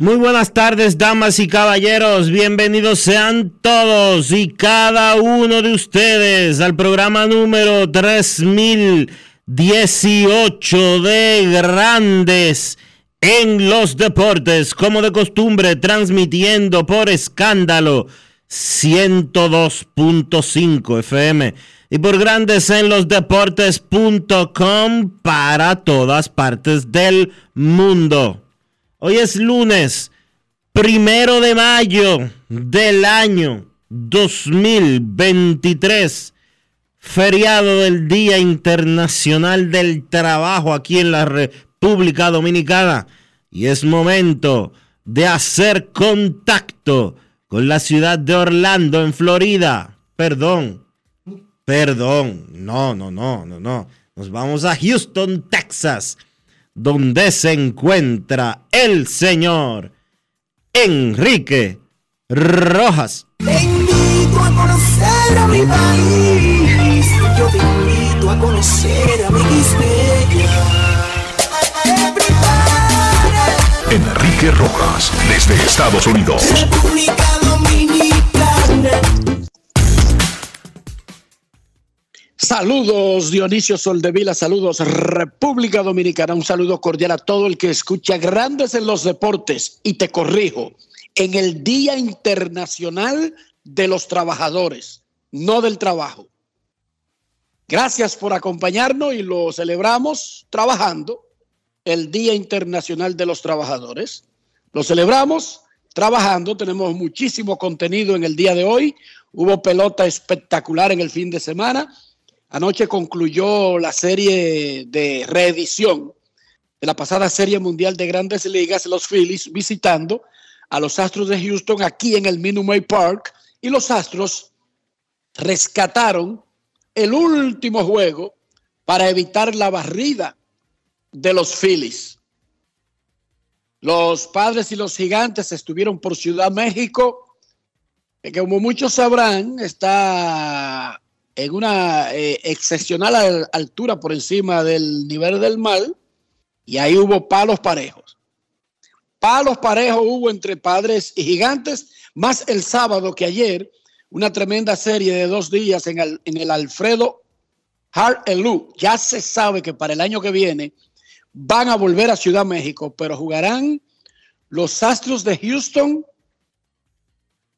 Muy buenas tardes, damas y caballeros. Bienvenidos sean todos y cada uno de ustedes al programa número 3000 18 de grandes en los deportes, como de costumbre, transmitiendo por escándalo 102.5 FM y por grandes en los deportes.com para todas partes del mundo. Hoy es lunes, primero de mayo del año 2023 feriado del Día Internacional del Trabajo aquí en la República Dominicana. Y es momento de hacer contacto con la ciudad de Orlando, en Florida. Perdón, perdón, no, no, no, no, no. Nos vamos a Houston, Texas, donde se encuentra el señor Enrique Rojas. a conocer a mi yo te invito a conocer a mi Enrique Rojas, desde Estados Unidos. República Dominicana. Saludos Dionisio Soldevila, saludos República Dominicana, un saludo cordial a todo el que escucha Grandes en los Deportes y te corrijo, en el Día Internacional de los Trabajadores, no del trabajo. Gracias por acompañarnos y lo celebramos trabajando el Día Internacional de los Trabajadores. Lo celebramos trabajando, tenemos muchísimo contenido en el día de hoy. Hubo pelota espectacular en el fin de semana. Anoche concluyó la serie de reedición de la pasada Serie Mundial de Grandes Ligas, los Phillies visitando a los Astros de Houston aquí en el Minute Park y los Astros rescataron el último juego para evitar la barrida de los Phillies. Los padres y los gigantes estuvieron por Ciudad México, que como muchos sabrán, está en una eh, excepcional altura por encima del nivel del mar, y ahí hubo palos parejos. Palos parejos hubo entre padres y gigantes, más el sábado que ayer, una tremenda serie de dos días en el, en el Alfredo Hart Elu. Ya se sabe que para el año que viene van a volver a Ciudad México, pero jugarán los Astros de Houston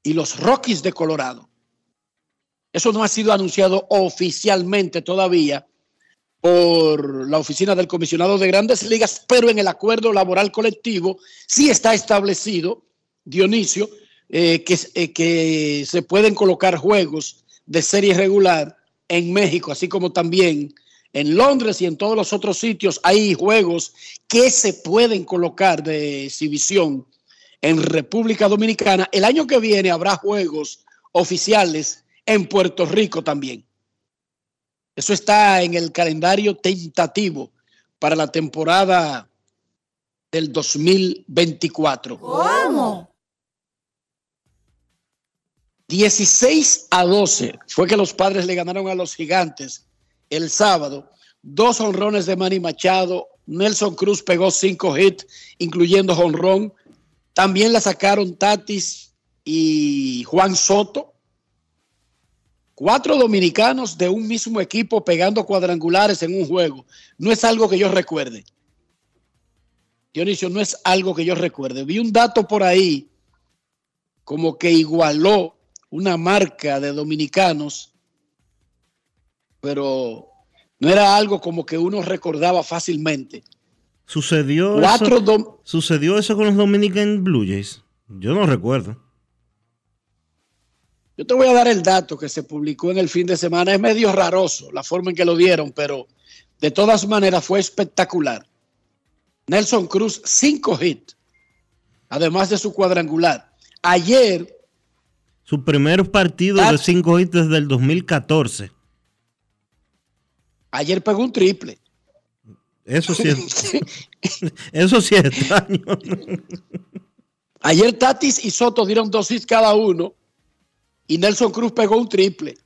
y los Rockies de Colorado. Eso no ha sido anunciado oficialmente todavía por la oficina del comisionado de grandes ligas, pero en el acuerdo laboral colectivo sí está establecido, Dionisio, eh, que, eh, que se pueden colocar juegos de serie regular en México, así como también en Londres y en todos los otros sitios hay juegos que se pueden colocar de exhibición en República Dominicana. El año que viene habrá juegos oficiales en Puerto Rico también. Eso está en el calendario tentativo para la temporada del 2024. ¿Cómo? 16 a 12 fue que los padres le ganaron a los gigantes el sábado. Dos honrones de Manny Machado. Nelson Cruz pegó cinco hits, incluyendo honrón. También la sacaron Tatis y Juan Soto. Cuatro dominicanos de un mismo equipo pegando cuadrangulares en un juego. No es algo que yo recuerde. Dionisio, no es algo que yo recuerde. Vi un dato por ahí como que igualó una marca de dominicanos, pero no era algo como que uno recordaba fácilmente. ¿Sucedió, Cuatro eso, ¿Sucedió eso con los Dominican Blue Jays? Yo no recuerdo. Yo te voy a dar el dato que se publicó en el fin de semana. Es medio raroso la forma en que lo dieron, pero de todas maneras fue espectacular. Nelson Cruz, cinco hits, además de su cuadrangular. Ayer, Su primer partido de cinco hits desde el 2014. ayer pegó un triple. Eso sí es, eso sí es extraño. Ayer Tatis y Soto dieron dos hits cada uno y Nelson Cruz pegó un triple.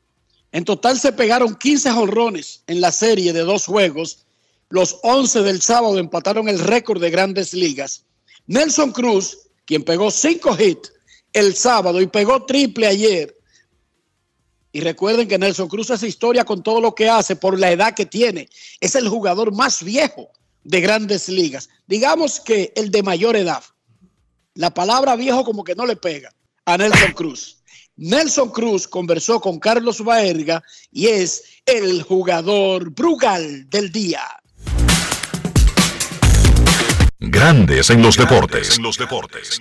En total se pegaron 15 jonrones en la serie de dos juegos. Los 11 del sábado empataron el récord de grandes ligas. Nelson Cruz, quien pegó cinco hits el sábado y pegó triple ayer. Y recuerden que Nelson Cruz hace historia con todo lo que hace por la edad que tiene. Es el jugador más viejo de grandes ligas. Digamos que el de mayor edad. La palabra viejo como que no le pega a Nelson Cruz. Nelson Cruz conversó con Carlos Baerga y es el jugador Brugal del día. Grandes en los deportes. En los deportes.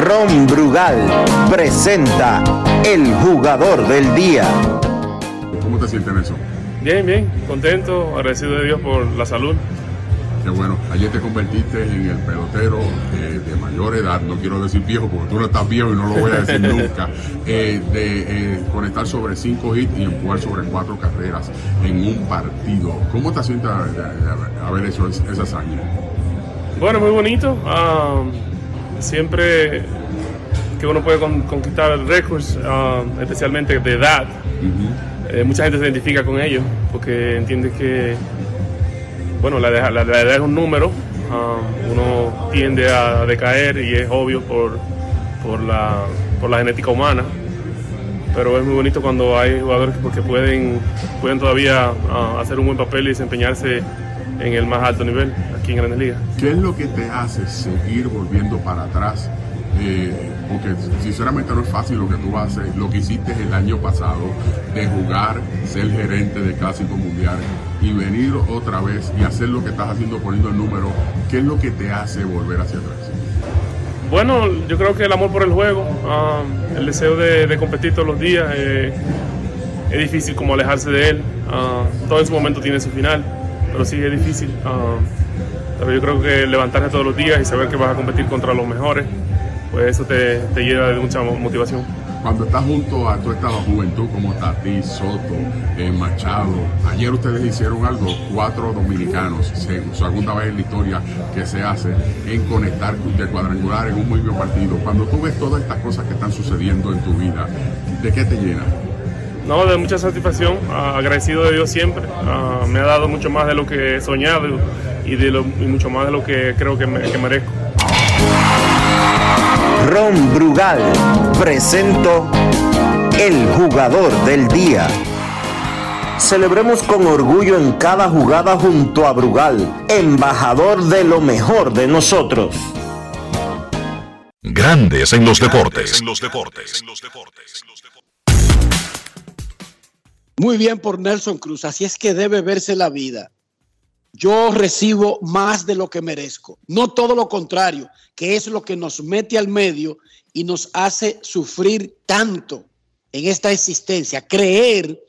Ron Brugal presenta el jugador del día. ¿Cómo te sientes, Nelson? Bien, bien, contento, agradecido de Dios por la salud. Qué bueno. Ayer te convertiste en el pelotero eh, de mayor edad, no quiero decir viejo porque tú no estás viejo y no lo voy a decir nunca, eh, de eh, conectar sobre cinco hits y empujar sobre cuatro carreras en un partido. ¿Cómo te sientes de haber hecho es- esa hazaña? Bueno, muy bonito. ah, siempre que uno puede con- conquistar récords, ah, especialmente de edad, mucha gente se identifica con ello porque entiende que, bueno, la, edad- es un número, ah, uno tiende a decaer y es obvio por, por, la, por la genética humana. Pero es muy bonito cuando hay jugadores que pueden, pueden todavía ah, hacer un buen papel y desempeñarse en el más alto nivel aquí en Grandes Ligas. ¿Qué es lo que te hace seguir volviendo para atrás? Eh, porque sinceramente no es fácil lo que tú haces, lo que hiciste el año pasado, de jugar, ser gerente de Clásico Mundial y venir otra vez y hacer lo que estás haciendo poniendo el número. ¿Qué es lo que te hace volver hacia atrás? Bueno, yo creo que el amor por el juego, ah, el deseo de, competir todos los días, eh, es difícil como alejarse de él. ah, todo en su momento tiene su final, pero sí es difícil. ah, pero yo creo que levantarse todos los días y saber que vas a competir contra los mejores, pues eso te, te llena de mucha mo- motivación. Cuando estás junto a tu estado juventud como Tati, Soto, eh, Machado, ayer ustedes hicieron algo, cuatro dominicanos, se- segunda vez en la historia que se hace en conectar de cuadrangular en un muy buen partido. Cuando tú ves todas estas cosas que están sucediendo en tu vida, ¿de qué te llena? No, de mucha satisfacción, ah, agradecido de Dios siempre. ah, me ha dado mucho más de lo que he soñado y, de lo- y mucho más de lo que creo que, me- que merezco. Ron Brugal presento el jugador del día. Celebremos con orgullo en cada jugada junto a Brugal, embajador de lo mejor de nosotros. Grandes en los deportes. En los deportes. Muy bien por Nelson Cruz, así es que debe verse la vida. Yo recibo más de lo que merezco, no todo lo contrario, que es lo que nos mete al medio y nos hace sufrir tanto en esta existencia, creer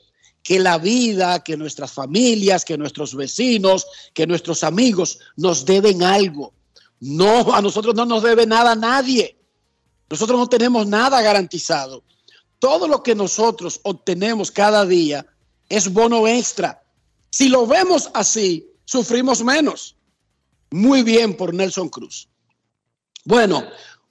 que la vida, que nuestras familias, que nuestros vecinos, que nuestros amigos nos deben algo. No, a nosotros no nos debe nada nadie. Nosotros no tenemos nada garantizado. Todo lo que nosotros obtenemos cada día es bono extra. Si lo vemos así, sufrimos menos. Muy bien por Nelson Cruz. Bueno,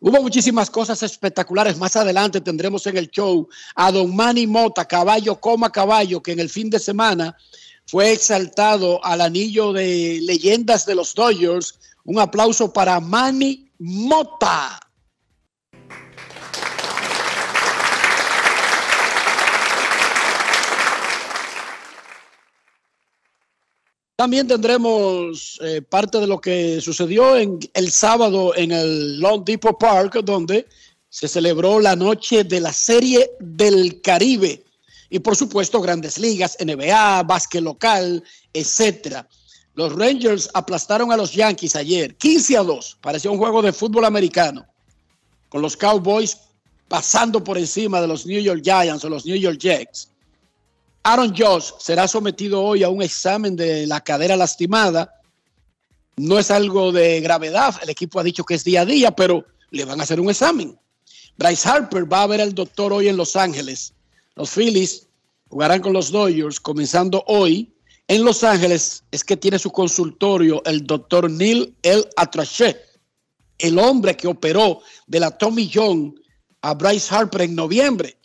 Hubo muchísimas cosas espectaculares. Más adelante tendremos en el show a Don Manny Mota, caballo coma caballo, que en el fin de semana fue exaltado al anillo de leyendas de los Dodgers. Un aplauso para Manny Mota. También tendremos eh, parte de lo que sucedió en, el sábado en el Long Depot Park, donde se celebró la noche de la Serie del Caribe. Y por supuesto, grandes ligas, NBA, básquet local, etcétera. Los Rangers aplastaron a los Yankees ayer, 15 a 2. Parecía un juego de fútbol americano. Con los Cowboys pasando por encima de los New York Giants o los New York Jets. Aaron Josh será sometido hoy a un examen de la cadera lastimada. No es algo de gravedad, el equipo ha dicho que es día a día, pero le van a hacer un examen. Bryce Harper va a ver al doctor hoy en Los Ángeles. Los Phillies jugarán con los Dodgers comenzando hoy. En Los Ángeles es que tiene su consultorio el doctor Neil L. Atrachet, el hombre que operó de la Tommy John a Bryce Harper en noviembre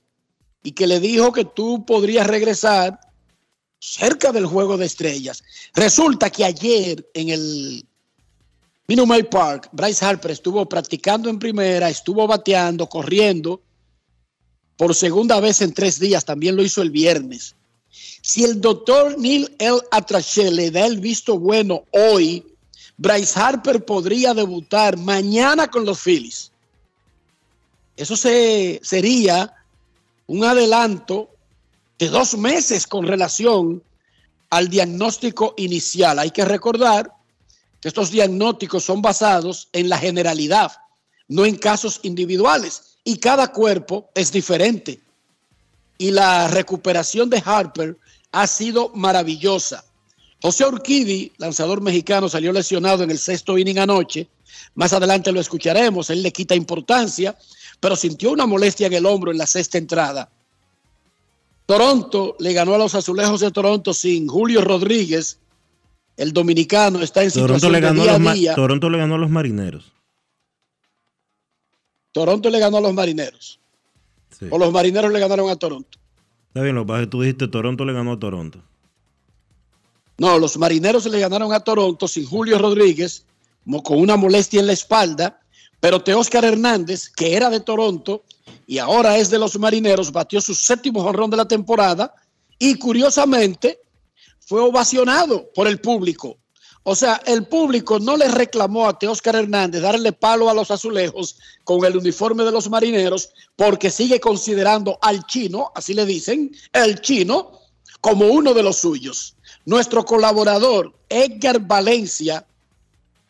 y que le dijo que tú podrías regresar cerca del juego de estrellas. Resulta que ayer en el Minute Park, Bryce Harper estuvo practicando en primera, estuvo bateando, corriendo por segunda vez en tres días, también lo hizo el viernes. Si el doctor Neil L. Atrache le da el visto bueno hoy, Bryce Harper podría debutar mañana con los Phillies. Eso se, sería un adelanto de dos meses con relación al diagnóstico inicial. Hay que recordar que estos diagnósticos son basados en la generalidad, no en casos individuales, y cada cuerpo es diferente. Y la recuperación de Harper ha sido maravillosa. José Urquidi, lanzador mexicano, salió lesionado en el sexto inning anoche. Más adelante lo escucharemos, él le quita importancia pero sintió una molestia en el hombro en la sexta entrada. Toronto le ganó a los azulejos de Toronto sin Julio Rodríguez. El dominicano está en Toronto situación le ganó de día a Toronto le ganó a los marineros. Toronto le ganó a los marineros. Sí. O los marineros le ganaron a Toronto. Está bien, lo que pasa es que tú dijiste Toronto le ganó a Toronto. No, los marineros le ganaron a Toronto sin Julio Rodríguez, con una molestia en la espalda. Pero Teóscar Hernández, que era de Toronto y ahora es de los marineros, batió su séptimo jonrón de la temporada y curiosamente fue ovacionado por el público. O sea, el público no le reclamó a Teóscar Hernández darle palo a los azulejos con el uniforme de los marineros porque sigue considerando al chino, así le dicen, el chino, como uno de los suyos. Nuestro colaborador Edgar Valencia,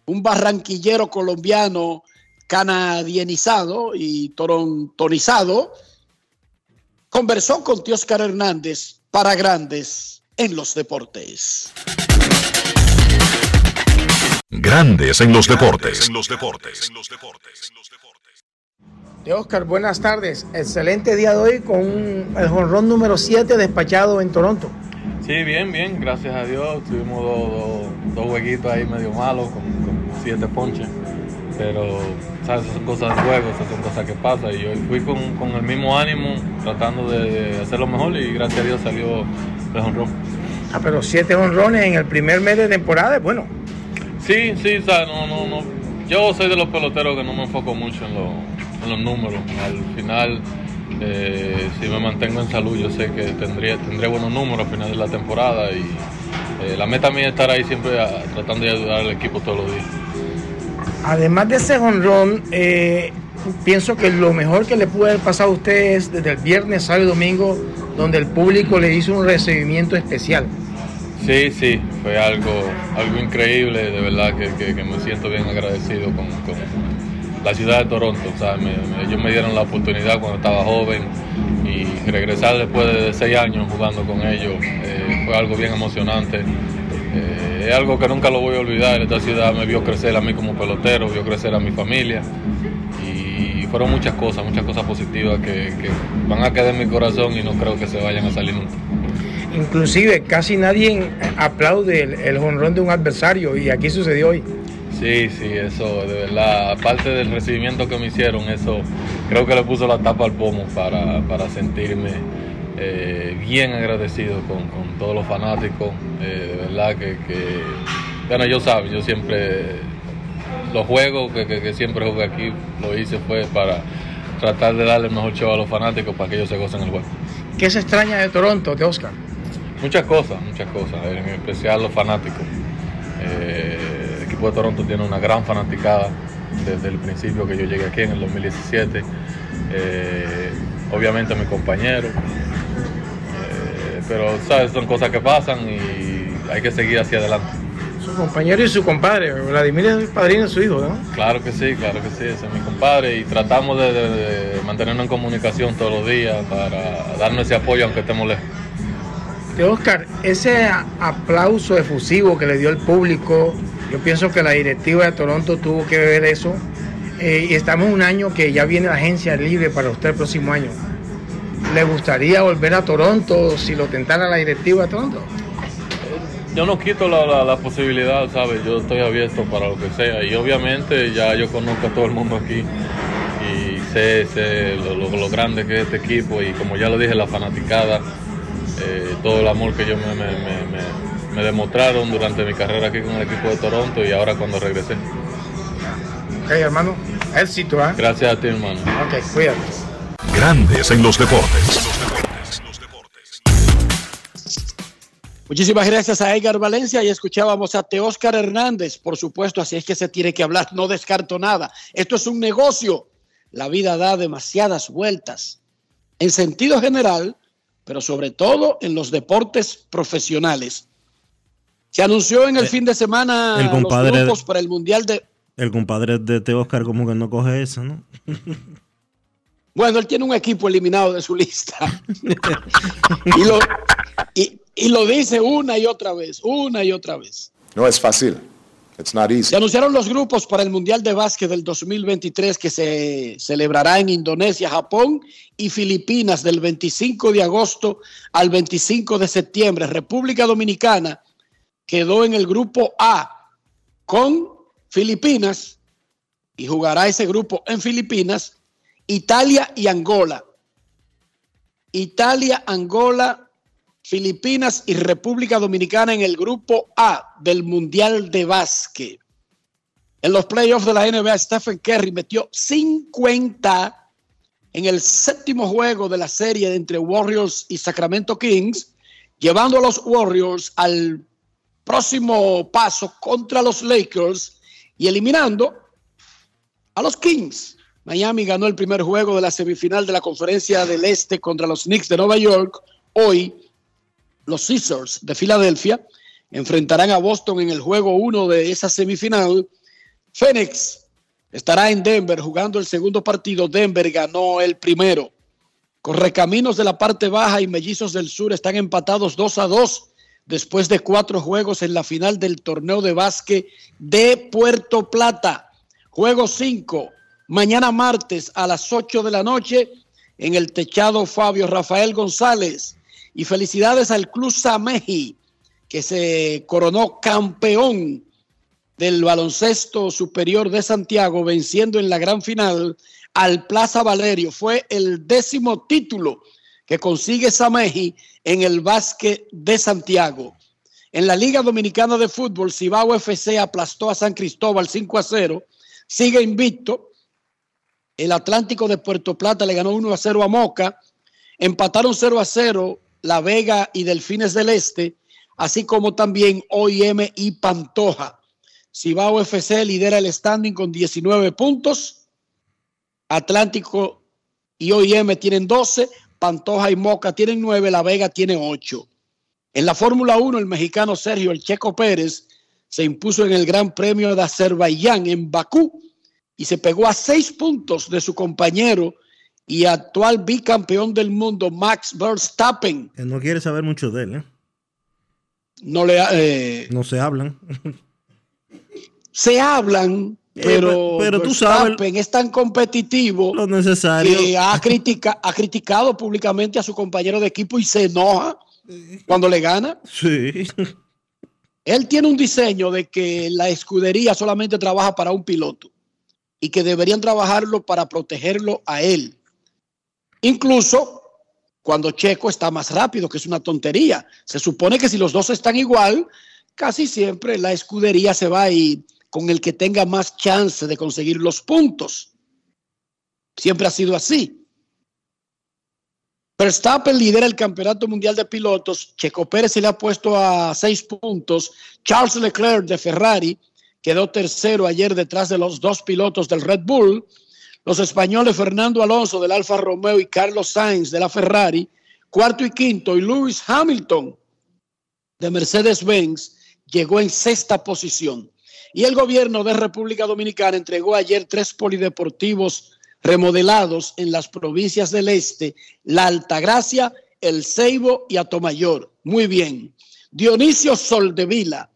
un barranquillero colombiano canadienizado y torontonizado, conversó con Teóscar Hernández para grandes en los deportes. Grandes en los deportes. En los deportes. De Oscar, buenas tardes. Excelente día de hoy con un- el jonrón número 7 despachado en Toronto. Sí, bien, bien, gracias a Dios. Tuvimos dos, dos, dos jueguitos ahí medio malos con, con siete ponches. Pero, ¿sabes? Son cosas de juego, son cosas que pasan. Y hoy fui con, con el mismo ánimo, tratando de, hacer lo mejor y gracias a Dios salió el jonrón. Ah, pero 7 jonrones en el primer mes de temporada, bueno. Sí, sí, ¿sabes? No, no, no. Yo soy de los peloteros que no me enfoco mucho en, lo- en los números. Al final, eh, si me mantengo en salud, yo sé que tendría, tendré buenos números al final de la temporada. Y eh, la meta mía es estar ahí siempre a- tratando de ayudar al equipo todos los días. Además de ese jonrón, eh, pienso que lo mejor que le pudo haber pasado a usted es desde el viernes, sábado y domingo, donde el público le hizo un recibimiento especial. Sí, sí, fue algo, algo increíble, de verdad que, me siento bien agradecido con, la ciudad de Toronto. O sea, ellos me dieron la oportunidad cuando estaba joven y regresar después de seis años jugando con ellos eh, fue algo bien emocionante. Eh, es algo que nunca lo voy a olvidar. Esta ciudad me vio crecer a mí como pelotero, vio crecer a mi familia y fueron muchas cosas, muchas cosas positivas que, que van a quedar en mi corazón y no creo que se vayan a salir nunca. Inclusive casi nadie aplaude el, el jonrón de un adversario y aquí sucedió hoy. Sí, sí, eso, de verdad, aparte del recibimiento que me hicieron, eso creo que le puso la tapa al pomo para, para sentirme eh, bien agradecido con, con todos los fanáticos. Eh, de verdad que, que, bueno, yo saben, yo siempre, los juegos que, que- que siempre jugué aquí, lo hice fue para tratar de darle el mejor show a los fanáticos para que ellos se gocen el juego. ¿Qué se extraña de Toronto, de Oscar? Muchas cosas, muchas cosas, en especial los fanáticos. Eh, el equipo de Toronto tiene una gran fanaticada desde el principio que yo llegué aquí en el 2017. Eh, obviamente mis compañeros, pero sabes, son cosas que pasan y hay que seguir hacia adelante. Su compañero y su compadre. Vladimir es el padrino de su hijo, ¿no? Claro que sí, claro que sí, ese es mi compadre y tratamos de, de- de mantenernos en comunicación todos los días para darnos ese apoyo aunque estemos lejos. Oscar, ese aplauso efusivo que le dio el público, yo pienso que la directiva de Toronto tuvo que ver eso. Eh, y estamos en un año que ya viene la agencia libre para usted el próximo año. ¿Le gustaría volver a Toronto si lo tentara la directiva de Toronto? Yo no quito la, la- la posibilidad, ¿sabes? Yo estoy abierto para lo que sea y obviamente ya yo conozco a todo el mundo aquí y sé, sé lo, lo- lo grande que es este equipo y como ya lo dije, la fanaticada, eh, todo el amor que yo me, me- me- me- demostraron durante mi carrera aquí con el equipo de Toronto y ahora cuando regresé. Ok, hermano. Éxito, ¿ah? Gracias a ti, hermano. Ok, cuídate. Grandes en los deportes. Muchísimas gracias a Edgar Valencia y escuchábamos a Teóscar Hernández, por supuesto, así es que se tiene que hablar, no descarto nada. Esto es un negocio, la vida da demasiadas vueltas, en sentido general, pero sobre todo en los deportes profesionales. Se anunció en el fin de semana el compadre los grupos para el Mundial de... El compadre de Teo Oscar como que no coge eso, ¿no? Bueno, él tiene un equipo eliminado de su lista. y, lo, y- y lo dice una y otra vez, una y otra vez. No es fácil. It's not easy. Se anunciaron los grupos para el Mundial de Básquet del 2023 que se celebrará en Indonesia, Japón y Filipinas del 25 de agosto al 25 de septiembre. República Dominicana quedó en el grupo A con Filipinas y jugará ese grupo en Filipinas, Italia y Angola. Italia, Angola, Filipinas y República Dominicana en el grupo A del Mundial de Básquet. En los playoffs de la NBA, Stephen Curry metió 50 en el séptimo juego de la serie entre Warriors y Sacramento Kings, llevando a los Warriors al próximo paso contra los Lakers y eliminando a los Kings. Miami ganó el primer juego de la semifinal de la conferencia del Este contra los Knicks de Nueva York. Hoy, los Caesars de Filadelfia enfrentarán a Boston en el juego 1 de esa semifinal. Phoenix estará en Denver jugando el segundo partido. Denver ganó el primero. Correcaminos de la parte baja y Mellizos del Sur están empatados 2 a 2 después de cuatro juegos en la final del torneo de básquet de Puerto Plata. Juego 5, mañana martes a las 8 de la noche en el techado Fabio Rafael González. Y felicidades al Club Sameji, que se coronó campeón del baloncesto superior de Santiago, venciendo en la gran final al Plaza Valerio. Fue el décimo título que consigue Sameji en el básquet de Santiago. En la Liga Dominicana de Fútbol, Cibao FC aplastó a San Cristóbal 5 a 0. Sigue invicto. El Atlántico de Puerto Plata le ganó 1 a 0 a Moca. Empataron 0 a 0 La Vega y Delfines del Este, así como también OIM y Pantoja. Cibao FC lidera el standing con 19 puntos. Atlántico y OIM tienen 12. Pantoja y Moca tienen 9. La Vega tiene 8. En la Fórmula 1, el mexicano Sergio El Checo Pérez se impuso en el Gran Premio de Azerbaiyán en Bakú y se pegó a seis puntos de su compañero y actual bicampeón del mundo Max Verstappen. Que no quiere saber mucho de él, ¿eh? No le eh, No se hablan. se hablan, Eh, pero, sabes Verstappen es tan competitivo lo necesario. que ha, critica- ha criticado públicamente a su compañero de equipo y se enoja cuando le gana. Sí. Él tiene un diseño de que la escudería solamente trabaja para un piloto y que deberían trabajarlo para protegerlo a él. Incluso cuando Checo está más rápido, que es una tontería. Se supone que si los dos están igual, casi siempre la escudería se va ir con el que tenga más chance de conseguir los puntos. Siempre ha sido así. Verstappen lidera el campeonato mundial de pilotos. Checo Pérez se le ha puesto a seis puntos. Charles Leclerc de Ferrari quedó tercero ayer detrás de los dos pilotos del Red Bull. Los españoles Fernando Alonso del Alfa Romeo y Carlos Sainz de la Ferrari, cuarto y quinto, y Lewis Hamilton de Mercedes-Benz llegó en sexta posición. Y el gobierno de República Dominicana entregó ayer tres polideportivos remodelados en las provincias del este, La Altagracia, El Ceibo y Atomayor. Muy bien. Dionisio Soldevila,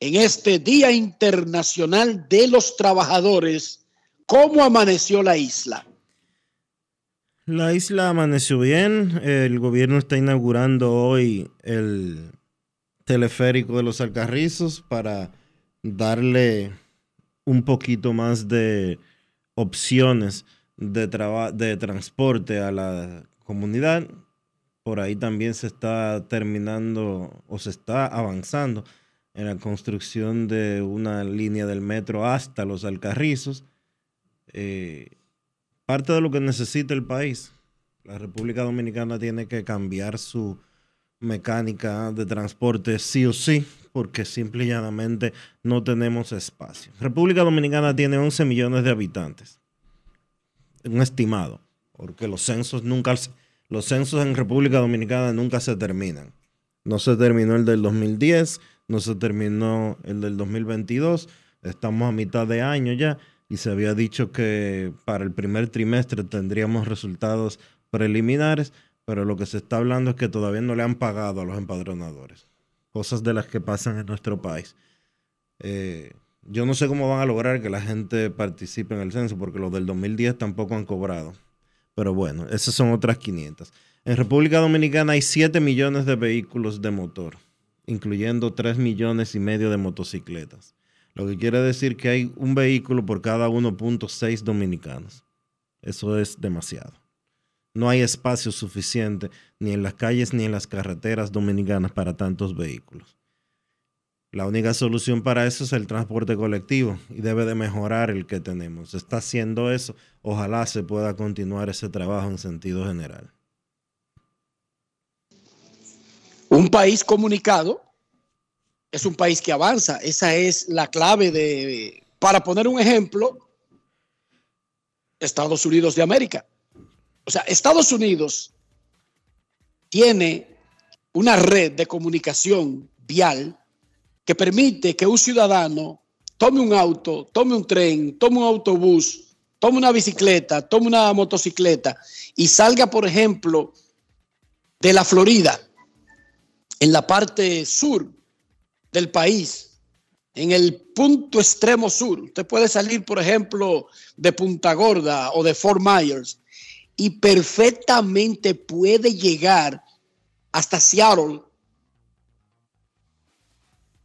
en este Día Internacional de los Trabajadores, ¿cómo amaneció la isla? La isla amaneció bien. El gobierno está inaugurando hoy el teleférico de los Alcarrizos para darle un poquito más de opciones de, de transporte a la comunidad. Por ahí también se está terminando o se está avanzando en la construcción de una línea del metro hasta los Alcarrizos. Eh, parte de lo que necesita el país. La República Dominicana tiene que cambiar su mecánica de transporte sí o sí, porque simple y llanamente no tenemos espacio. República Dominicana tiene 11 millones de habitantes un estimado, porque los censos nunca, los censos en República Dominicana nunca se terminan. No se terminó el del 2010, no se terminó el del 2022, estamos a mitad de año ya y se había dicho que para el primer trimestre tendríamos resultados preliminares, pero lo que se está hablando es que todavía no le han pagado a los empadronadores, cosas de las que pasan en nuestro país. Eh, yo no sé cómo van a lograr que la gente participe en el censo, porque los del 2010 tampoco han cobrado. Pero bueno, esas son otras 500. En República Dominicana hay 7 millones de vehículos de motor, incluyendo 3 millones y medio de motocicletas. Lo que quiere decir que hay un vehículo por cada 1.6 dominicanos. Eso es demasiado. No hay espacio suficiente ni en las calles ni en las carreteras dominicanas para tantos vehículos. La única solución para eso es el transporte colectivo y debe de mejorar el que tenemos. está haciendo eso. Ojalá se pueda continuar ese trabajo en sentido general. Un país comunicado es un país que avanza. Esa es la clave de, para poner un ejemplo, Estados Unidos de América. O sea, Estados Unidos tiene una red de comunicación vial que permite que un ciudadano tome un auto, tome un tren, tome un autobús, tome una bicicleta, tome una motocicleta y salga, por ejemplo, de la Florida, en la parte sur del país, en el punto extremo sur. Usted puede salir, por ejemplo, de Punta Gorda o de Fort Myers y perfectamente puede llegar hasta Seattle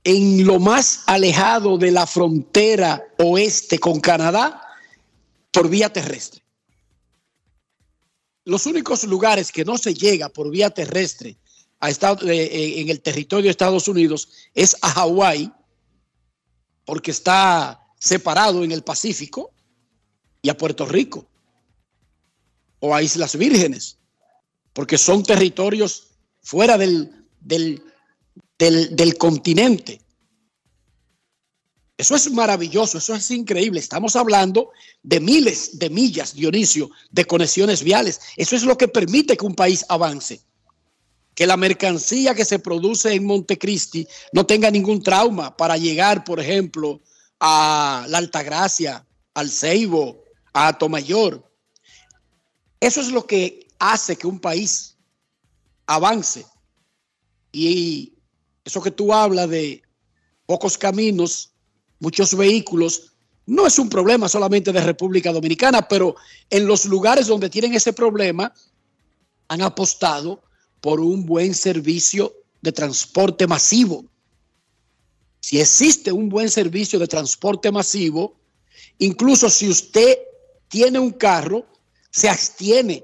en lo más alejado de la frontera oeste con Canadá por vía terrestre. Los únicos lugares que no se llega por vía terrestre a Estado, eh, eh, en el territorio de Estados Unidos es a Hawái, porque está separado en el Pacífico, y a Puerto Rico, o a Islas Vírgenes, porque son territorios fuera del, del del, continente. Eso es maravilloso, eso es increíble. Estamos hablando de miles de millas, Dionisio, de conexiones viales. Eso es lo que permite que un país avance. Que la mercancía que se produce en Montecristi no tenga ningún trauma para llegar, por ejemplo, a la Altagracia, al Ceibo, a Tomayor. Eso es lo que hace que un país avance. Y eso que tú hablas de pocos caminos, muchos vehículos, no es un problema solamente de República Dominicana, pero en los lugares donde tienen ese problema han apostado por un buen servicio de transporte masivo. si existe un buen servicio de transporte masivo, incluso si usted tiene un carro, se abstiene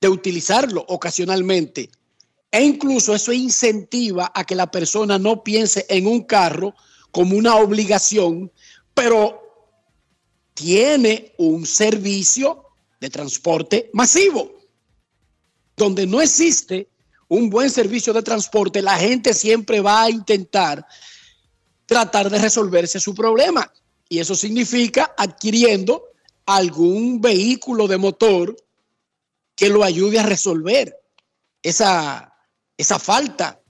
de utilizarlo ocasionalmente. E incluso eso incentiva a que la persona no piense en un carro como una obligación, pero tiene un servicio de transporte masivo. Donde no existe un buen servicio de transporte, la gente siempre va a intentar tratar de resolverse su problema. Y eso significa adquiriendo algún vehículo de motor que lo ayude a resolver esa, esa falta,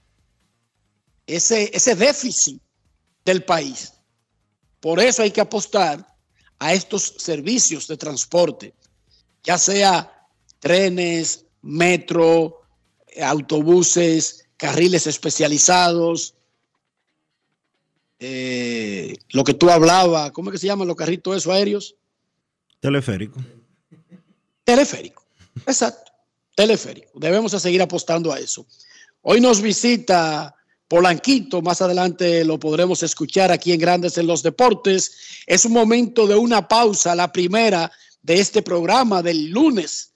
ese, ese déficit del país. Por eso hay que apostar a estos servicios de transporte, ya sea trenes, metro, autobuses, carriles especializados, eh, lo que tú hablabas, ¿cómo es que se llaman los carritos esos aéreos? Teleférico. Teleférico, exacto, teleférico. Debemos a seguir apostando a eso. Hoy nos visita Polanquito, más adelante lo podremos escuchar aquí en Grandes en los Deportes. Es un momento de una pausa, la primera de este programa del lunes,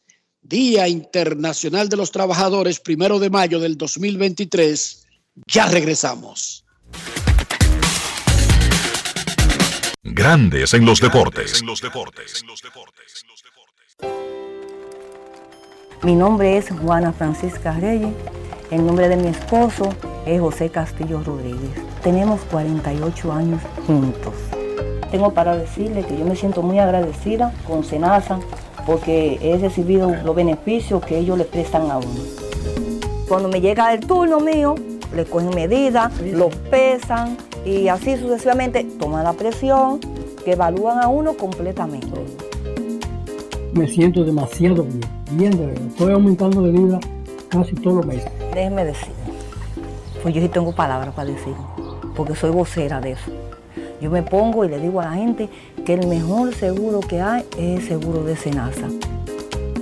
Día Internacional de los Trabajadores, primero de mayo del 2023. Ya regresamos. Grandes en los deportes. Mi nombre es Juana Francisca Reyes. El nombre de mi esposo es José Castillo Rodríguez. Tenemos 48 años juntos. Tengo para decirle que yo me siento muy agradecida con Senasa porque he recibido los beneficios que ellos le prestan a uno. Cuando me llega el turno mío, le cogen medidas, lo pesan y así sucesivamente toman la presión, que evalúan a uno completamente. Me siento demasiado bien, bien de verdad. Estoy aumentando de vida casi todos los meses. Déjeme decir, pues yo sí tengo palabras para decir, porque soy vocera de eso. Yo me pongo y le digo a la gente que el mejor seguro que hay es el seguro de Senasa.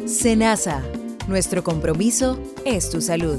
Senasa, nuestro compromiso es tu salud.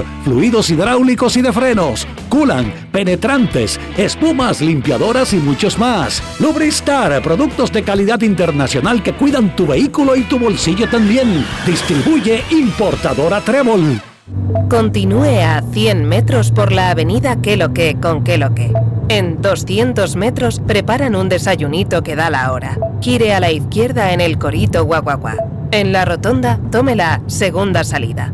fluidos hidráulicos y de frenos, culan, penetrantes, espumas, limpiadoras y muchos más. Lubristar, productos de calidad internacional que cuidan tu vehículo y tu bolsillo también. Distribuye importadora Trébol. Continúe a 100 metros por la avenida Que lo que con Que lo que. En 200 metros preparan un desayunito que da la hora. Gire a la izquierda en el Corito Guaguaguá. En la rotonda, tome la segunda salida.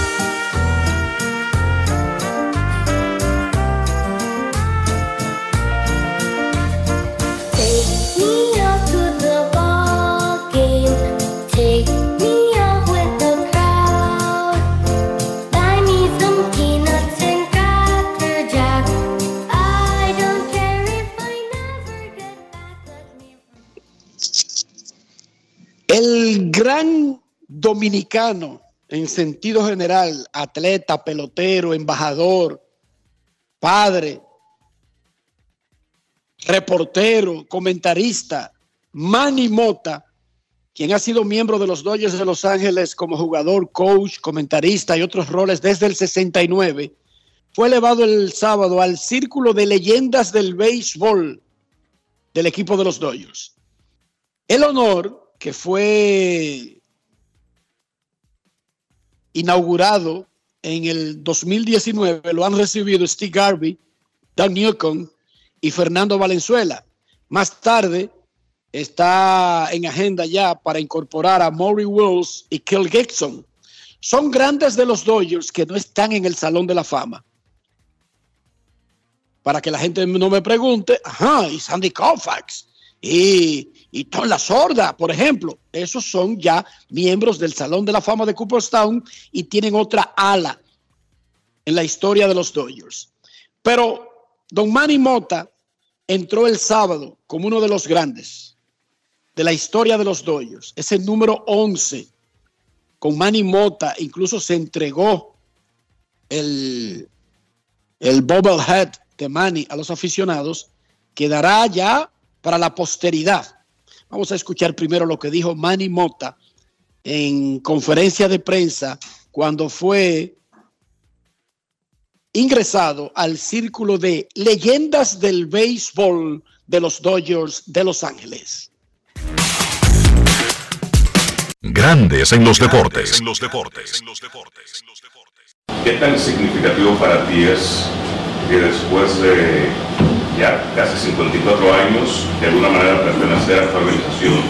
El gran dominicano, en sentido general, atleta, pelotero, embajador, padre, reportero, comentarista, Manny Mota, quien ha sido miembro de los Dodgers de Los Ángeles como jugador, coach, comentarista y otros roles desde el 69, fue elevado el sábado al Círculo de Leyendas del Béisbol del equipo de los Dodgers. El honor que fue inaugurado en el 2019 lo han recibido Steve Garvey, Doug Newcomb y Fernando Valenzuela. Más tarde está en agenda ya para incorporar a Maury Wills y Kel Gibson. Son grandes de los Dodgers que no están en el Salón de la Fama. Para que la gente no me pregunte, ajá, y Sandy Koufax y, y Tom La Sorda, por ejemplo, esos son ya miembros del Salón de la Fama de Cooperstown y tienen otra ala en la historia de los Dodgers. Pero Don Manny Mota entró el sábado como uno de los grandes de la historia de los Dodgers. Es el número 11 con Manny Mota. Incluso se entregó el, el bobblehead de Manny a los aficionados. Quedará ya para la posteridad. Vamos a escuchar primero lo que dijo Manny Mota en conferencia de prensa cuando fue ingresado al círculo de leyendas del béisbol de los Dodgers de Los Ángeles. Grandes en los deportes. En los deportes. ¿Qué tan significativo para ti es que después de ya casi 54 años, de alguna manera pertenecer a esta organización,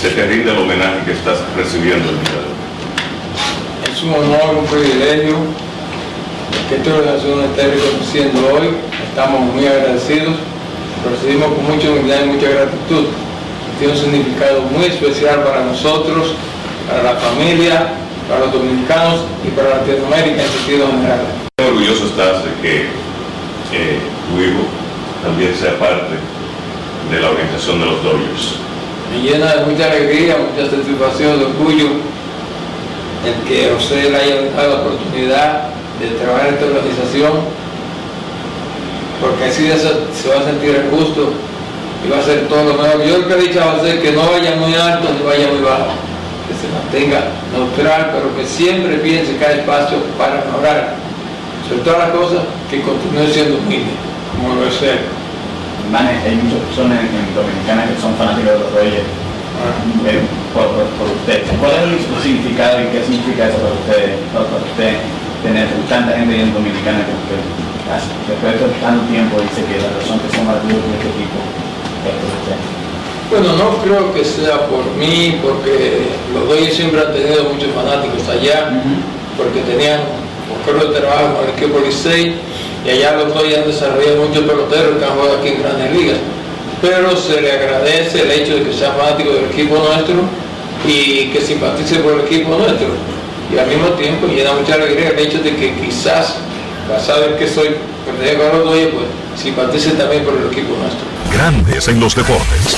se te rinde el homenaje que estás recibiendo el día de hoy? Es un honor, un privilegio que esta organización esté reconociendo hoy. Estamos muy agradecidos, lo recibimos con mucha humildad y mucha gratitud. Tiene un significado muy especial para nosotros, para la familia, para los dominicanos y para Latinoamérica en sentido general. Orgulloso estás de que eh, tu hijo también sea parte de la organización de los Dodgers. Me llena de mucha alegría, mucha satisfacción, de orgullo el que usted le haya dado la oportunidad de trabajar en esta organización, porque así se, se va a sentir el gusto y va a ser todo lo mejor. Yo lo que he dicho a usted que no vaya muy alto ni vaya muy bajo, que se mantenga neutral, pero que siempre piense cada espacio para mejorar. Sobre todas las cosas, que continúe siendo humilde, como debe ser. Man, hay muchas personas en, en Dominicana que son fanáticos de los Dodgers. Eh, por, por, por usted. ¿Cuál es el significado y qué significa eso para usted, para, para usted tener tanta gente en Dominicana que, que hace- después de tanto tiempo dice que la razón que son más duros de este equipo es por usted? Bueno, no creo que sea por mí, porque los Dodgers siempre han tenido muchos fanáticos allá, porque tenían un correo de trabajo con el equipo Licey, y allá los Dodgers han desarrollado muchos peloteros que han jugado aquí en grandes ligas. Pero se le agradece el hecho de que sea fanático del equipo nuestro y que simpatice por el equipo nuestro. Y al mismo tiempo llena mucha alegría el hecho de que quizás, basado en que soy pertenezco a los Dodgers, pues simpatice también por el equipo nuestro. Grandes en los deportes.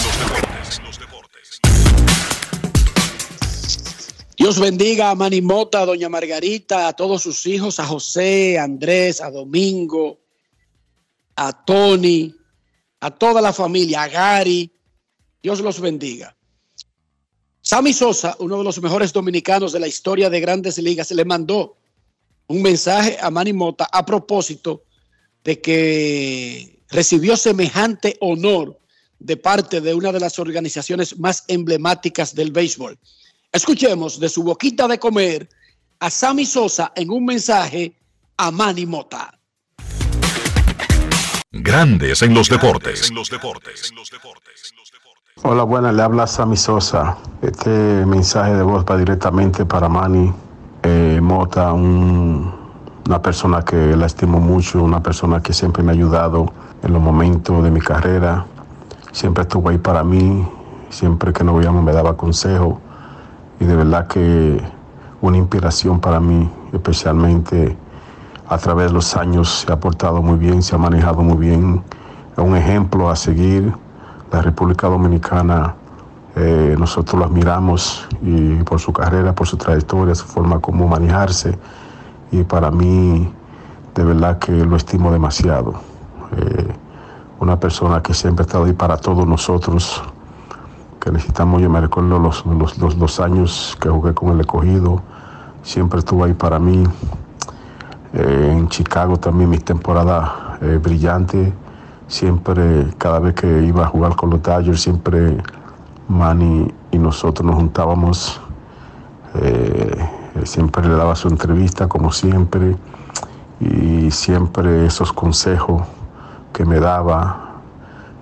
Dios bendiga a Manny Mota, a Doña Margarita, a todos sus hijos, a José, a Andrés, a Domingo, a Tony, a toda la familia, a Gary. Dios los bendiga. Sammy Sosa, uno de los mejores dominicanos de la historia de grandes ligas, le mandó un mensaje a Manny Mota a propósito de que recibió semejante honor de parte de una de las organizaciones más emblemáticas del béisbol. Escuchemos de su boquita de comer a Sammy Sosa en un mensaje a Manny Mota. Grandes en los deportes. Hola, buenas, le habla Sammy Sosa. Este mensaje de voz va directamente para Manny eh, Mota, un- una persona que la estimo mucho, una persona que siempre me ha ayudado en los momentos de mi carrera. Siempre estuvo ahí para mí, siempre que nos veíamos me daba consejo y de verdad que una inspiración para mí, especialmente a través de los años se ha portado muy bien, se ha manejado muy bien, es un ejemplo a seguir. La República Dominicana, eh, nosotros lo admiramos y por su carrera, por su trayectoria, su forma como manejarse y para mí de verdad que lo estimo demasiado. Eh, una persona que siempre ha estado ahí para todos nosotros, que necesitamos, yo me recuerdo los, los, los dos años que jugué con el escogido, siempre estuvo ahí para mí. Eh, en Chicago también mis temporadas eh, brillantes, siempre, cada vez que iba a jugar con los Dodgers, siempre Manny y nosotros nos juntábamos, eh, siempre le daba su entrevista como siempre y siempre esos consejos que me daba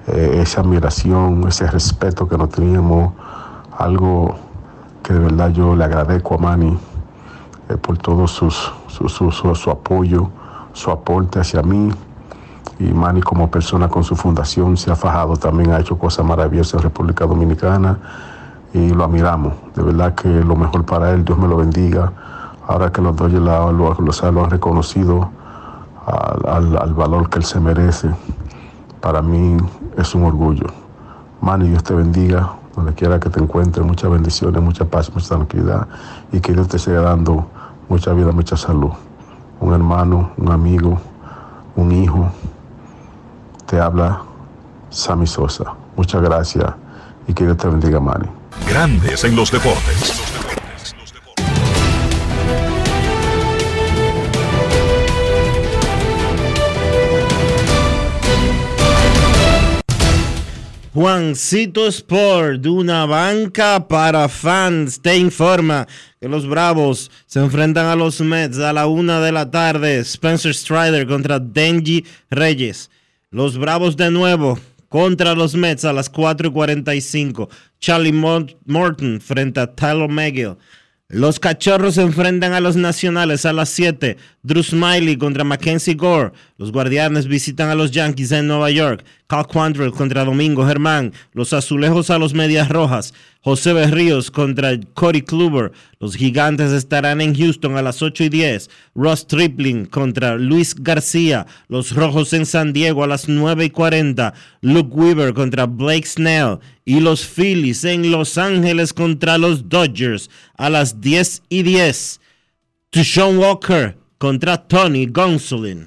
eh, esa admiración, ese respeto que nos teníamos, algo que de verdad yo le agradezco a Manny eh, por todo sus, su, su, su- su apoyo, su aporte hacia mí. Y Manny como persona con su fundación se ha fajado, también ha hecho cosas maravillosas en República Dominicana y lo admiramos. De verdad que lo mejor para él, Dios me lo bendiga. Ahora que los Dodgers lo, lo- lo- han reconocido al, al- al valor que él se merece, para mí es un orgullo. Manny, Dios te bendiga, donde quiera que te encuentres, muchas bendiciones, mucha paz, mucha tranquilidad y que Dios te siga dando mucha vida, mucha salud. Un hermano, un amigo, un hijo, te habla Sammy Sosa. Muchas gracias y que Dios te bendiga, Manny. Grandes en los deportes. Juancito Sport, de una banca para fans, te informa que los Bravos se enfrentan a los Mets a la una de la tarde. Spencer Strider contra Denji Reyes. Los Bravos de nuevo contra los Mets a las 4 y 45. Charlie Mor- Morton frente a Tyler McGill. Los Cachorros enfrentan a los Nacionales a las 7. Drew Smiley contra Mackenzie Gore. Los Guardianes visitan a los Yankees en Nueva York. Cal Quantrill contra Domingo Germán. Los Azulejos a los Medias Rojas. José Berríos contra Cody Kluber. Los Gigantes estarán en Houston a las 8 y 10. Ross Tripling contra Luis García. Los Rojos en San Diego a las 9 y 40. Luke Weaver contra Blake Snell. Y los Phillies en Los Ángeles contra los Dodgers a las 10 y 10. Tushon Walker contra Tony Gonsolin.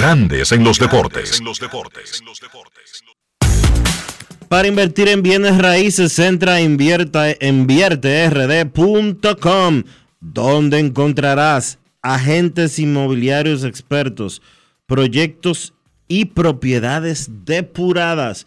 Grandes en los deportes. Para invertir en bienes raíces, entra a invierta, invierterd.com, donde encontrarás agentes inmobiliarios expertos, proyectos y propiedades depuradas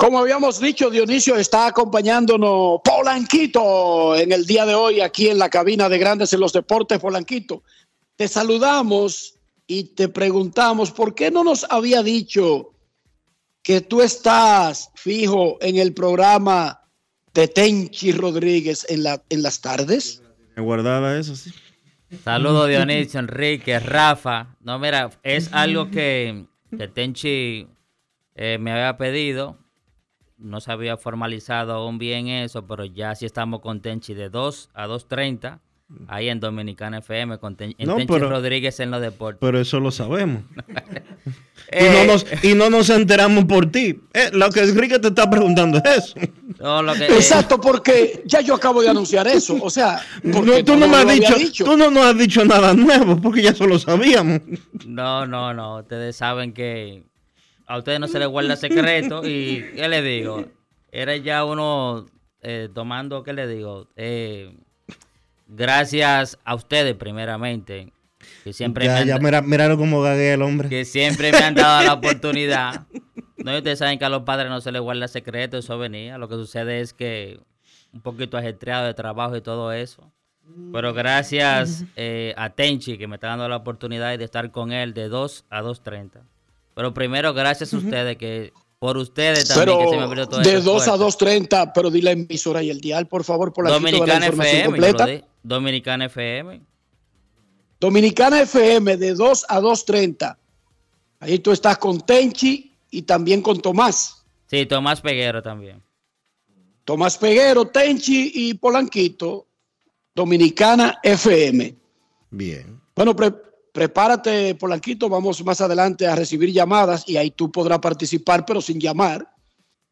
Como habíamos dicho, Dionisio está acompañándonos Polanquito en el día de hoy aquí en la cabina de Grandes en los Deportes. Polanquito, te saludamos y te preguntamos por qué no nos había dicho que tú estás fijo en el programa de Tenchi Rodríguez en, la, en las tardes. Me guardaba eso, sí. Saludos Dionisio, Enrique, Rafa. No, mira, es algo que, que Tenchi eh, me había pedido. No se había formalizado aún bien eso, pero ya sí estamos con Tenchi de 2 a 2.30, ahí en Dominicana FM, con Ten- en No, Tenchi pero- Rodríguez en los deportes. Pero eso lo sabemos. y, Eh. no nos, y no nos enteramos por ti. Eh, lo que Enrique te está preguntando es eso. No, lo que- Exacto, porque ya yo acabo de anunciar eso. O sea, No, tú no, me has había dicho, tú no nos has dicho nada nuevo, porque ya eso lo sabíamos. No, no, no. Ustedes saben que a ustedes no se les guarda secreto. Y, ¿qué les digo? Era ya uno eh, tomando, ¿qué les digo? Eh, gracias a ustedes, primeramente. Que siempre me Ya, han ya, da- mira, míralo como gaguea el hombre. que siempre me han dado la oportunidad. No, y ustedes saben que a los padres no se les guarda secreto, eso venía. Lo que sucede es que un poquito ajetreado de trabajo y todo eso. Pero gracias eh, a Tenchi que me está dando la oportunidad de estar con él de 2 a 2.30. Pero primero, gracias a ustedes que Por ustedes también, que se me abrió toda de esa 2 a puerta. 2.30, pero di la emisora y el dial, por favor, por la Dominicana información FM, yo completa. di. Dominicana FM. Dominicana FM de 2 a 2.30. Ahí tú estás con Tenchi y también con Tomás. Sí, Tomás Peguero también. Tomás Peguero, Tenchi y Polanquito, Dominicana FM. Bien. Bueno, pre- prepárate, Polanquito. Vamos más adelante a recibir llamadas y ahí tú podrás participar, pero sin llamar,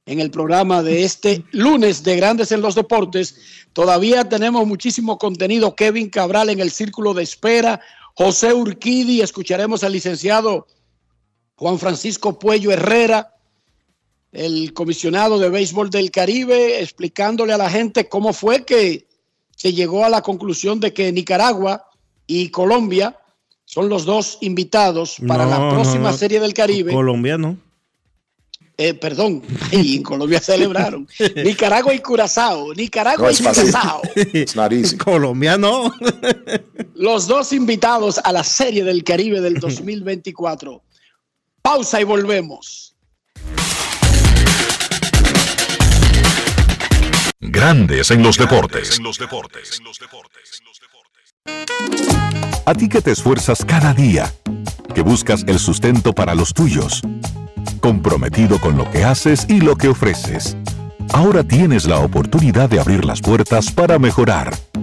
en el programa de este lunes de Grandes en los Deportes. Todavía tenemos muchísimo contenido. Kevin Cabral en el círculo de espera. José Urquidi. Escucharemos al licenciado Juan Francisco Puello Herrera, el comisionado de béisbol del Caribe, explicándole a la gente cómo fue que se llegó a la conclusión de que Nicaragua y Colombia son los dos invitados para No, la próxima no. Serie del Caribe. Colombiano. Eh, perdón, y en Colombia celebraron. Nicaragua y Curazao. Nicaragua No y. Curazao. It's not easy. Colombiano. Los dos invitados a la Serie del Caribe del 2024. Pausa y volvemos. Grandes en los deportes. A ti que te esfuerzas cada día, que buscas el sustento para los tuyos, comprometido con lo que haces y lo que ofreces. Ahora tienes la oportunidad de abrir las puertas para mejorar,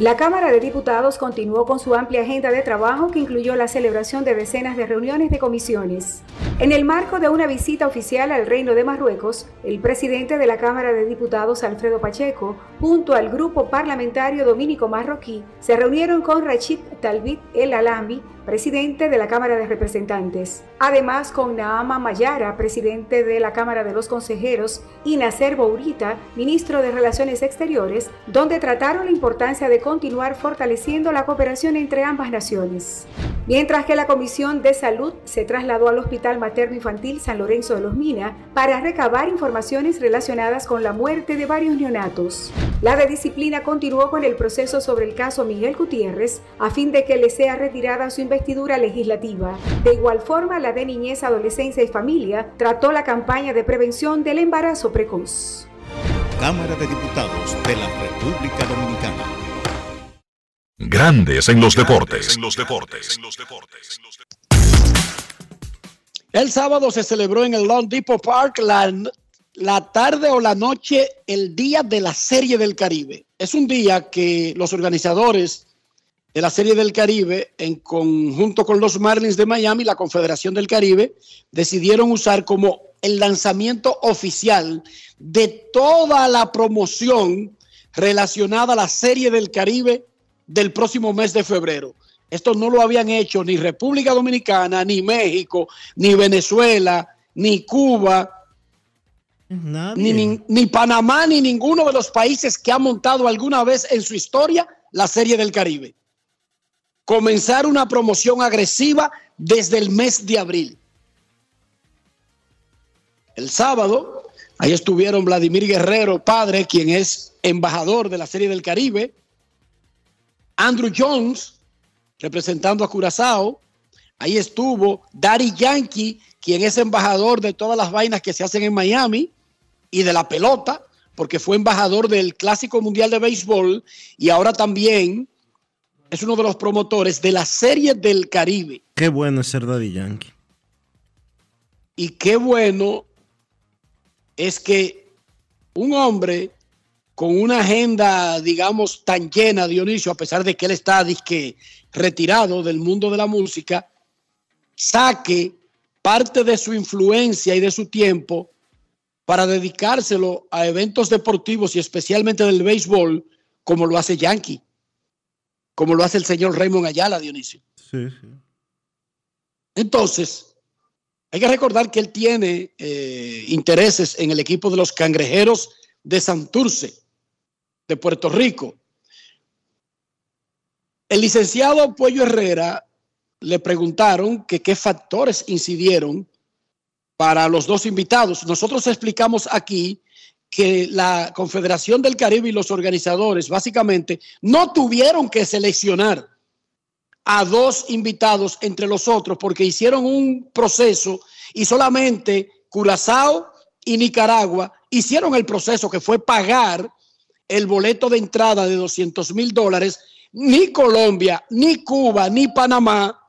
La Cámara de Diputados continuó con su amplia agenda de trabajo que incluyó la celebración de decenas de reuniones de comisiones. En el marco de una visita oficial al Reino de Marruecos, el presidente de la Cámara de Diputados, Alfredo Pacheco, junto al grupo parlamentario dominico marroquí, se reunieron con Rachid Talbit El Alami, presidente de la Cámara de Representantes. Además, con Naama Mayara, presidente de la Cámara de los Consejeros, y Nasser Bourita, ministro de Relaciones Exteriores, donde trataron la importancia de continuar fortaleciendo la cooperación entre ambas naciones. Mientras que la Comisión de Salud se trasladó al Hospital Materno Infantil San Lorenzo de los Mina para recabar informaciones relacionadas con la muerte de varios neonatos. La de disciplina continuó con el proceso sobre el caso Miguel Gutiérrez a fin de que le sea retirada su investidura legislativa. De igual forma, la de Niñez, Adolescencia y Familia trató la campaña de prevención del embarazo precoz. Cámara de Diputados de la República Dominicana. Grandes en los deportes. El sábado se celebró en el Long Depot Park la, la tarde o la noche, el día de la Serie del Caribe. Es un día que los organizadores de la Serie del Caribe, en conjunto con los Marlins de Miami, la Confederación del Caribe, decidieron usar como el lanzamiento oficial de toda la promoción relacionada a la Serie del Caribe del próximo mes de febrero. Esto no lo habían hecho ni República Dominicana, ni México, ni Venezuela, ni Cuba, ni, ni- ni Panamá, ni ninguno de los países que ha montado alguna vez en su historia la Serie del Caribe. Comenzar una promoción agresiva desde el mes de abril. El sábado, ahí estuvieron Vladimir Guerrero, padre, quien es embajador de la Serie del Caribe, Andrew Jones, representando a Curazao. Ahí estuvo Daddy Yankee, quien es embajador de todas las vainas que se hacen en Miami y de la pelota, porque fue embajador del Clásico Mundial de Béisbol y ahora también es uno de los promotores de la Serie del Caribe. Qué bueno es ser Daddy Yankee. Y qué bueno es que un hombre con una agenda, digamos, tan llena, Dionisio, a pesar de que él está disque, retirado del mundo de la música, saque parte de su influencia y de su tiempo para dedicárselo a eventos deportivos y especialmente del béisbol, como lo hace Yankee, como lo hace el señor Raymond Ayala, Dionisio. Sí, sí. Entonces, Hay que recordar que él tiene eh, intereses en el equipo de los cangrejeros de Santurce, de Puerto Rico. El licenciado Puello Herrera le preguntaron que qué factores incidieron para los dos invitados. Nosotros explicamos aquí que la Confederación del Caribe y los organizadores básicamente no tuvieron que seleccionar a dos invitados entre los otros porque hicieron un proceso y solamente Curazao y Nicaragua hicieron el proceso que fue pagar el boleto de entrada de 200 mil dólares. Ni Colombia, ni Cuba, ni Panamá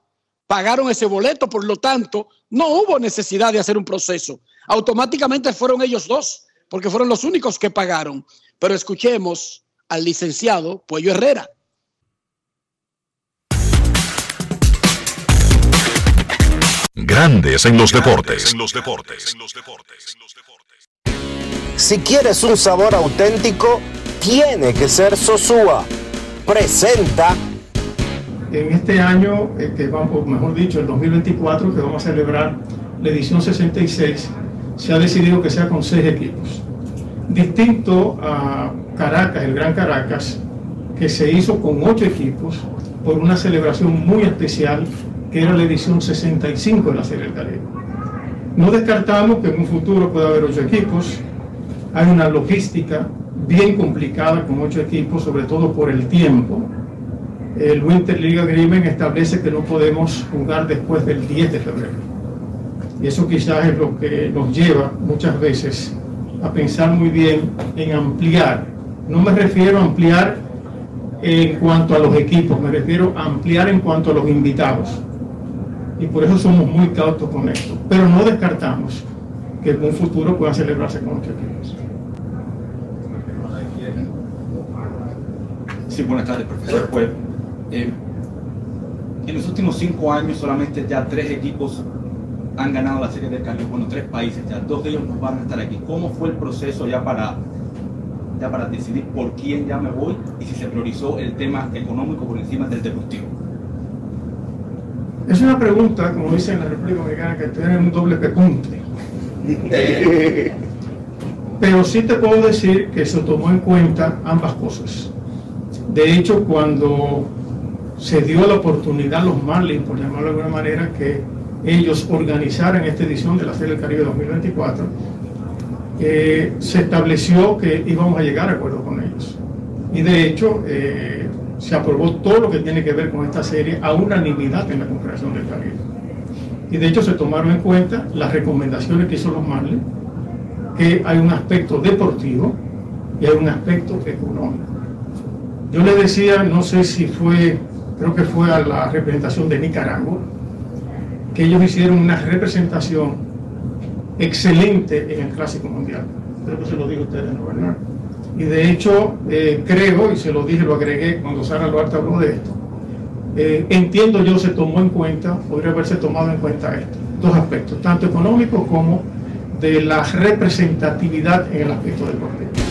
pagaron ese boleto, por lo tanto, no hubo necesidad de hacer un proceso. Automáticamente fueron ellos dos, porque fueron los únicos que pagaron. Pero escuchemos al licenciado Puello Herrera. Grandes en los deportes. Si quieres un sabor auténtico, tiene que ser Sosúa. Presenta. En este año, eh, vamos, mejor dicho, el 2024, que vamos a celebrar la edición 66, se ha decidido que sea con seis equipos. Distinto a Caracas, el Gran Caracas, que se hizo con ocho equipos por una celebración muy especial, que era la edición 65 de la Serie del Caribe. No descartamos que en un futuro pueda haber ocho equipos. Hay una logística bien complicada con ocho equipos, sobre todo por el tiempo. El Winter League Agreement establece que no podemos jugar después del 10 de febrero. Y eso quizás es lo que nos lleva muchas veces a pensar muy bien en ampliar. No me refiero a ampliar en cuanto a los equipos, me refiero a ampliar en cuanto a los invitados. Y por eso somos muy cautos con esto. Pero no descartamos que en un futuro pueda celebrarse con ocho equipos. Sí, buenas tardes, profesor. Pues, eh, en los últimos cinco años solamente ya tres equipos han ganado la Serie del Caribe, bueno, tres países, ya dos de ellos no van a estar aquí. ¿Cómo fue el proceso ya para, ya para decidir por quién ya me voy y si se priorizó el tema económico por encima del deportivo? Es una pregunta, como dicen en la República Dominicana, que tiene un doble pecunte. Pero sí te puedo decir que se tomó en cuenta ambas cosas. De hecho, cuando se dio la oportunidad a los Marlins, por llamarlo de alguna manera, que ellos organizaran esta edición de la Serie del Caribe 2024, eh, se estableció que íbamos a llegar a acuerdo con ellos. Y de hecho, eh, se aprobó todo lo que tiene que ver con esta serie a unanimidad en la Confederación del Caribe. Y de hecho se tomaron en cuenta las recomendaciones que hizo los Marlins, que hay un aspecto deportivo y hay un aspecto económico. Yo le decía, no sé si fue, creo que fue a la representación de Nicaragua, que ellos hicieron una representación excelente en el Clásico Mundial. Creo que se lo digo a ustedes, ¿no, Bernardo? Y de hecho, eh, creo, y se lo dije, lo agregué cuando Sara Luarte habló de esto, eh, entiendo yo se tomó en cuenta, podría haberse tomado en cuenta esto, dos aspectos, tanto económicos como de la representatividad en el aspecto deportivo.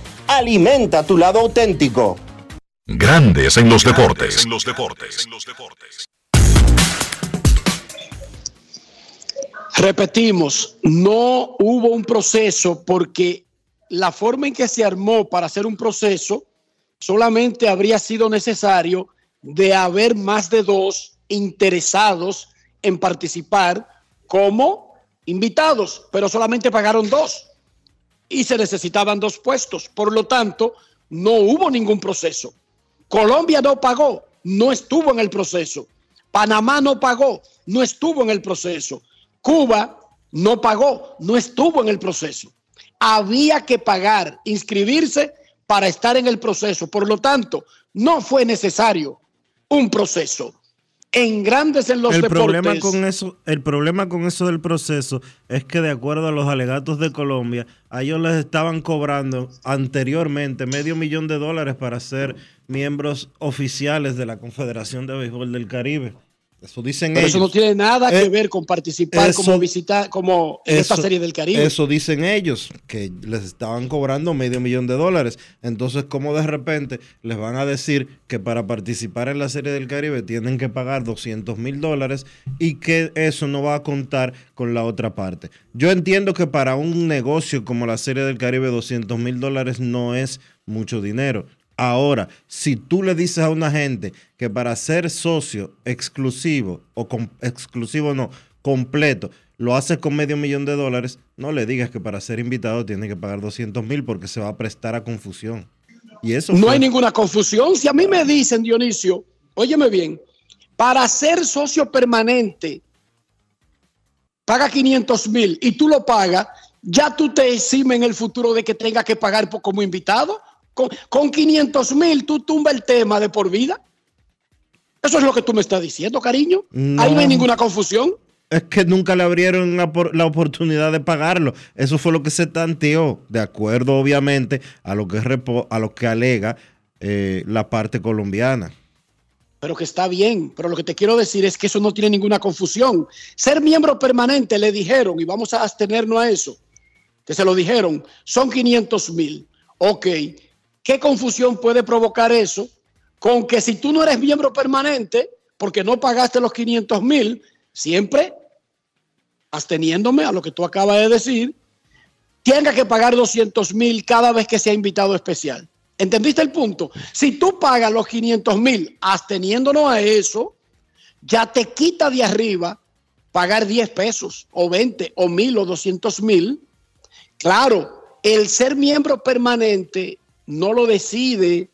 alimenta tu lado auténtico. Grandes en los deportes. Repetimos, no hubo un proceso porque la forma en que se armó para hacer un proceso solamente habría sido necesario de haber más de dos interesados en participar como invitados, pero solamente pagaron dos y se necesitaban dos puestos. Por lo tanto, no hubo ningún proceso. Colombia no pagó, no estuvo en el proceso. Panamá no pagó, no estuvo en el proceso. Cuba no pagó, no estuvo en el proceso. Había que pagar, inscribirse para estar en el proceso. Por lo tanto, no fue necesario un proceso. En Grandes en los el Deportes. problema con eso el problema con eso del proceso es que de acuerdo a los alegatos de Colombia a ellos les estaban cobrando anteriormente medio millón de dólares para ser miembros oficiales de la Confederación de Béisbol del Caribe eso dicen Pero ellos eso no tiene nada Eh, que ver con participar eso- como visitar, como en esta serie del Caribe. Eso dicen ellos, que les estaban cobrando medio millón de dólares. Entonces, ¿cómo de repente les van a decir que para participar en la Serie del Caribe tienen que pagar 200 mil dólares y que eso no va a contar con la otra parte? Yo entiendo que para un negocio como la Serie del Caribe 200 mil dólares no es mucho dinero. Ahora, si tú le dices a una gente que para ser socio exclusivo, o com- exclusivo no, completo, lo haces con medio millón de dólares, no le digas que para ser invitado tiene que pagar 200 mil porque se va a prestar a confusión. Y eso No fue- hay ninguna confusión. Si a mí me dicen, Dionisio, óyeme bien, para ser socio permanente, paga 500 mil y tú lo pagas, ya tú te eximes en el futuro de que tenga que pagar como invitado. Con, con 500 mil tú tumba el tema de por vida. Eso es lo que tú me estás diciendo, cariño. Ahí no hay ninguna confusión. Es que nunca le abrieron la, por- la oportunidad de pagarlo. Eso fue lo que se tanteó, de acuerdo obviamente a lo que, repo- a lo que alega eh, la parte colombiana. pero que está bien. Pero lo que te quiero decir es que eso no tiene ninguna confusión. Ser miembro permanente, le dijeron, y vamos a abstenernos a eso, que se lo dijeron, son 500 mil. Ok, ¿qué confusión puede provocar eso? Con que si tú no eres miembro permanente, porque no pagaste los 500 mil, siempre absteniéndome a lo que tú acabas de decir, tenga que pagar 200 mil cada vez que sea invitado especial. ¿Entendiste el punto? Si tú pagas los 500 mil absteniéndonos a eso, ya te quita de arriba pagar 10 pesos o 20 o 1000 o 200 mil. Claro, el ser miembro permanente no lo decide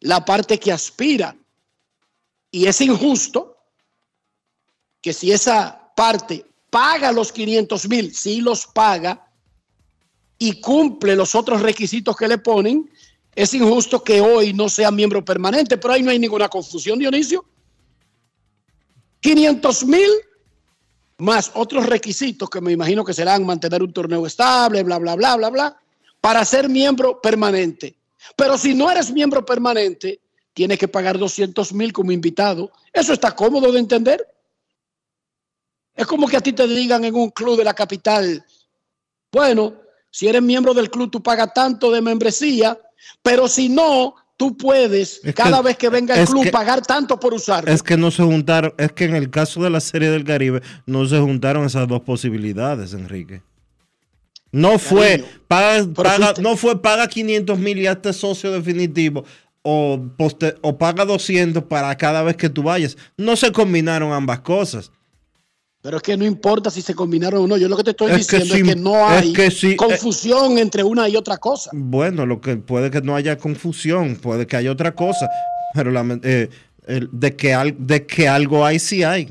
la parte que aspira. Y es injusto que si esa parte paga los 500 mil, si los paga y cumple los otros requisitos que le ponen, es injusto que hoy no sea miembro permanente, pero ahí no hay ninguna confusión, Dionisio. 500 mil más otros requisitos que me imagino que serán mantener un torneo estable, bla, bla, bla, bla, bla, para ser miembro permanente. Pero si no eres miembro permanente, tienes que pagar 200 mil como invitado. Eso está cómodo de entender. Es como que a ti te digan en un club de la capital, bueno, si eres miembro del club tú pagas tanto de membresía, pero si no, tú puedes Es cada que- vez que venga el club que- pagar tanto por usarlo. Es que no se juntaron, es que en el caso de la Serie del Caribe no se juntaron esas dos posibilidades, Enrique. No fue, paga, paga- no fue paga 500 mil y hazte socio definitivo o, poste- o paga 200 para cada vez que tú vayas. No se combinaron ambas cosas. Pero es que no importa si se combinaron o no. Yo lo que te estoy Es que diciendo es que no es hay eh. confusión entre una y otra cosa. Bueno, lo que puede que no haya confusión, puede que haya otra cosa, pero la- eh, de, que al- de que algo hay, sí hay.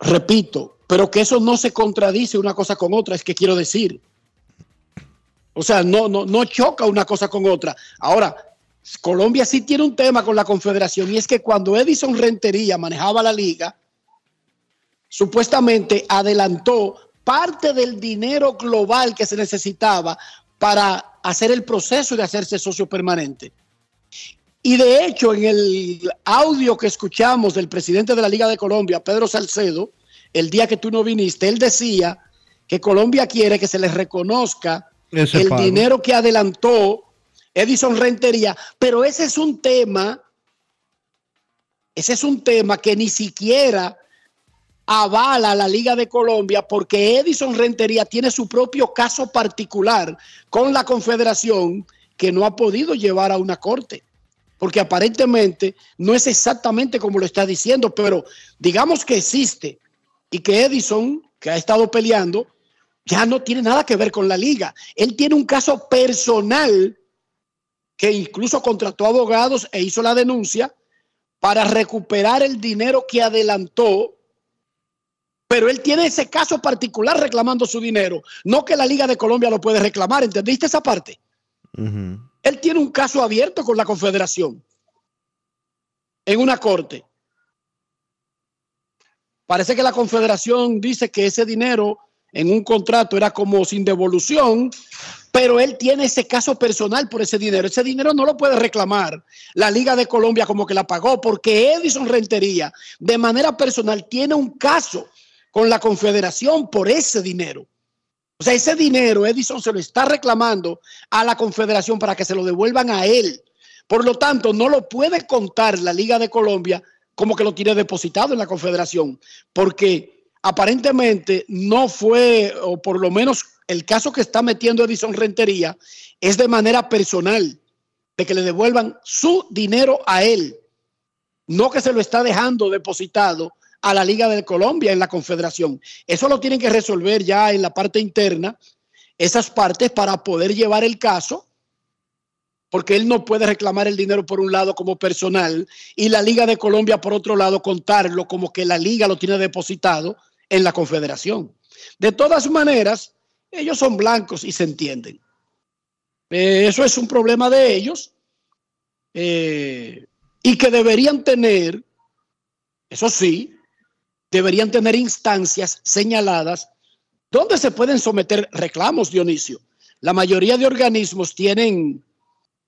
Repito, pero que eso no se contradice una cosa con otra, es que quiero decir. O sea, no, no, no choca una cosa con otra. Ahora, Colombia sí tiene un tema con la Confederación y es que cuando Edison Rentería manejaba la liga, supuestamente adelantó parte del dinero global que se necesitaba para hacer el proceso de hacerse socio permanente. Y de hecho, en el audio que escuchamos del presidente de la Liga de Colombia, Pedro Salcedo, el día que tú no viniste, él decía que Colombia quiere que se les reconozca Ese el pago. dinero que adelantó Edison Rentería, pero ese es un tema, ese es un tema que ni siquiera avala la Liga de Colombia porque Edison Rentería tiene su propio caso particular con la Confederación que no ha podido llevar a una corte. Porque aparentemente no es exactamente como lo está diciendo, pero digamos que existe y que Edison, que ha estado peleando, ya no tiene nada que ver con la liga. Él tiene un caso personal que incluso contrató abogados e hizo la denuncia para recuperar el dinero que adelantó, pero él tiene ese caso particular reclamando su dinero, no que la Liga de Colombia lo puede reclamar, ¿entendiste esa parte? Él tiene un caso abierto con la Confederación. en una corte. Parece que la Confederación dice que ese dinero en un contrato era como sin devolución, pero él tiene ese caso personal por ese dinero. Ese dinero no lo puede reclamar la Liga de Colombia como que la pagó, porque Edison Rentería, de manera personal, tiene un caso con la Confederación por ese dinero. O sea, ese dinero Edison se lo está reclamando a la Confederación para que se lo devuelvan a él. Por lo tanto, no lo puede contar la Liga de Colombia como que lo tiene depositado en la Confederación, porque aparentemente no fue, o por lo menos el caso que está metiendo Edison Rentería es de manera personal, de que le devuelvan su dinero a él, no que se lo está dejando depositado a la Liga de Colombia en la Confederación. Eso lo tienen que resolver ya en la parte interna, esas partes para poder llevar el caso porque él no puede reclamar el dinero por un lado como personal y la Liga de Colombia por otro lado contarlo como que la Liga lo tiene depositado en la Confederación. De todas maneras, ellos son blancos y se entienden. Eh, eso es un problema de ellos eh, y que deberían tener, eso sí, deberían tener instancias señaladas donde se pueden someter reclamos, Dionisio. La mayoría de organismos tienen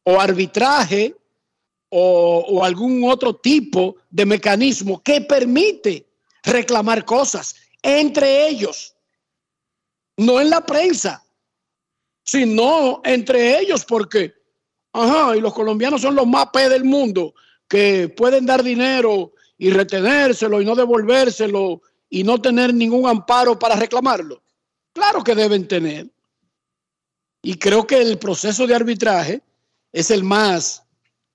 o arbitraje o, algún otro tipo de mecanismo que permite reclamar cosas entre ellos, no en la prensa, sino entre ellos, porque, ajá, y los colombianos son los más P del mundo, que pueden dar dinero y retenérselo y no devolvérselo y no tener ningún amparo para reclamarlo. Claro que deben tener. Y creo que el proceso de arbitraje es el más,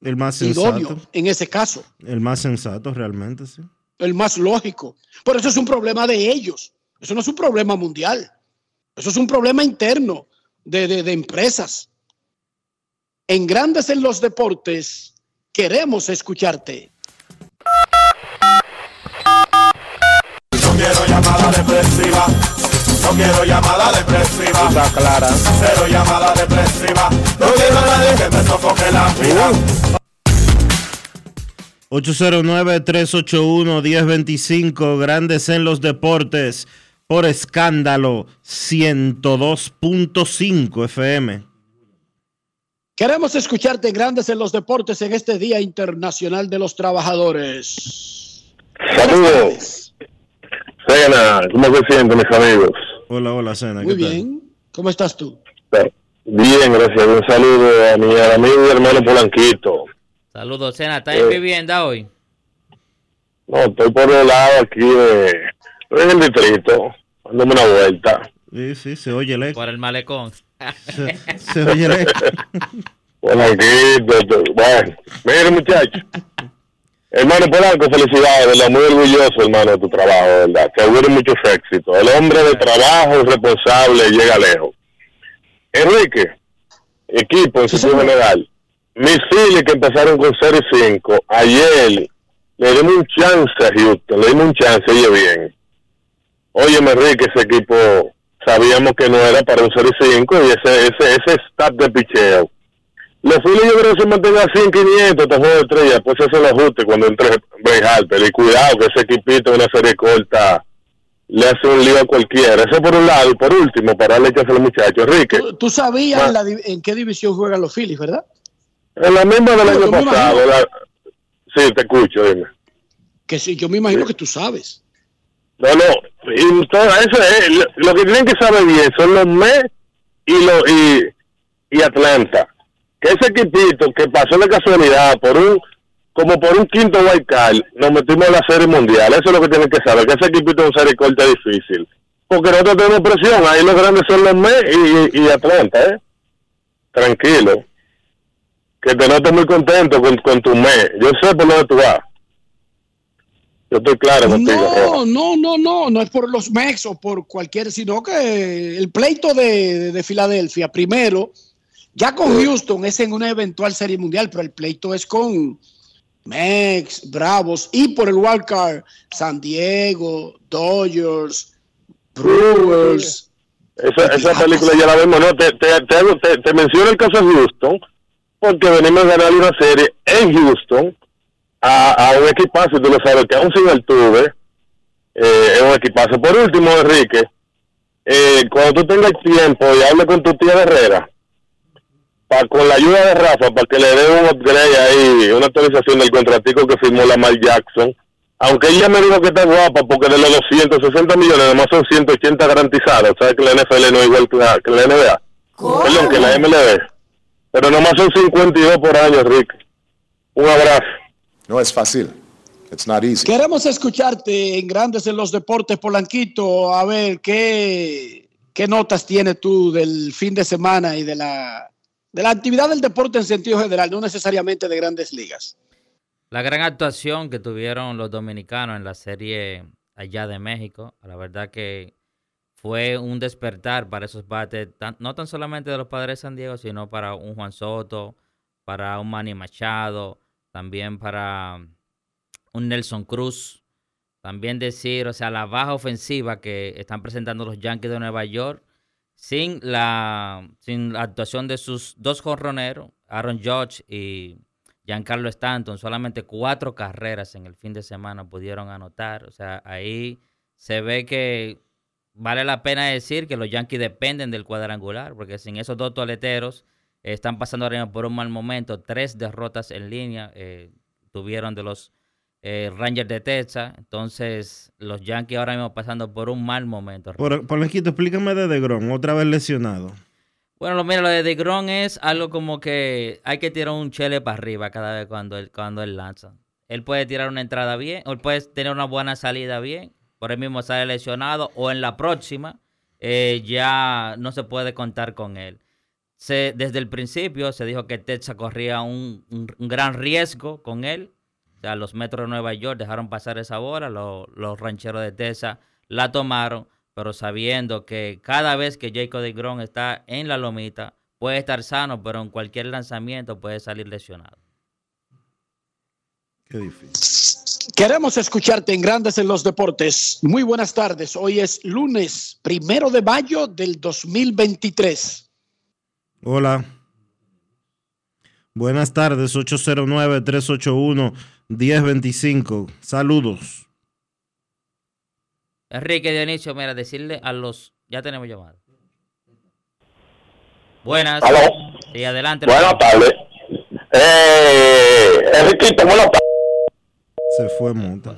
el más idóneo sensato. en ese caso, El más sensato, realmente, sí. el más lógico. Por eso es un problema de ellos. Eso no es un problema mundial. Eso es un problema interno de, de- de empresas. En Grandes en los Deportes, queremos escucharte. No quiero llamada depresiva. No quiero llamada depresiva. Está clara. Cero llamada depresiva. No quiero a nadie que me sofoque la vida. 809-381-1025, Grandes en los Deportes, por escándalo 102.5 FM. Queremos escucharte Grandes en los Deportes en este Día Internacional de los Trabajadores. Saludos. Cena, ¿cómo se sienten mis amigos? Hola, hola, Cena. Muy bien. ¿Cómo estás tú? Bien, gracias. Un saludo a mi amigo y hermano Polanquito. Saludos, Sena. ¿Estás Eh. en vivienda hoy? No, estoy por el lado aquí de, estoy en el distrito, dándome una vuelta. Sí, sí, se oye el eco. Por el malecón. Se, se oye el eco. Polanquito, bueno, mire muchachos. Hermano Polanco, felicidades, ¿verdad? Muy orgulloso, hermano, de tu trabajo, ¿verdad? Te auguro muchos éxitos. El hombre de trabajo, responsable, llega lejos. Enrique, equipo en su general. Mis Phillies que empezaron con 0 y 5, ayer le dimos un chance a Houston, le dimos un chance, oye bien. Oye, Enrique, ese equipo sabíamos que no era para un 0 y 5 y ese, ese, ese stat de picheo. Los Phillies yo creo que se mantenga así en 500, este juego de estrella, después se hace el ajuste cuando entre Bray Harper. Y cuidado que ese equipito en una serie corta le hace un lío a cualquiera. Eso por un lado. Y por último, para darle chance al muchacho, Enrique. Tú, tú sabías en, la en qué división juegan los Phillies, ¿verdad? En la misma del año pasado. la- Sí, te escucho, dime. Que sí, yo me imagino que tú sabes. No, no, y todo eso es, lo, lo que tienen que saber bien son los Mets y, los y, y Atlanta. Que ese equipito que pasó de casualidad por un, como por un quinto wild nos metimos en la serie mundial. Eso es lo que tienen que saber, que ese equipito es un serie corta difícil. Porque nosotros tenemos presión, ahí los grandes son los Mets y, y, y Atlanta, ¿eh? Tranquilo. Que te noto muy contento con, con tu Mets. Yo sé por dónde tú vas. Yo estoy claro contigo. No, no, no, no, no es por los Mex o por cualquier, sino que el pleito de, de Filadelfia, primero, ya con Houston es en una eventual serie mundial, pero el pleito es con Mex, Bravos y por el wild card, San Diego, Dodgers, Brewers. Esa, esa película ya la vemos, ¿no? Te, te, te, hago- te- te menciono el caso de Houston, porque venimos a ganar una serie en Houston, a, a un equipazo, tú lo sabes, que aún sin el tuve, eh, es un equipazo. Por último, Enrique, eh, cuando tú tengas tiempo y hable con tu tía Herrera, pa- con la ayuda de Rafa, para que le dé un upgrade ahí, una actualización del contratico que firmó la Mal Jackson. Aunque ella me dijo que está guapa, porque de los 260 millones, además son 180 garantizados. ¿Sabes que la NFL no es igual que la, que la NBA? Perdón, que la MLB. Pero nomás son 52 por año, Rick. Un abrazo. No es fácil. It's not easy. Queremos escucharte en Grandes en los Deportes, Polanquito. A ver, ¿qué, qué notas tienes tú del fin de semana y de la, de la actividad del deporte en sentido general, no necesariamente de grandes ligas? La gran actuación que tuvieron los dominicanos en la serie allá de México, la verdad que fue un despertar para esos bates, no tan solamente de los padres de San Diego, sino para un Juan Soto, para un Manny Machado, también para un Nelson Cruz. También decir, o sea, la baja ofensiva que están presentando los Yankees de Nueva York, sin la, sin la actuación de sus dos jorroneros, Aaron Judge y Giancarlo Stanton, solamente cuatro carreras en el fin de semana pudieron anotar. O sea, ahí se ve que vale la pena decir que los Yankees dependen del cuadrangular, porque sin esos dos toleteros eh, están pasando por un mal momento. Tres derrotas en línea eh, tuvieron de los eh, Rangers de Texas. Entonces, los Yankees ahora mismo pasando por un mal momento. Por, Polanquito, explícame de DeGrom, otra vez lesionado. Bueno, lo, mira, lo de DeGrom es algo como que hay que tirar un chele para arriba cada vez cuando él, cuando él lanza. Él puede tirar una entrada bien, o él puede tener una buena salida bien, por él mismo sale lesionado, o en la próxima eh, ya no se puede contar con él. Se, desde el principio se dijo que Texas corría un, un- un gran riesgo con él. Sea, los metros de Nueva York dejaron pasar esa bola, lo- los rancheros de Texas la tomaron, pero sabiendo que cada vez que Jacob de Grom está en la lomita, puede estar sano, pero en cualquier lanzamiento puede salir lesionado. Qué difícil. Queremos escucharte en Grandes en los Deportes. Muy buenas tardes. Hoy es lunes, primero de mayo del 2023. Hola. Buenas tardes, 809-381-1025. Saludos. Enrique Dionisio, mira, decirle a los... Ya tenemos llamada. Buenas. Aló. Sí, adelante. Buenas tardes. Eh, Enriquito, buenas tardes. Se fue Mota.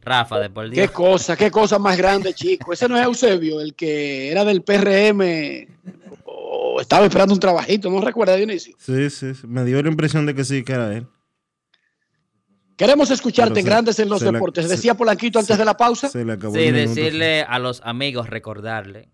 Rafa, de por Qué cosa, qué cosa más grande, chico. Ese no es Eusebio, el que era del PRM o estaba esperando un trabajito, ¿no recuerda, Dionisio? Sí, sí, sí. Me dio la impresión de que sí, que era él. Queremos escucharte en Grandes en los se Deportes. se- Decía Polanquito antes de la pausa. Se le acabó Sí, el decirle a los amigos, recordarle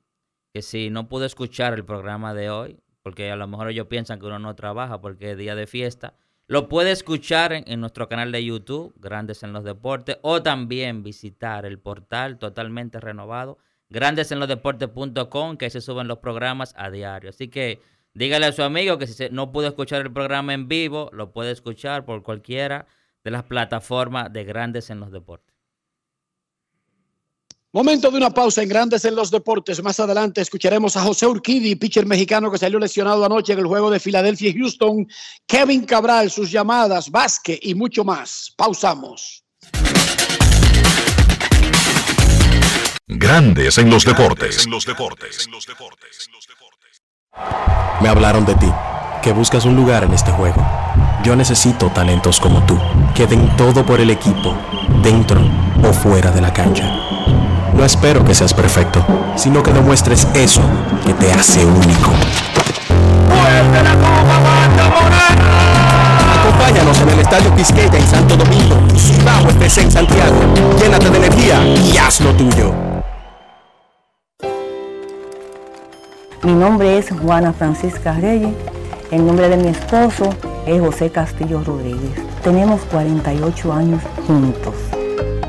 que si no pudo escuchar el programa de hoy, porque a lo mejor ellos piensan que uno no trabaja porque es día de fiesta, lo puede escuchar en, en nuestro canal de YouTube, Grandes en los Deportes, o también visitar el portal totalmente renovado, grandesenlosdeportes.com, que se suben los programas a diario. Así que dígale a su amigo que si se- no pudo escuchar el programa en vivo, lo puede escuchar por cualquiera de las plataformas de Grandes en los Deportes. Momento de una pausa en Grandes en los Deportes. Más adelante escucharemos a José Urquidi, pitcher mexicano que salió lesionado anoche en el juego de Filadelfia y Houston, Kevin Cabral, sus llamadas, Vázquez y mucho más. Pausamos. Grandes en los deportes. En los deportes. Me hablaron de ti, que buscas un lugar en este juego. Yo necesito talentos como tú, que den todo por el equipo, dentro o fuera de la cancha. No espero que seas perfecto, sino que demuestres eso que te hace único. Acompáñanos en el Estadio Quisqueya en Santo Domingo, Cibao FC en Santiago. Llénate de energía y haz lo tuyo. Mi nombre es Juana Francisca Reyes. El nombre de mi esposo es José Castillo Rodríguez. Tenemos 48 años juntos.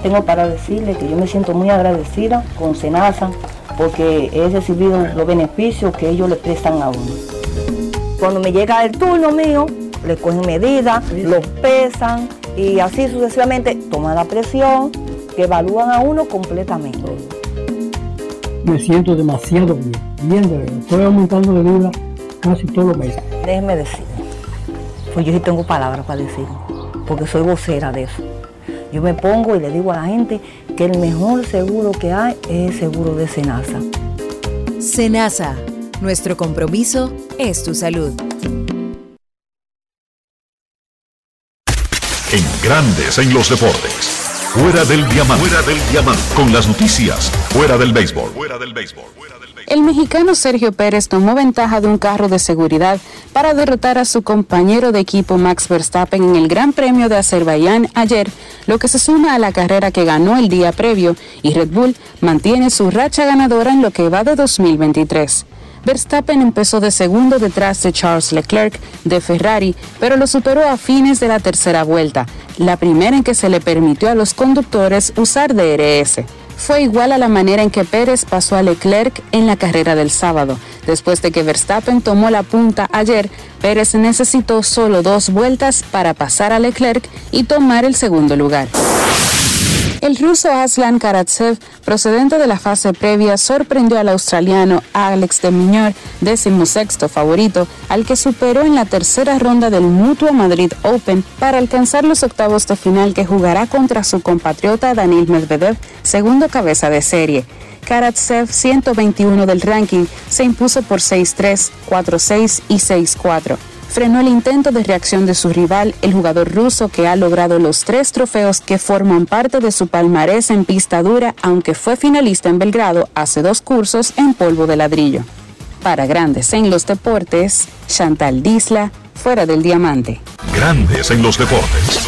Tengo para decirle que yo me siento muy agradecida con Senasa porque he recibido los beneficios que ellos le prestan a uno. Cuando me llega el turno mío, le cogen medidas, los pesan y así sucesivamente toman la presión, que evalúan a uno completamente. Me siento demasiado bien, bien de verdad. Estoy aumentando de vida casi todos los meses. Déjeme decir, pues yo sí tengo palabras para decir. porque soy vocera de eso. Yo me pongo y le digo a la gente que el mejor seguro que hay es el seguro de Senasa. Senasa, nuestro compromiso es tu salud. En Grandes en los Deportes. Fuera del diamante. Fuera del diamante. Con las noticias. Fuera del béisbol. Fuera del béisbol. El mexicano Sergio Pérez tomó ventaja de un carro de seguridad para derrotar a su compañero de equipo Max Verstappen en el Gran Premio de Azerbaiyán ayer, lo que se suma a la carrera que ganó el día previo y Red Bull mantiene su racha ganadora en lo que va de 2023. Verstappen empezó de segundo detrás de Charles Leclerc de Ferrari, pero lo superó a fines de la tercera vuelta, la primera en que se le permitió a los conductores usar DRS fue igual a la manera en que Pérez pasó a Leclerc en la carrera del sábado. Después de que Verstappen tomó la punta ayer, Pérez necesitó solo dos vueltas para pasar a Leclerc y tomar el segundo lugar. El ruso Aslan Karatsev, procedente de la fase previa, sorprendió al australiano Alex de Miñor, decimosexto favorito, al que superó en la tercera ronda del Mutuo Madrid Open para alcanzar los octavos de final que jugará contra su compatriota Daniil Medvedev, segundo cabeza de serie. Karatsev, 121 del ranking, se impuso por 6-3, 4-6 y 6-4 frenó el intento de reacción de su rival, el jugador ruso que ha logrado los tres trofeos que forman parte de su palmarés en pista dura, aunque fue finalista en Belgrado hace dos cursos en polvo de ladrillo. Para Grandes en los Deportes, Chantal Disla, fuera del diamante. Grandes en los Deportes.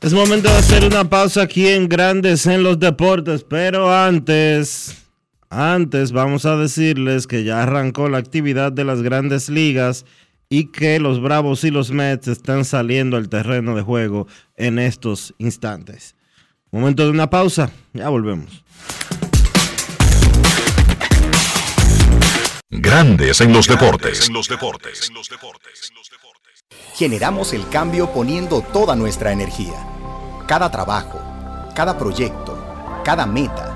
Es momento de hacer una pausa aquí en Grandes en los Deportes, pero antes... Antes vamos a decirles que ya arrancó la actividad de las grandes ligas y que los Bravos y los Mets están saliendo al terreno de juego en estos instantes. Momento de una pausa, ya volvemos. Grandes en los deportes. En los deportes. Generamos el cambio poniendo toda nuestra energía. Cada trabajo, cada proyecto, cada meta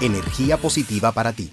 energía positiva para ti.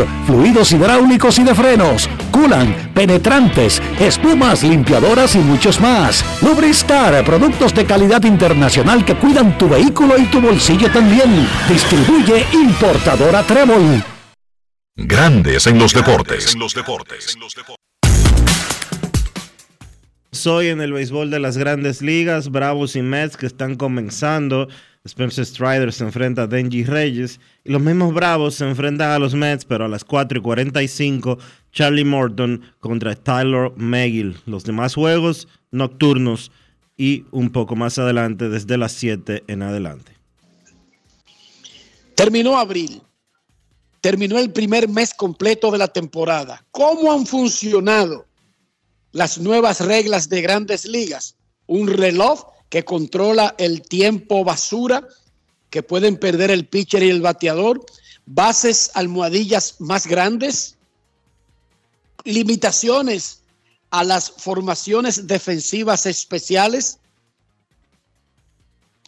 fluidos hidráulicos y de frenos, culan, penetrantes, espumas, limpiadoras y muchos más. Lubristar, productos de calidad internacional que cuidan tu vehículo y tu bolsillo también. Distribuye importadora Trébol. Grandes en los deportes. Soy en el béisbol de las grandes ligas, Bravos y Mets que están comenzando. Spencer Strider se enfrenta a Denji Reyes. Y los mismos Bravos se enfrentan a los Mets, pero a las 4 y 45, Charlie Morton contra Tyler McGill. Los demás juegos nocturnos y un poco más adelante, desde las 7 en adelante. Terminó abril. Terminó el primer mes completo de la temporada. ¿Cómo han funcionado las nuevas reglas de grandes ligas? Un reloj que controla el tiempo basura que pueden perder el pitcher y el bateador, bases almohadillas más grandes, limitaciones a las formaciones defensivas especiales.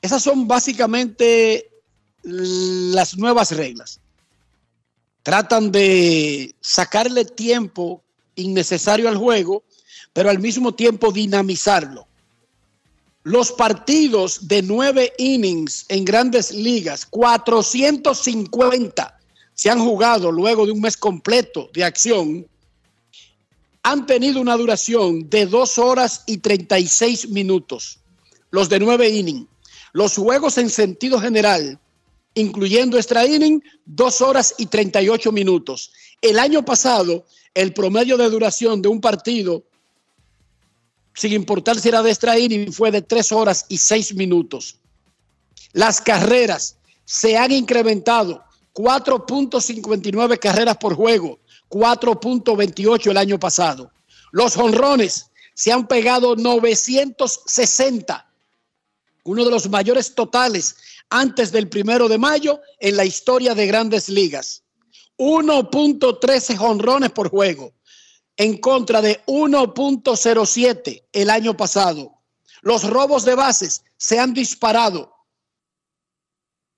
Esas son básicamente las nuevas reglas. Tratan de sacarle tiempo innecesario al juego, pero al mismo tiempo dinamizarlo. Los partidos de nueve innings en grandes ligas, 450 se han jugado luego de un mes completo de acción. han tenido una duración de 2 horas y 36 minutos, los de 9 innings. Los juegos en sentido general, incluyendo extra inning, 2 horas y 38 minutos. El año pasado, el promedio de duración de un partido, sin importar si era de extra inning, fue de 3 horas y 6 minutos. Las carreras se han incrementado 4.59 carreras por juego, 4.28 el año pasado. Los honrones se han pegado 960, uno de los mayores totales antes del primero de mayo en la historia de grandes ligas. 1.13 honrones por juego en contra de 1.07 el año pasado. Los robos de bases se han disparado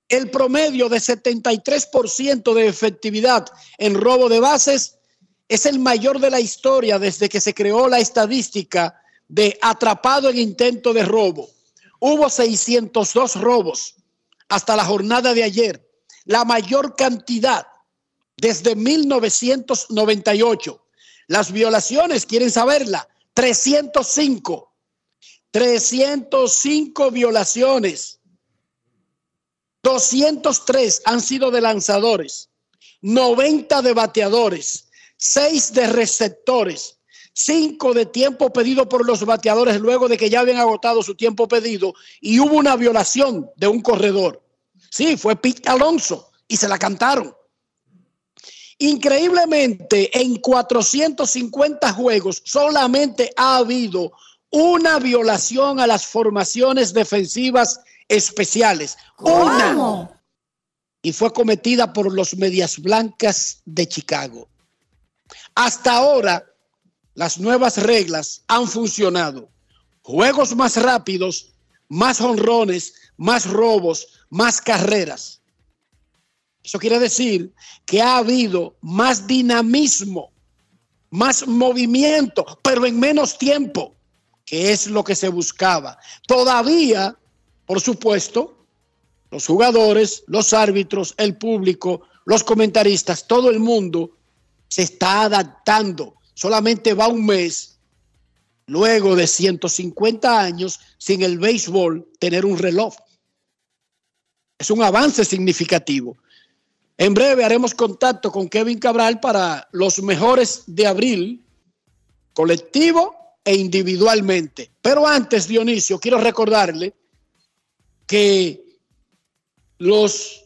el promedio de 73% de efectividad en robo de bases es el mayor de la historia desde que se creó la estadística de atrapado en intento de robo. Hubo 602 robos hasta la jornada de ayer, la mayor cantidad desde 1998. Las violaciones, ¿quieren saberla? 305. 305 violaciones 203 han sido de lanzadores, 90 de bateadores, 6 de receptores, 5 de tiempo pedido por los bateadores luego de que ya habían agotado su tiempo pedido y hubo una violación de un corredor. Sí, fue Pete Alonso y se la cantaron. Increíblemente, en 450 juegos solamente ha habido una violación a las formaciones defensivas especiales. Una. Y fue cometida por los Medias Blancas de Chicago. Hasta ahora, las nuevas reglas han funcionado. Juegos más rápidos, más honrones, más robos, más carreras. Eso quiere decir que ha habido más dinamismo, más movimiento, pero en menos tiempo, que es lo que se buscaba. Todavía por supuesto, los jugadores, los árbitros, el público, los comentaristas, todo el mundo se está adaptando. Solamente va un mes luego de 150 años sin el béisbol tener un reloj. Es un avance significativo. En breve haremos contacto con Kevin Cabral para los mejores de abril, colectivo e individualmente. Pero antes, Dionisio, quiero recordarle que los,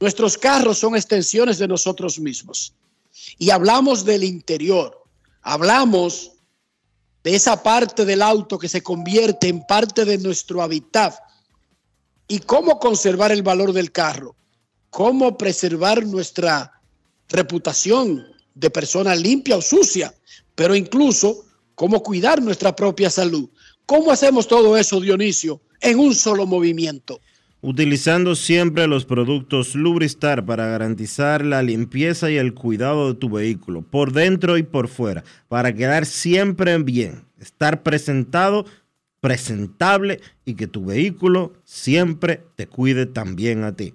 nuestros carros son extensiones de nosotros mismos. Y hablamos del interior, hablamos de esa parte del auto que se convierte en parte de nuestro hábitat. Y cómo conservar el valor del carro, cómo preservar nuestra reputación de persona limpia o sucia, pero incluso cómo cuidar nuestra propia salud. ¿Cómo hacemos todo eso, Dionisio? en un solo movimiento. Utilizando siempre los productos Lubristar para garantizar la limpieza y el cuidado de tu vehículo, por dentro y por fuera, para quedar siempre bien, estar presentado, presentable y que tu vehículo siempre te cuide también a ti.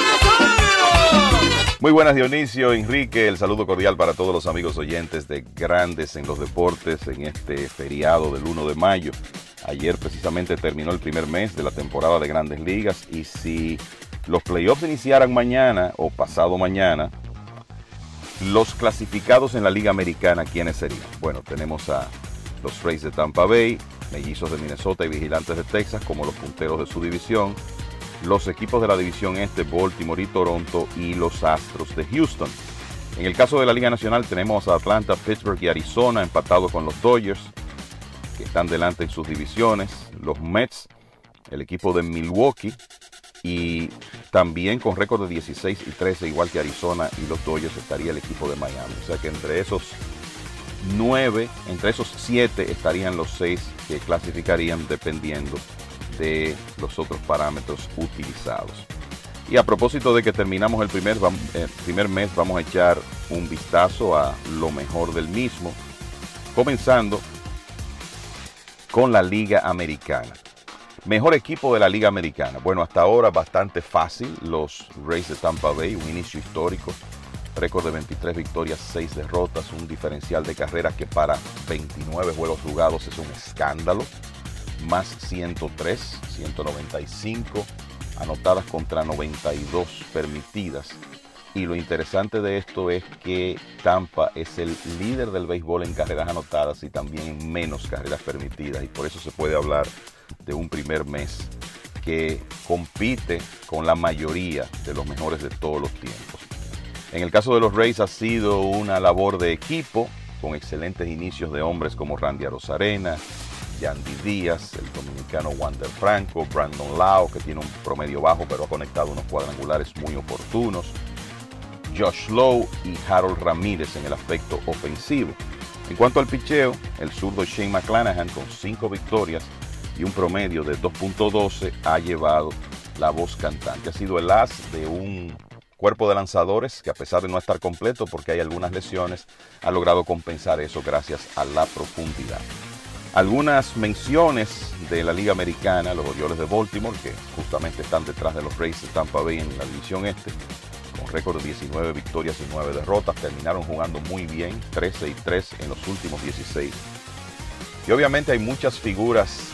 Muy buenas Dionisio, Enrique, el saludo cordial para todos los amigos oyentes de Grandes en los Deportes en este feriado del 1 de mayo. Ayer precisamente terminó el primer mes de la temporada de Grandes Ligas y si los playoffs iniciaran mañana o pasado mañana, los clasificados en la Liga Americana, ¿quiénes serían? Bueno, tenemos a los Rays de Tampa Bay, Mellizos de Minnesota y Vigilantes de Texas como los punteros de su división, los equipos de la división este, Baltimore y Toronto, y los Astros de Houston. En el caso de la Liga Nacional tenemos a Atlanta, Pittsburgh y Arizona empatados con los Dodgers, que están delante en sus divisiones, los Mets, el equipo de Milwaukee, y también con récord de 16 y 13, igual que Arizona y los Dodgers, estaría el equipo de Miami. O sea que entre esos nueve, entre esos siete estarían los seis que clasificarían dependiendo de los otros parámetros utilizados. Y a propósito de que terminamos el primer, el primer mes, vamos a echar un vistazo a lo mejor del mismo, comenzando con la Liga Americana. Mejor equipo de la Liga Americana. Bueno, hasta ahora bastante fácil. Los Rays de Tampa Bay, un inicio histórico. Récord de 23 victorias, 6 derrotas, un diferencial de carrera que para 29 juegos jugados es un escándalo. Más 103, 195 anotadas contra 92 permitidas. Y lo interesante de esto es que Tampa es el líder del béisbol en carreras anotadas y también en menos carreras permitidas. Y por eso se puede hablar de un primer mes que compite con la mayoría de los mejores de todos los tiempos. En el caso de los Rays ha sido una labor de equipo con excelentes inicios de hombres como Randy Arozarena, Yandy Díaz, el dominicano Wander Franco, Brandon Lau, que tiene un promedio bajo pero ha conectado unos cuadrangulares muy oportunos, Josh Lowe y Harold Ramírez en el aspecto ofensivo. En cuanto al picheo, el zurdo Shane McClanahan con cinco victorias y un promedio de 2.12 ha llevado la voz cantante. Ha sido el as de un cuerpo de lanzadores que a pesar de no estar completo porque hay algunas lesiones, ha logrado compensar eso gracias a la profundidad. Algunas menciones de la Liga Americana, los Orioles de Baltimore, que justamente están detrás de los Rays de Tampa Bay en la división este, con récord de 19 victorias y 9 derrotas, terminaron jugando muy bien, 13 y 3 en los últimos 16. Y obviamente hay muchas figuras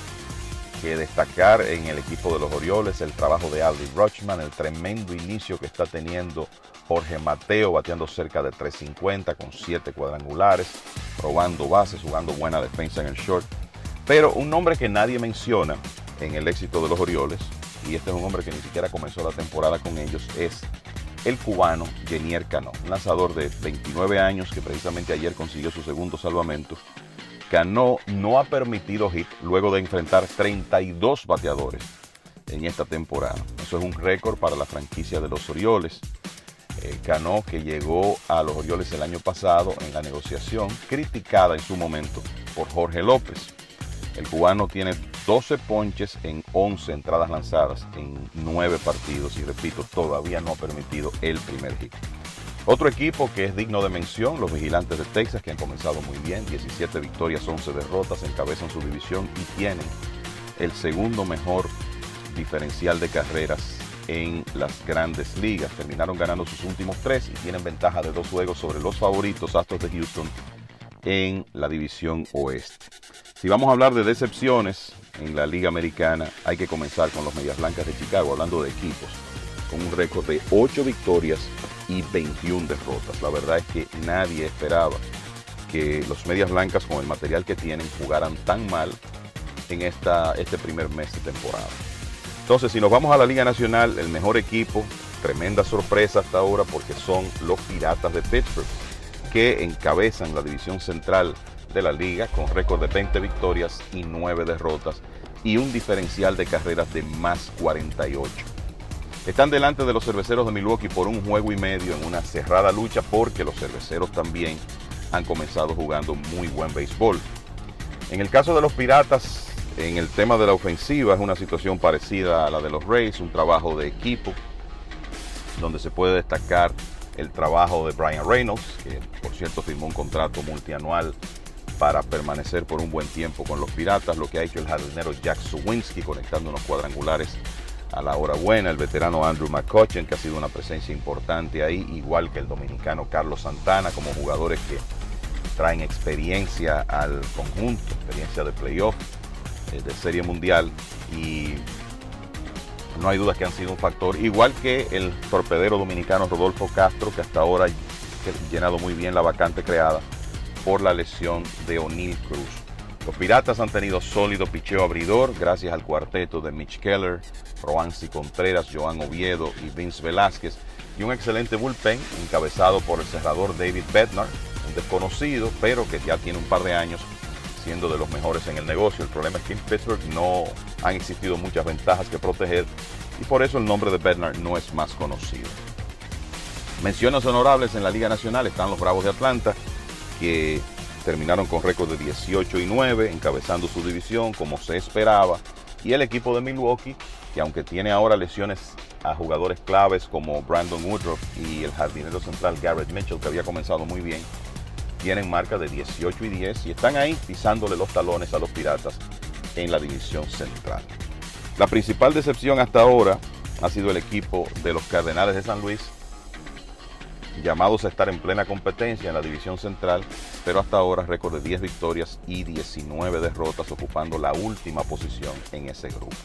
que destacar en el equipo de los Orioles, el trabajo de Aldi Rochman, el tremendo inicio que está teniendo Jorge Mateo, bateando cerca de 350 con 7 cuadrangulares, robando bases, jugando buena defensa en el short. Pero un nombre que nadie menciona en el éxito de los Orioles, y este es un hombre que ni siquiera comenzó la temporada con ellos, es el cubano Genier Cano, un lanzador de 29 años que precisamente ayer consiguió su segundo salvamento Cano no ha permitido hit luego de enfrentar 32 bateadores en esta temporada. Eso es un récord para la franquicia de los Orioles. Eh, Cano que llegó a los Orioles el año pasado en la negociación, criticada en su momento por Jorge López. El cubano tiene 12 ponches en 11 entradas lanzadas en 9 partidos y repito, todavía no ha permitido el primer hit. Otro equipo que es digno de mención, los Vigilantes de Texas, que han comenzado muy bien, 17 victorias, 11 derrotas, encabezan su división y tienen el segundo mejor diferencial de carreras en las grandes ligas. Terminaron ganando sus últimos tres y tienen ventaja de dos juegos sobre los favoritos Astros de Houston en la división oeste. Si vamos a hablar de decepciones en la liga americana, hay que comenzar con los Medias Blancas de Chicago, hablando de equipos, con un récord de 8 victorias y 21 derrotas. La verdad es que nadie esperaba que los Medias Blancas con el material que tienen jugaran tan mal en esta, este primer mes de temporada. Entonces, si nos vamos a la Liga Nacional, el mejor equipo, tremenda sorpresa hasta ahora porque son los Piratas de Pittsburgh, que encabezan la división central de la liga con récord de 20 victorias y 9 derrotas y un diferencial de carreras de más 48. Están delante de los cerveceros de Milwaukee por un juego y medio en una cerrada lucha porque los cerveceros también han comenzado jugando muy buen béisbol. En el caso de los Piratas, en el tema de la ofensiva es una situación parecida a la de los Rays, un trabajo de equipo donde se puede destacar el trabajo de Brian Reynolds, que por cierto firmó un contrato multianual para permanecer por un buen tiempo con los Piratas, lo que ha hecho el jardinero Jack Suwinski conectando unos cuadrangulares a la hora buena, el veterano Andrew McCutcheon, que ha sido una presencia importante ahí, igual que el dominicano Carlos Santana, como jugadores que traen experiencia al conjunto, experiencia de playoff, eh, de serie mundial, y no hay duda que han sido un factor, igual que el torpedero dominicano Rodolfo Castro, que hasta ahora ha llenado muy bien la vacante creada por la lesión de O'Neill Cruz. Los Piratas han tenido sólido picheo abridor gracias al cuarteto de Mitch Keller, Roansi Contreras, Joan Oviedo y Vince Velázquez y un excelente bullpen encabezado por el cerrador David Bednar, un desconocido pero que ya tiene un par de años siendo de los mejores en el negocio. El problema es que en Pittsburgh no han existido muchas ventajas que proteger y por eso el nombre de Bednar no es más conocido. Menciones honorables en la Liga Nacional están los Bravos de Atlanta que terminaron con récord de 18 y 9, encabezando su división como se esperaba. Y el equipo de Milwaukee, que aunque tiene ahora lesiones a jugadores claves como Brandon Woodruff y el jardinero central Garrett Mitchell, que había comenzado muy bien, tienen marca de 18 y 10 y están ahí pisándole los talones a los Piratas en la división central. La principal decepción hasta ahora ha sido el equipo de los Cardenales de San Luis, llamados a estar en plena competencia en la división central, pero hasta ahora récord de 10 victorias y 19 derrotas, ocupando la última posición en ese grupo.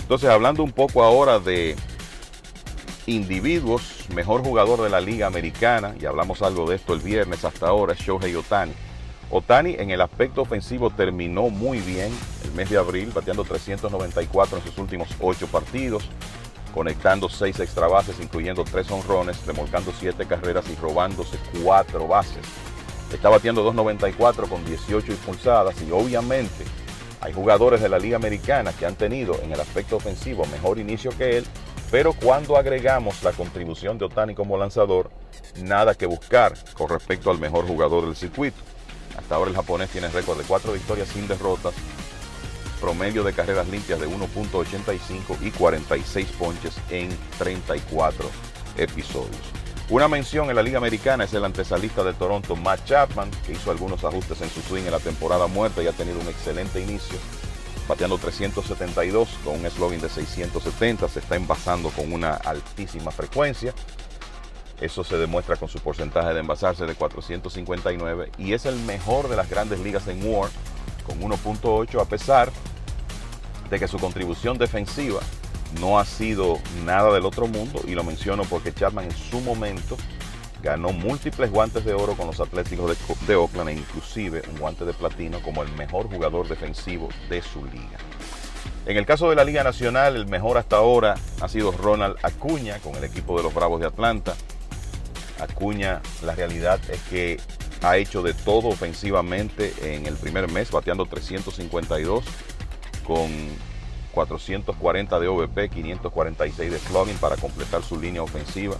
Entonces, hablando un poco ahora de individuos, mejor jugador de la liga americana, y hablamos algo de esto el viernes hasta ahora, Shohei Otani. Otani en el aspecto ofensivo terminó muy bien el mes de abril, bateando 394 en sus últimos 8 partidos, conectando 6 extra bases, incluyendo 3 honrones, remolcando 7 carreras y robándose 4 bases. Está bateando 294 con 18 impulsadas y obviamente hay jugadores de la Liga Americana que han tenido en el aspecto ofensivo mejor inicio que él, pero cuando agregamos la contribución de Otani como lanzador, nada que buscar con respecto al mejor jugador del circuito. Hasta ahora el japonés tiene récord de 4 victorias sin derrotas, promedio de carreras limpias de 1.85 y 46 ponches en 34 episodios. Una mención en la Liga Americana es el antesalista de Toronto, Matt Chapman, que hizo algunos ajustes en su swing en la temporada muerta y ha tenido un excelente inicio, bateando 372 con un slogan de 670, se está envasando con una altísima frecuencia. Eso se demuestra con su porcentaje de envasarse de 459 y es el mejor de las grandes ligas en WAR con 1.8 a pesar de que su contribución defensiva no ha sido nada del otro mundo y lo menciono porque Chapman en su momento ganó múltiples guantes de oro con los Atléticos de, de, Oakland e inclusive un guante de platino como el mejor jugador defensivo de su liga. En el caso de la Liga Nacional, el mejor hasta ahora ha sido Ronald Acuña con el equipo de los Bravos de Atlanta. Acuña, la realidad es que ha hecho de todo ofensivamente en el primer mes, bateando 352 con 440 de OVP, 546 de slugging para completar su línea ofensiva.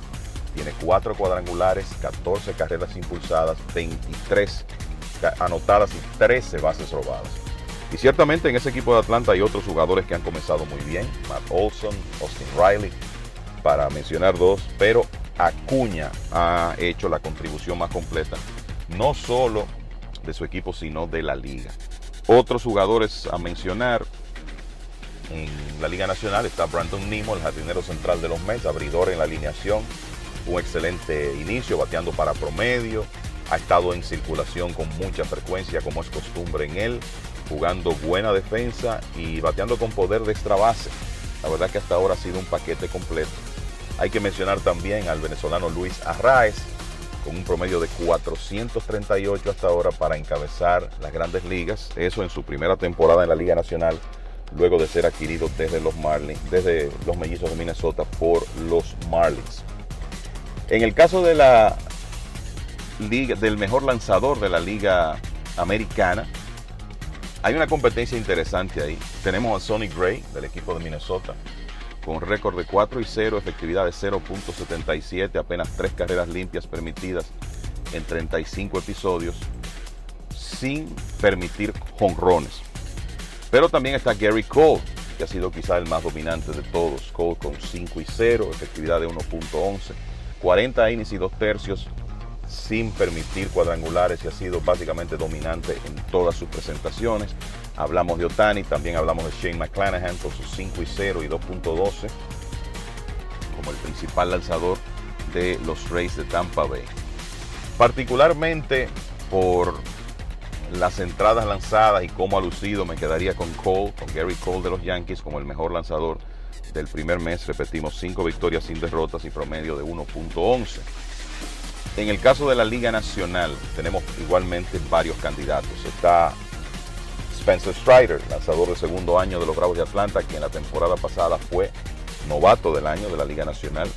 Tiene 4 cuadrangulares, 14 carreras impulsadas, 23 anotadas y 13 bases robadas. Y ciertamente en ese equipo de Atlanta hay otros jugadores que han comenzado muy bien. Matt Olson, Austin Riley, para mencionar dos. Pero Acuña ha hecho la contribución más completa, no solo de su equipo, sino de la liga. Otros jugadores a mencionar, en la Liga Nacional está Brandon Nimo, el jardinero central de los Mets, abridor en la alineación. Un excelente inicio, bateando para promedio. Ha estado en circulación con mucha frecuencia, como es costumbre en él. Jugando buena defensa y bateando con poder de extra base. La verdad que hasta ahora ha sido un paquete completo. Hay que mencionar también al venezolano Luis Arraez, con un promedio de 438 hasta ahora para encabezar las grandes ligas. Eso en su primera temporada en la Liga Nacional luego de ser adquirido desde los Marlins, desde los mellizos de Minnesota por los Marlins. En el caso de la liga, del mejor lanzador de la liga americana, hay una competencia interesante ahí. Tenemos a Sonny Gray del equipo de Minnesota con récord de 4 y 0, efectividad de 0.77, apenas 3 carreras limpias permitidas en 35 episodios, sin permitir jonrones. Pero también está Gary Cole, que ha sido quizá el más dominante de todos. Cole con 5 y 0, efectividad de 1.11, 40 innings y 2 tercios sin permitir cuadrangulares y ha sido básicamente dominante en todas sus presentaciones. Hablamos de Otani, también hablamos de Shane McClanahan con sus 5 y 0 y 2.12 como el principal lanzador de los Rays de Tampa Bay. Particularmente por las entradas lanzadas y cómo ha lucido, me quedaría con Cole, con Gary Cole de los Yankees como el mejor lanzador del primer mes. Repetimos, 5 victorias sin derrotas y promedio de 1.11. En el caso de la Liga Nacional, tenemos igualmente varios candidatos. Está Spencer Strider, lanzador de segundo año de los Bravos de Atlanta, que en la temporada pasada fue novato del año de la Liga Nacional.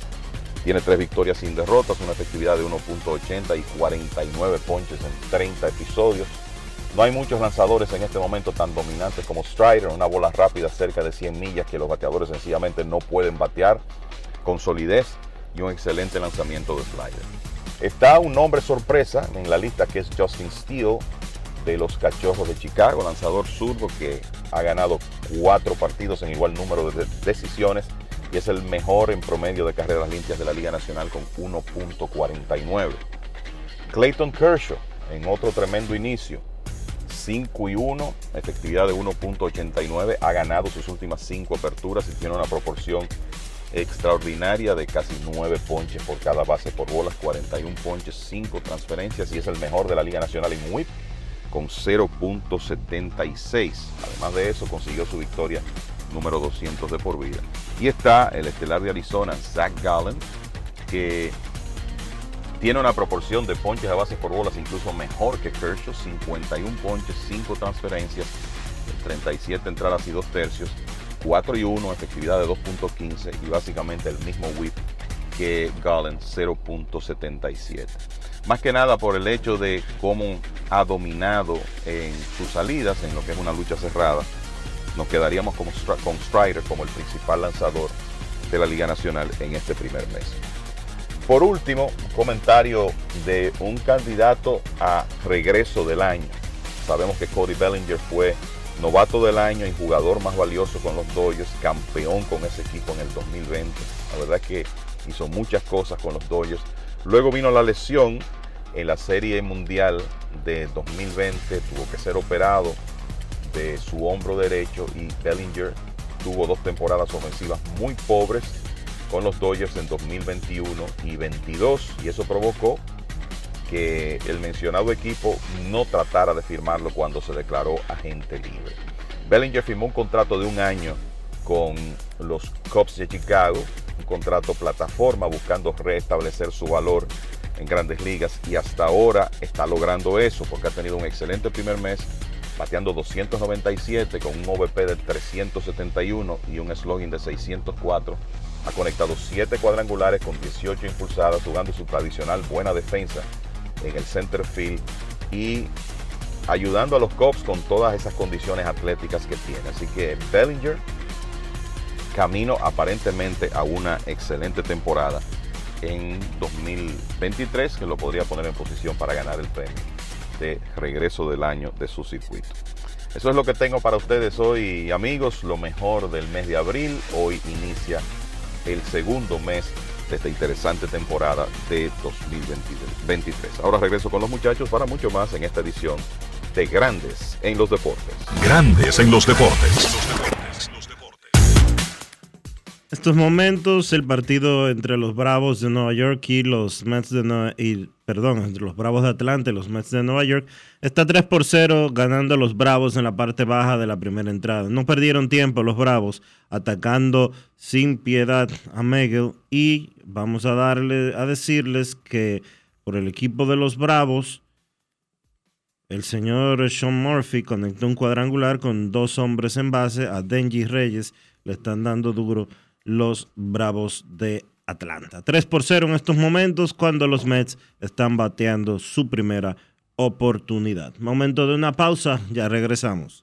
Tiene tres victorias sin derrotas, una efectividad de 1.80 y 49 ponches en 30 episodios. No hay muchos lanzadores en este momento tan dominantes como Strider, una bola rápida cerca de 100 millas que los bateadores sencillamente no pueden batear con solidez y un excelente lanzamiento de slider. Está un nombre sorpresa en la lista que es Justin Steele, de los Cachorros de Chicago, lanzador zurdo que ha ganado cuatro partidos en igual número de decisiones y es el mejor en promedio de carreras limpias de la Liga Nacional con 1.49. Clayton Kershaw en otro tremendo inicio, 5 y 1, efectividad de 1.89, ha ganado sus últimas 5 aperturas y tiene una proporción extraordinaria de casi 9 ponches por cada base por bolas, 41 ponches, 5 transferencias y es el mejor de la Liga Nacional en WHIP con 0.76. Además de eso, consiguió su victoria número 200 de por vida. Y está el estelar de Arizona, Zach Gallen, que tiene una proporción de ponches a bases por bolas incluso mejor que Kershaw, 51 ponches, 5 transferencias, 37 entradas y 2 tercios, 4 y 1, efectividad de 2.15 y básicamente el mismo whip que Gallen, 0.77 más que nada por el hecho de cómo ha en sus salidas, en lo que es una lucha cerrada. Nos quedaríamos como, con Strider como el principal lanzador de la Liga Nacional en este primer mes. Por último, comentario de un candidato a regreso del año. Sabemos que Cody Bellinger fue novato del año y jugador más valioso con los Dodgers, campeón con ese equipo en el 2020. La verdad que hizo muchas cosas con los Dodgers Luego vino la lesión en la Serie Mundial de 2020, tuvo que ser operado de su hombro derecho y Bellinger tuvo dos temporadas ofensivas muy pobres con los Dodgers en 2021 y 22 y eso provocó que el mencionado equipo no tratara de firmarlo cuando se declaró agente libre. Bellinger firmó un contrato de un año con los Cubs de Chicago un contrato plataforma buscando restablecer su valor en grandes ligas y hasta ahora está logrando eso porque ha tenido un excelente primer mes bateando 297 con un OVP de 371 y un slogan de 604. Ha conectado 7 cuadrangulares con 18 impulsadas jugando su tradicional buena defensa en el center field y ayudando a los Cubs con todas esas condiciones atléticas que tiene. Así que Bellinger camino aparentemente a una excelente temporada en 2023 que lo podría poner en posición para ganar el premio de regreso del año de su circuito. Eso es lo que tengo para ustedes hoy, amigos. Lo mejor del mes de abril. Hoy inicia el segundo mes de esta interesante temporada de 2023. Ahora regreso con los muchachos para mucho más en esta edición de Grandes en los Deportes. Grandes en los Deportes estos momentos el partido entre los Bravos de Nueva York y los Mets de Nueva y, perdón, entre los Bravos de Atlanta y los Mets de Nueva York está 3 por 0 ganando a los Bravos en la parte baja de la primera entrada. No perdieron tiempo los Bravos atacando sin piedad a Miguel y vamos a darle a decirles que por el equipo de los Bravos el señor Sean Murphy conectó un cuadrangular con dos hombres en base a Denji Reyes. Le están dando duro los Bravos de Atlanta. 3 por 0 en estos momentos cuando los Mets están bateando su primera oportunidad. Momento de una pausa, ya regresamos.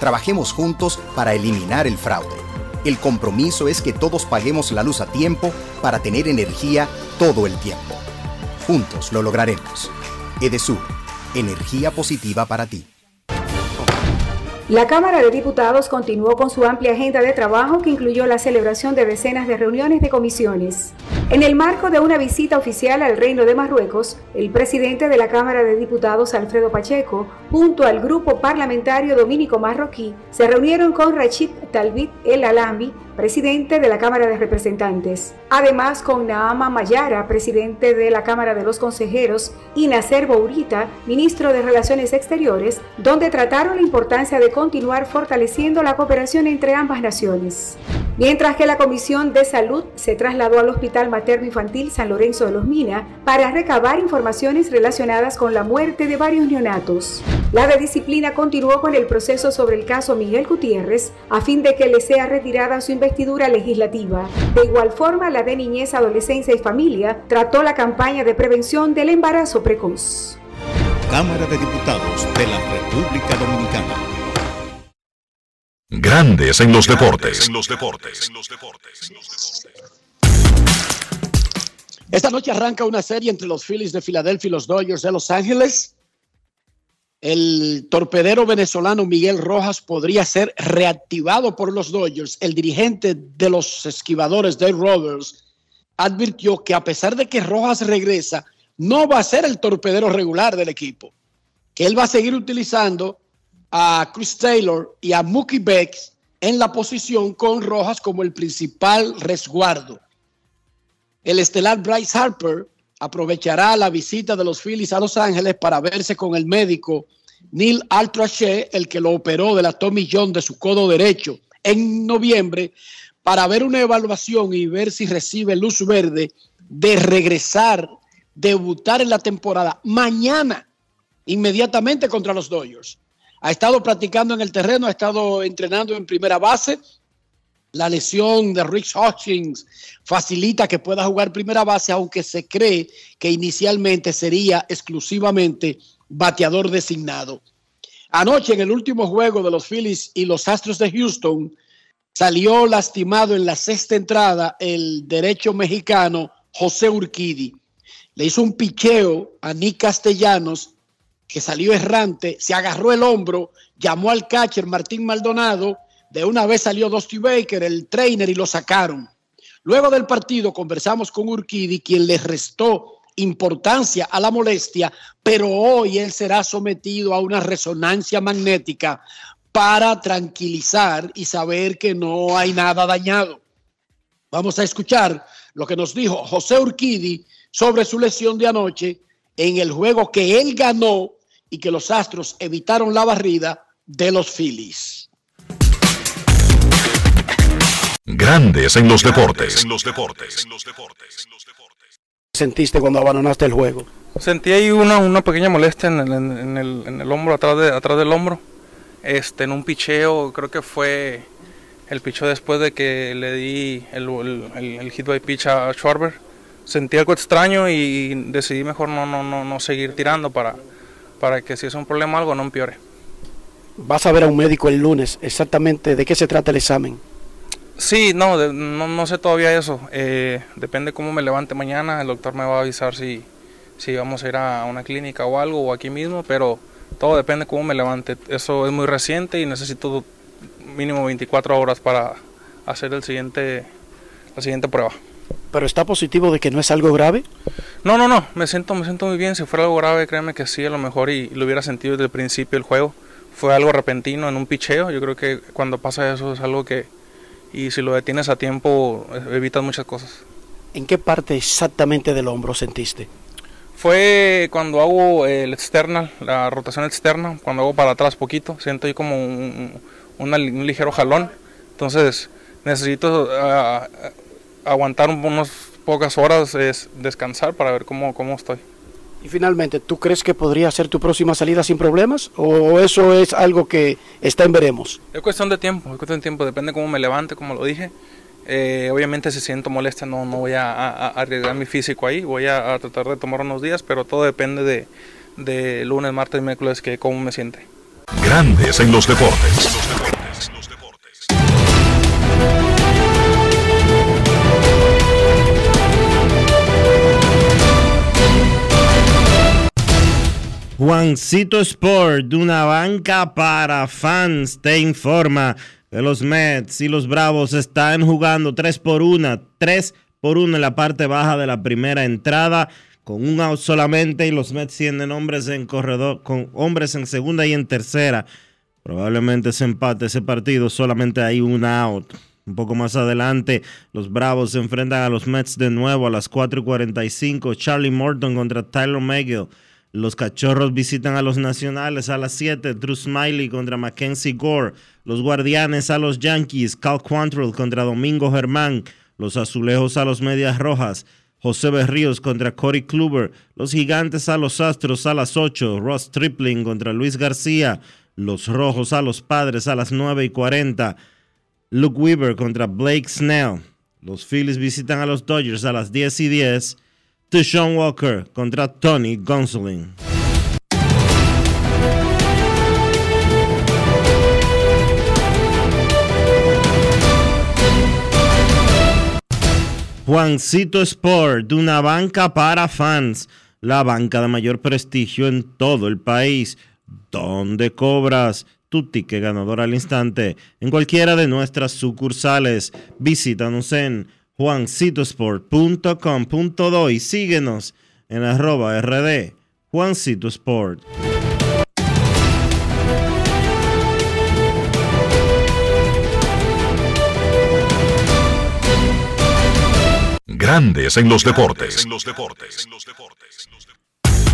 Trabajemos juntos para eliminar el fraude. El compromiso es que todos paguemos la luz a tiempo para tener energía todo el tiempo. Juntos lo lograremos. Edesur, energía positiva para ti. La Cámara de Diputados continuó con su amplia agenda de trabajo que incluyó la celebración de decenas de reuniones de comisiones. En el marco de una visita oficial al Reino de Marruecos, el presidente de la Cámara de Diputados, Alfredo Pacheco, junto al grupo parlamentario dominico marroquí, se reunieron con Rachid Talbit El Alambi, presidente de la Cámara de Representantes. Además, con Naama Mayara, presidente de la Cámara de los Consejeros, y Nacer Bourita, ministro de Relaciones Exteriores, donde trataron la importancia de continuar fortaleciendo la cooperación entre ambas naciones. mientras que la Comisión de Salud se trasladó al Hospital Materno Infantil San Lorenzo de los Mina para recabar informaciones relacionadas con la muerte de varios neonatos. La de disciplina continuó con el proceso sobre el caso Miguel Gutiérrez a fin de que le sea retirada su investidura legislativa. De igual forma, la de Niñez, Adolescencia y Familia trató la campaña de prevención del embarazo precoz. Cámara de Diputados de la República Dominicana. Grandes en los deportes. Esta noche arranca una serie entre los Phillies de Filadelfia y los Dodgers de Los Ángeles. El torpedero venezolano Miguel Rojas podría ser reactivado por los Dodgers. El dirigente de los esquivadores, Dave Roberts, advirtió que a pesar de que Rojas regresa, no va a ser el torpedero regular del equipo, que él va a seguir utilizando a Chris Taylor y a Mookie Becks en la posición con Rojas como el principal resguardo. El estelar Bryce Harper aprovechará la visita de los Phillies a Los Ángeles para verse con el médico Neil Altrache, el que lo operó de la Tommy John de su codo derecho en noviembre, para ver una evaluación y ver si recibe luz verde de regresar debutar en la temporada mañana, inmediatamente contra los Dodgers. Ha estado practicando en el terreno, ha estado entrenando en primera base. La lesión de Rich Hutchings facilita que pueda jugar primera base, aunque se cree que inicialmente sería exclusivamente bateador designado. Anoche, en el último juego de los Phillies y los Astros de Houston, salió lastimado en la sexta entrada el derecho mexicano José Urquidi le hizo un picheo a Nick Castellanos, que salió errante, se agarró el hombro, llamó al catcher Martín Maldonado, de una vez salió Dusty Baker, el trainer, y lo sacaron. Luego del partido conversamos con Urquidi, quien le restó importancia a la molestia, pero hoy él será sometido a una resonancia magnética para tranquilizar y saber que no hay nada dañado. Vamos a escuchar lo que nos dijo José Urquidi sobre su lesión de anoche en el juego que él ganó y que los Astros evitaron la barrida de los Phillies. Grandes en los deportes. En los deportes. ¿Sentiste cuando abandonaste el juego? Sentí ahí una, una pequeña molestia en el, en, el, en el, hombro, atrás, de, atrás del hombro. Este, en un picheo, creo que fue el picheo después de que le di el, el hit by pitch a Schwarber sentí algo extraño y decidí mejor no, no, no, no seguir tirando para, para que si es un problema algo no empeore. ¿Vas a ver a un médico el lunes? Exactamente, ¿de qué se trata el examen? Sí, no, no, no, sé todavía eso. Eh, depende cómo me levante mañana. El doctor me va a avisar si, si vamos a ir a una clínica o algo o aquí mismo, pero todo depende cómo me levante. Eso es muy reciente y necesito mínimo 24 horas para hacer el siguiente, la siguiente prueba. ¿Pero está positivo de que no es algo grave? No, no, no, me siento, me siento muy bien. Si fuera algo grave, créeme que sí, a lo mejor y, lo hubiera sentido desde el principio del juego. Fue algo repentino en un picheo. Yo creo que cuando pasa eso es algo que, y si lo detienes a tiempo, evitas muchas cosas. ¿En qué parte exactamente del hombro sentiste? Fue cuando hago el external, la rotación externa, cuando hago para atrás poquito, siento ahí como un, un ligero jalón. Entonces necesito uh, aguantar unas pocas horas, es descansar para ver cómo, cómo estoy. Y finalmente, ¿tú crees que podría ser tu próxima salida sin problemas? ¿O eso es algo que está en veremos? Es cuestión de tiempo, es cuestión de tiempo, depende cómo me levante, como lo dije. Eh, obviamente si siento molestia no, no voy a, arriesgar mi físico ahí, voy a, tratar de tomar unos días, pero todo depende de, de lunes, martes y miércoles que cómo me siente. Grandes en los deportes. Juancito Sport, de una banca para fans, te informa que los Mets y los Bravos están jugando 3 por 1, 3 por 1 en la parte baja de la primera entrada, con un out solamente y los Mets tienen hombres en corredor, con hombres en segunda y en tercera. Probablemente se empate ese partido, solamente hay un out. Un poco más adelante, los Bravos se enfrentan a los Mets de nuevo a las 4 y 45. Charlie Morton contra Tyler McGill Los Cachorros visitan a los Nacionales a las 7. Drew Smiley contra Mackenzie Gore. Los Guardianes a los Yankees. Cal Quantrill contra Domingo Germán. Los Azulejos a los Medias Rojas. José Berríos contra Cory Kluber. Los Gigantes a los Astros a las 8. Ross Tripling contra Luis García. Los Rojos a los Padres a las 9 y 40. Luke Weaver contra Blake Snell. Los Phillies visitan a los Dodgers a las 10 y 10. Deshaun Walker contra Tony Gonsolin. Juancito Sport, una banca para fans, la banca de mayor prestigio en todo el país, donde cobras tu ticket ganador al instante en cualquiera de nuestras sucursales. Visítanos en juancitosport.com.do y síguenos en arroba rd Juancito Sport. Grandes en los deportes.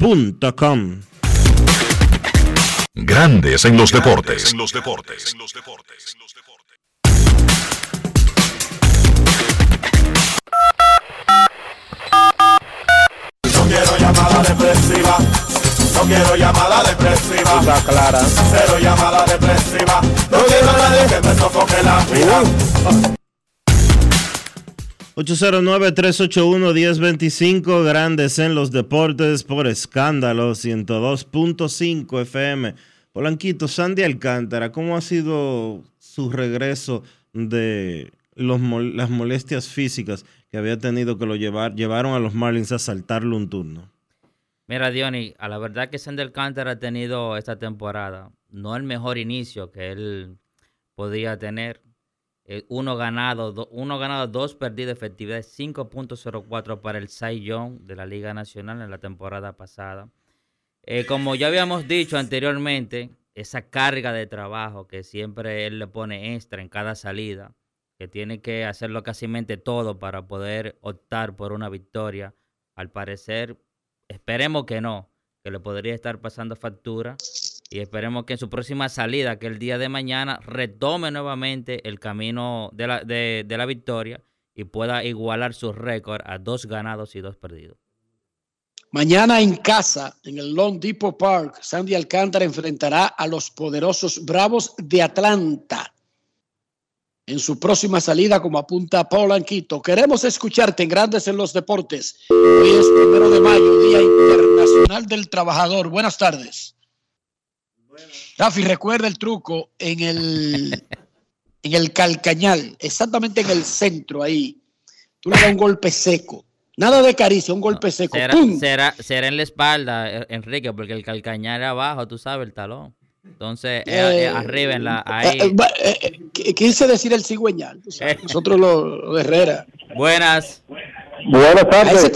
Com. Grandes en los deportes. En los deportes. No quiero llamada depresiva. No quiero llamada depresiva. Está clara. Cero llamada depresiva. No quiero a nadie que me sofoque la vida. 809-381-1025, grandes en los deportes por escándalo, 102.5 FM. Polanquito, Sandy Alcántara, ¿cómo ha sido su regreso de los, las molestias físicas que había tenido que lo llevar, llevaron a los Marlins a saltarle un turno? Mira, Diony, a la verdad que Sandy Alcántara ha tenido esta temporada no el mejor inicio que él podía tener eh, uno ganado, uno ganado, dos perdidos, efectividad 5.04 para el Cy Young de la Liga Nacional en la temporada pasada. Eh, como ya habíamos dicho anteriormente, esa carga de trabajo que siempre él le pone extra en cada salida, que tiene que hacerlo casi todo para poder optar por una victoria, al parecer, esperemos que no, que le podría estar pasando factura y esperemos que en su próxima salida, que el día de mañana, retome nuevamente el camino de la, de, la victoria y pueda igualar su récord a dos ganados y dos perdidos. Mañana en casa, en el Long Depot Park, Sandy Alcántara enfrentará a los poderosos Bravos de Atlanta. En su próxima salida, como apunta Paul Anquito, queremos escucharte en Grandes en los Deportes. Hoy es primero de mayo, Día Internacional del Trabajador. Buenas tardes. Rafi, recuerda el truco en el, en el calcañal, exactamente en el centro ahí. Tú le das un golpe seco. Nada de caricia, un golpe seco. Será, será, en la espalda, eh, Enrique, porque el calcañal abajo, tú sabes, el talón. Entonces, eh, eh, arriba en la. Ahí. quise decir el cigüeñal. Nosotros los Herrera. Buenas. Buenas tardes.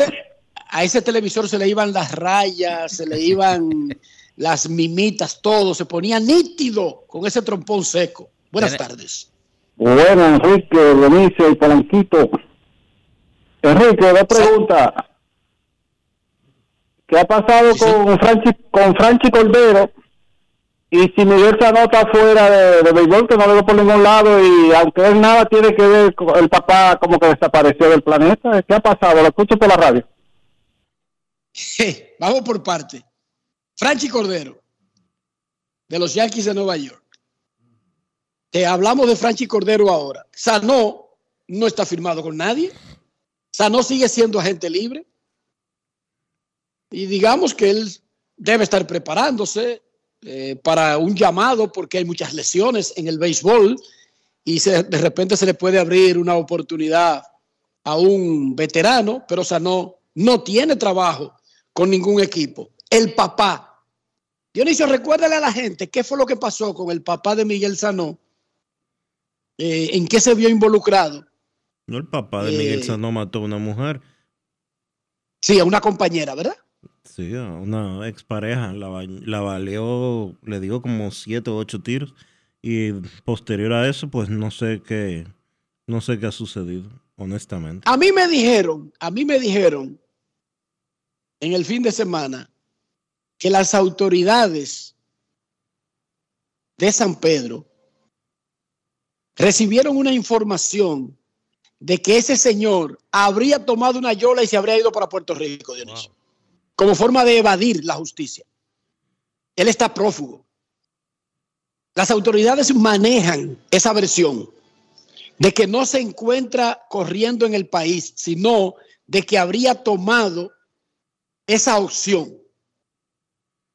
a ese televisor se le iban las rayas, se le iban las mimitas, todo, se ponía nítido con ese trompón seco. Buenas tardes. Bueno, Enrique, Benicio y Palanquito. Enrique, una pregunta. ¿Qué ha pasado con, Franchi, con Franchi Cordero? Y si Miguel se anota fuera de, de béisbol, que no lo veo por ningún lado, y aunque él nada tiene que ver con el papá como que desapareció del planeta, ¿qué ha pasado? Lo escucho por la radio. Vamos por parte. Franchi Cordero, de los Yankees de Nueva York. Te hablamos de Franchi Cordero ahora. Sanó no está firmado con nadie. Sanó sigue siendo agente libre. Y digamos que él debe estar preparándose eh, para un llamado porque hay muchas lesiones en el béisbol y de repente se le puede abrir una oportunidad a un veterano, pero Sanó no tiene trabajo con ningún equipo. El papá Dionisio, recuérdale a la gente qué fue lo que pasó con el papá de Miguel Sanó, eh, en qué se vio involucrado. No, el papá de Miguel Eh, Sanó mató a una mujer. Sí, a una compañera, ¿verdad? Sí, a una expareja. La, la baleó, le dio como siete o ocho tiros. Y posterior a eso, pues no sé qué, no sé qué ha sucedido, honestamente. A mí me dijeron, a mí me dijeron en el fin de semana que las autoridades de San Pedro recibieron una información de que ese señor habría tomado una yola y se habría ido para Puerto Rico, Dionisio, como forma de evadir la justicia. Él está prófugo. Las autoridades manejan esa versión de que no se encuentra corriendo en el país, sino de que habría tomado esa opción.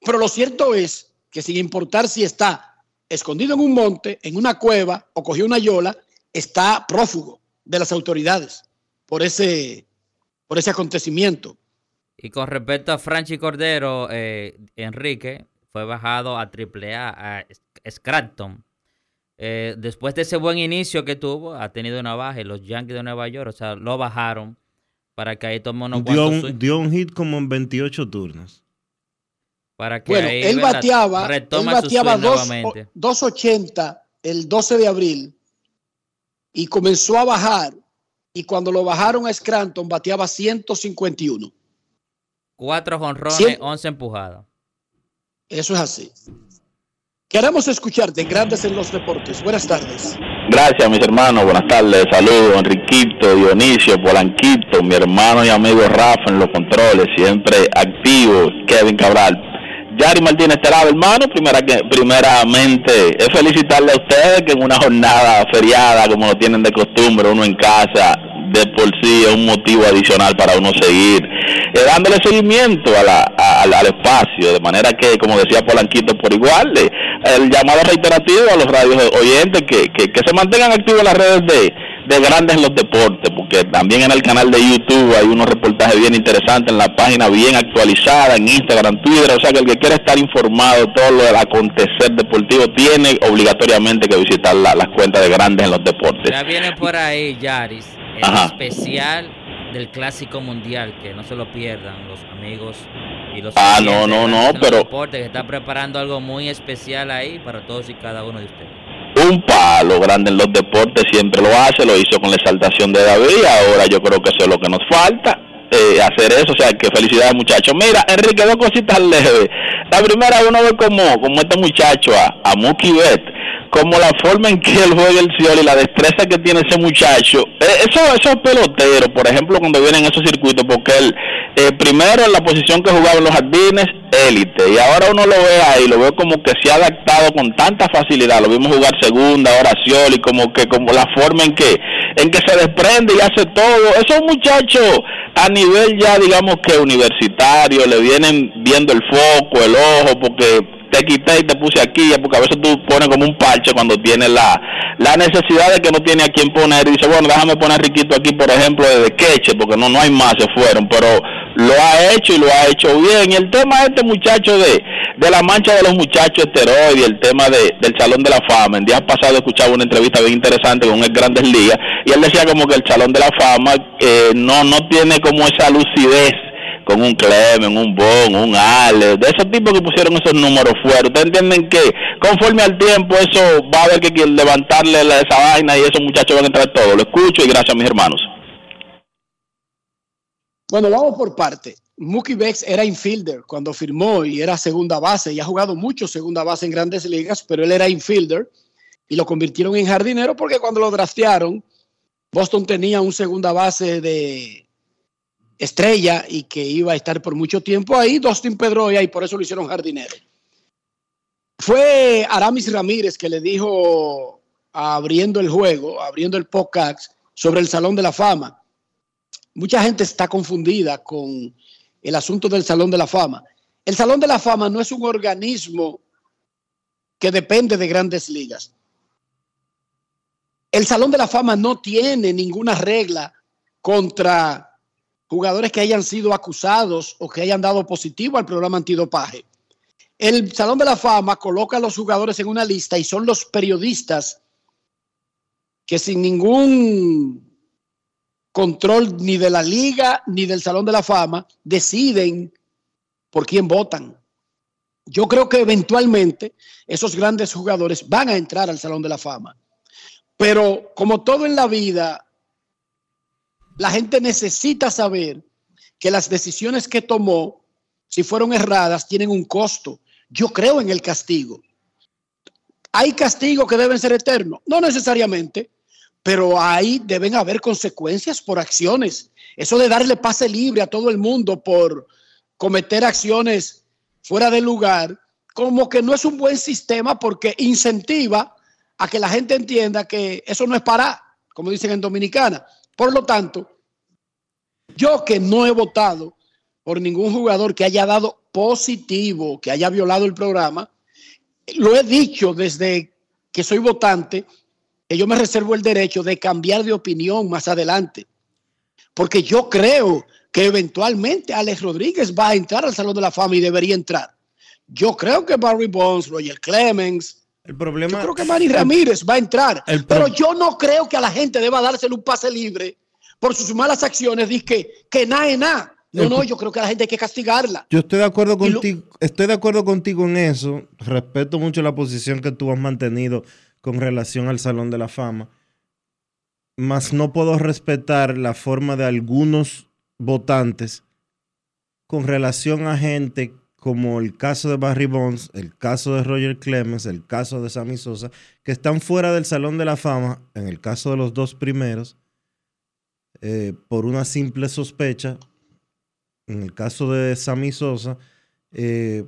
Pero lo cierto es que sin importar si está escondido en un monte, en una cueva o cogió una yola, está prófugo de las autoridades por ese, por ese acontecimiento. Y con respecto a Franchi Cordero, eh, Enrique fue bajado a AAA, a Scranton. Eh, después de ese buen inicio que tuvo, ha tenido una baja y los Yankees de Nueva York, o sea, lo bajaron para que ahí tome unos Dio cuantos swing, un, dio un hit como en 28 turnos. Para que Bueno, ahí, él ¿verdad? bateaba, él bateaba swing dos- nuevamente. 2.80 el 12 de abril y comenzó a bajar. Y cuando lo bajaron a Scranton, bateaba 151. Cuatro jonrones, Cien- 11 empujadas. Eso es así. Queremos escucharte Grandes en los Deportes. Buenas tardes. Gracias, mis hermanos. Buenas tardes. Saludos, Enriquito, Dionisio, Polanquito, mi hermano y amigo Rafa en los controles, siempre activo, Kevin Cabral. Yari Martínez Terado, hermano, primera que, primeramente es felicitarle a ustedes que en una jornada feriada, como lo tienen de costumbre, uno en casa, de por sí es un motivo adicional para uno seguir, eh, dándole seguimiento a la- a- al, al espacio, de manera que, como decía Polanquito, por igual, eh, el llamado reiterativo a los radios oyentes que, que, que se mantengan activos en las redes de, de Grandes en los Deportes, porque también en el canal de YouTube hay unos reportajes bien interesantes, en la página bien actualizada, en Instagram, Twitter, o sea que el que quiera estar informado de todo lo del acontecer deportivo tiene obligatoriamente que visitar la- las cuentas de Grandes en los Deportes. Ya viene por ahí, Yaris, el Ajá. especial del Clásico Mundial, que no se lo pierdan los amigos y los Ah, no, no, no, pero- Deportes, que está preparando algo muy especial ahí para todos y cada uno de ustedes. Un palo grande en los deportes, siempre lo hace, lo hizo con la exaltación de David, ahora yo creo que eso es lo que nos falta, eh, hacer eso, o sea, que felicidades muchachos. Mira, Enrique, dos cositas leves. La primera, uno ve como, este muchacho, a, a Mookie Bet, como la forma en que él juega el cielo y la destreza que tiene ese muchacho. Eh, eso, esos peloteros, por ejemplo, cuando vienen esos circuitos, porque él, eh, primero en la posición que jugaba en los jardines, élite, y ahora uno lo ve ahí, lo veo como que se ha adaptado con tanta facilidad, lo vimos jugar segunda, ahora y como que como la forma en que en que se desprende y hace todo, esos muchachos a nivel ya digamos que universitario le vienen viendo el foco, el ojo, porque te quité y te puse aquí, porque a veces tú pones como un parche cuando tienes la, la necesidad de que no tiene a quién poner. Y dice, bueno, déjame poner Riquito aquí, por ejemplo, de queche, porque no, no hay más, se fueron, pero lo ha hecho y lo ha hecho bien. Y el tema de este muchacho de, de la mancha de los muchachos esteroides, el tema de, del Salón de la Fama, el día pasado escuchaba una entrevista bien interesante con el Grandes Ligas y él decía como que el Salón de la Fama eh, no, no tiene como esa lucidez con un Clemen, un Bon, un Ale, de esos tipos que pusieron esos números fuera. Ustedes entienden que conforme al tiempo eso va a haber que, levantarle esa vaina y esos muchachos van a entrar todo. Lo escucho y gracias a mis hermanos. Bueno, vamos por parte. Mookie Betts era infielder cuando firmó y era segunda base y ha jugado mucho segunda base en grandes ligas, pero él era infielder y lo convirtieron en jardinero porque cuando lo draftearon, Boston tenía un segunda base de estrella y que iba a estar por mucho tiempo ahí, Dustin Pedroia, y por eso lo hicieron jardinero. Fue Aramis Ramírez que le dijo abriendo el juego, abriendo el podcast sobre el Salón de la Fama. Mucha gente está confundida con el asunto del Salón de la Fama. El Salón de la Fama no es un organismo que depende de grandes ligas. El Salón de la Fama no tiene ninguna regla contra jugadores que hayan sido acusados o que hayan dado positivo al programa antidopaje. el Salón de la Fama coloca a los jugadores en una lista y son los periodistas que sin ningún control ni de la liga ni del Salón de la Fama deciden por quién votan. Yo creo que eventualmente esos grandes jugadores van a entrar al Salón de la Fama. Pero como todo en la vida, la gente necesita saber que las decisiones que tomó, si fueron erradas, tienen un costo. Yo creo en el castigo. ¿Hay castigos que deben ser eternos? No necesariamente, pero ahí deben haber consecuencias por acciones. Eso de darle pase libre a todo el mundo por cometer acciones fuera de lugar, como que no es un buen sistema porque incentiva a que la gente entienda que eso no es para, como dicen en Dominicana. Por lo tanto, yo que no he votado por ningún jugador que haya dado positivo, que haya violado el programa, lo he dicho desde que soy votante, que yo me reservo el derecho de cambiar de opinión más adelante. Porque yo creo que eventualmente Alex Rodríguez va a entrar al Salón de la Fama y debería entrar. Yo creo que Barry Bonds, Roger Clemens, el problema, yo creo que Manny Ramírez va a entrar. Pero yo no creo que a la gente deba dársele un pase libre por sus malas acciones. Dice que, que nada es nada. No, no, yo creo que a la gente hay que castigarla. Yo estoy de acuerdo contigo, estoy de acuerdo contigo en eso. Respeto mucho la posición que tú has mantenido con relación al Salón de la Fama. Mas no puedo respetar la forma de algunos votantes con relación a gente como el caso de Barry Bonds, el caso de Roger Clemens, el caso de Sammy Sosa, que están fuera del Salón de la Fama, en el caso de los dos primeros, eh, por una simple sospecha. En el caso de Sammy Sosa, eh,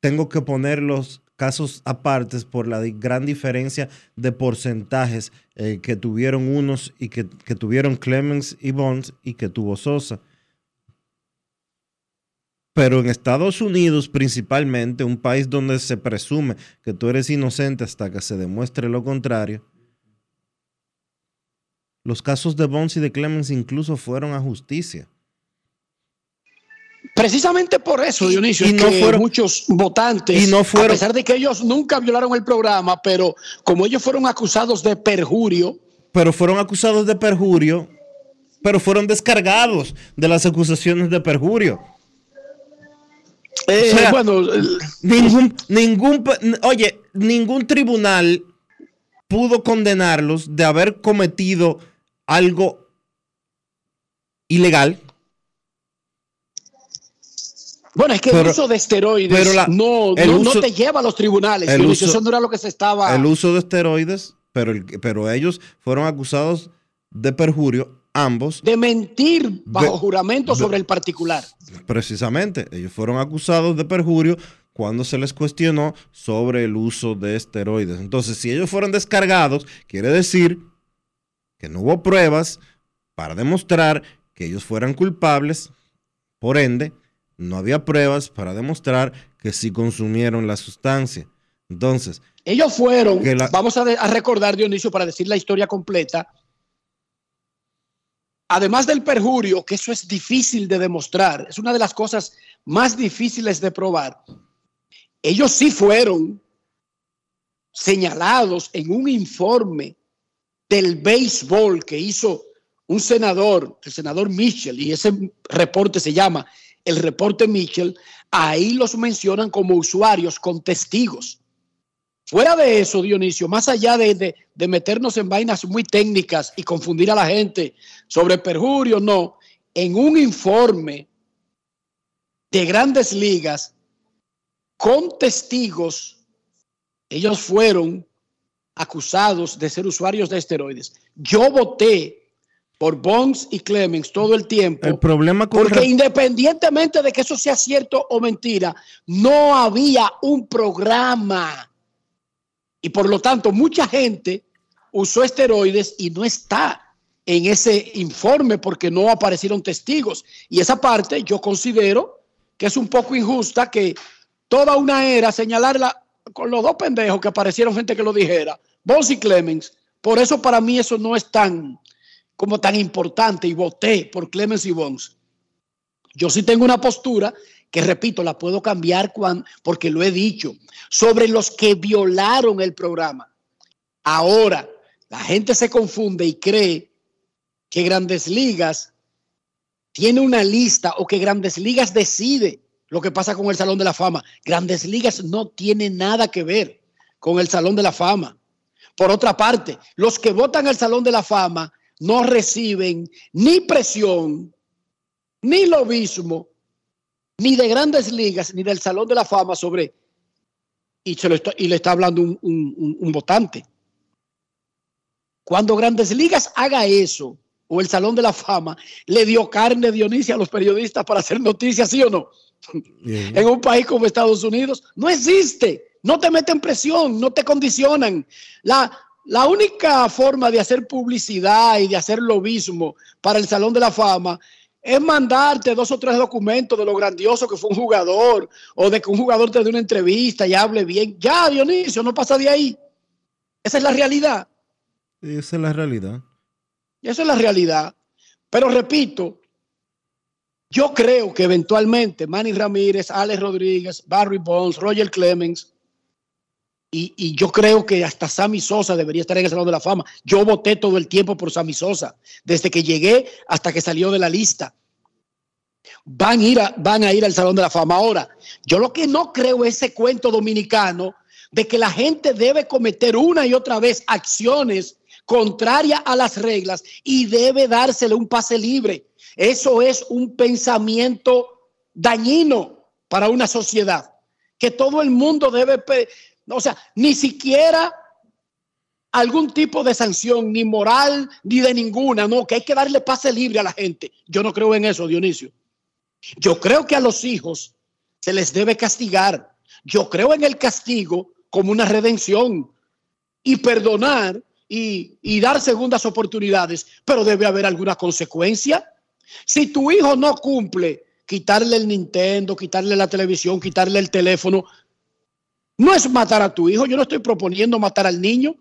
tengo que poner los casos apartes por la gran diferencia de porcentajes eh, que tuvieron unos y que, que tuvieron Clemens y Bonds y que tuvo Sosa. Pero en Estados Unidos principalmente, un país donde se presume que tú eres inocente hasta que se demuestre lo contrario, los casos de Bonds y de Clemens incluso fueron a justicia. Precisamente por eso, Dionisio, y no fueron, muchos votantes, no fueron, a pesar de que ellos nunca violaron el programa, pero como ellos fueron acusados de perjurio. Pero fueron acusados de perjurio, pero fueron descargados de las acusaciones de perjurio. Eh, bueno, ningún, ningún, oye, ningún tribunal pudo condenarlos de haber cometido algo ilegal. Bueno, es que el uso de esteroides no, no, te lleva a los tribunales. El uso, eso no era lo que se estaba. El uso de esteroides, pero, pero ellos fueron acusados de perjurio ambos. De mentir bajo juramento sobre el particular. Precisamente, ellos fueron acusados de perjurio cuando se les cuestionó sobre el uso de esteroides. Entonces, si ellos fueron descargados, quiere decir que no hubo pruebas para demostrar que ellos fueran culpables, por ende, no había pruebas para demostrar que sí consumieron la sustancia. Entonces, ellos fueron, vamos a, a recordar, Dionisio, para decir la historia completa, además del perjurio, que eso es difícil de demostrar, es una de las cosas más difíciles de probar, ellos sí fueron señalados en un informe del béisbol que hizo un senador, el senador Mitchell, y ese reporte se llama el reporte Mitchell, ahí los mencionan como usuarios con testigos. Fuera de eso, Dionisio, más allá de, meternos en vainas muy técnicas y confundir a la gente sobre perjurio, no, en un informe de grandes ligas con testigos, ellos fueron acusados de ser usuarios de esteroides. Yo voté por Bonds y Clemens todo el tiempo. El problema porque independientemente de que eso sea cierto o mentira, no había un programa y por lo tanto, mucha gente usó esteroides y no está en ese informe porque no aparecieron testigos. Y esa parte yo considero que es un poco injusta que toda una era señalarla con los dos pendejos que aparecieron gente que lo dijera, Bones y Clemens. Por eso para mí eso no es tan como tan importante y voté por Clemens y Bones. Yo sí tengo una postura que repito, la puedo cambiar cuan- porque lo he dicho, sobre los que violaron el programa. Ahora, la gente se confunde y cree que Grandes Ligas tiene una lista o que Grandes Ligas decide lo que pasa con el Salón de la Fama. Grandes Ligas no tiene nada que ver con el Salón de la Fama. Por otra parte, los que votan al Salón de la Fama no reciben ni presión, ni lobismo, ni de grandes ligas, ni del Salón de la Fama sobre, y, se lo está- y le está hablando un, un- votante. Cuando grandes ligas haga eso, o el Salón de la Fama, le dio carne Dionisio a los periodistas para hacer noticias, ¿sí o no? En un país como Estados Unidos, no existe. No te meten presión, no te condicionan. La, la única forma de hacer publicidad y de hacer lobismo para el Salón de la Fama es mandarte dos o tres documentos de lo grandioso que fue un jugador o de que un jugador te dé una entrevista y hable bien. Ya, Dionisio, no pasa de ahí. Esa es la realidad. Esa es la realidad. Esa es la realidad. Pero repito, yo creo que eventualmente Manny Ramírez, Alex Rodríguez, Barry Bonds, Roger Clemens, y, yo creo que hasta Sammy Sosa debería estar en el Salón de la Fama. Yo voté todo el tiempo por Sammy Sosa, desde que llegué hasta que salió de la lista. Van a van a ir al Salón de la Fama. Ahora, yo lo que no creo es ese cuento dominicano de que la gente debe cometer una y otra vez acciones contrarias a las reglas y debe dársele un pase libre. Eso es un pensamiento dañino para una sociedad, que todo el mundo debe, o sea, ni siquiera algún tipo de sanción, ni moral, ni de ninguna, no, que hay que darle pase libre a la gente. Yo no creo en eso, Dionisio. Yo creo que a los hijos se les debe castigar. Yo creo en el castigo como una redención y perdonar y, y dar segundas oportunidades, pero debe haber alguna consecuencia. Si tu hijo no cumple, quitarle el Nintendo, quitarle la televisión, quitarle el teléfono, no es matar a tu hijo. Yo no estoy proponiendo matar al niño,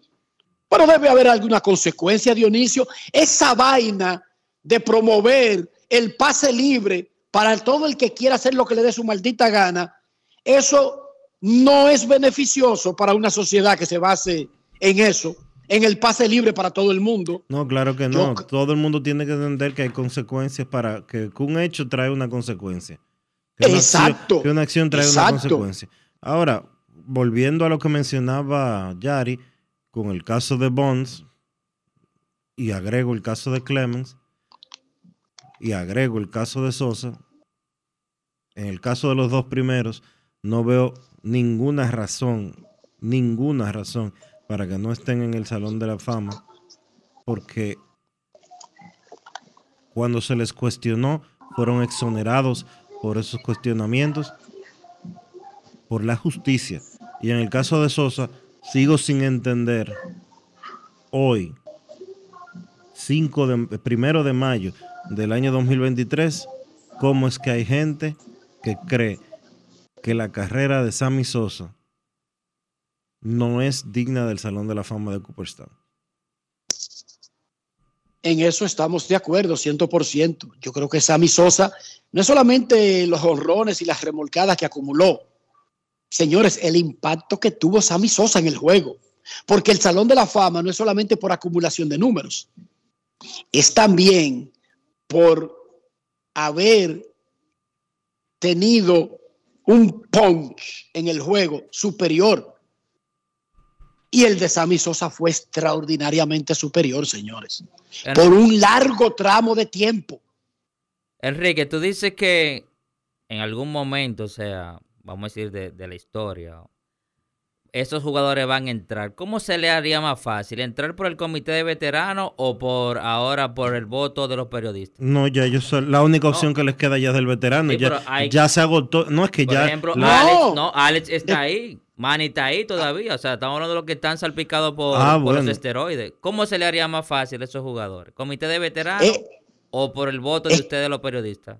pero debe haber alguna consecuencia, Dionisio. Esa vaina de promover el pase libre para todo el que quiera hacer lo que le dé su maldita gana, eso no es beneficioso para una sociedad que se base en eso, en el pase libre para todo el mundo. No, claro que no. Todo el mundo tiene que entender que hay consecuencias para que, un hecho trae una consecuencia. Que una acción- Exacto, que una acción trae una consecuencia. Ahora, volviendo a lo que mencionaba Yari, con el caso de Bonds, y agrego el caso de Clemens, y agrego el caso de Sosa, en el caso de los dos primeros, no veo ninguna razón, ninguna razón para que no estén en el Salón de la Fama, porque cuando se les cuestionó, fueron exonerados por esos cuestionamientos por la justicia. Y en el caso de Sosa, sigo sin entender hoy, 5 de, primero de mayo del año 2023, cómo es que hay gente que cree que la carrera de Sammy Sosa no es digna del Salón de la Fama de Cooperstown. En eso estamos de acuerdo, 100%. Yo creo que Sammy Sosa no es solamente los honrones y las remolcadas que acumuló. Señores, el impacto que tuvo Sammy Sosa en el juego. Porque el Salón de la Fama no es solamente por acumulación de números, es también por haber tenido un punch en el juego superior. Y el de Sammy Sosa fue extraordinariamente superior, señores. Por un largo tramo de tiempo. Enrique, tú dices que en algún momento, o sea, vamos a decir de, de la historia, esos jugadores van a entrar. ¿Cómo se le haría más fácil? ¿Entrar por el comité de veteranos o por ahora por el voto de los periodistas? No, ya ellos son la única opción que les queda ya es del veterano. Sí, ya, pero hay- ya se agotó. No es que Por ya. ejemplo, la- Alex, no, Alex está ahí. Manny está ahí todavía. O sea, estamos hablando de los que están salpicados por, Ah, por los esteroides. ¿Cómo se le haría más fácil a esos jugadores? ¿Comité de veteranos Eh, o por el voto de ustedes los periodistas?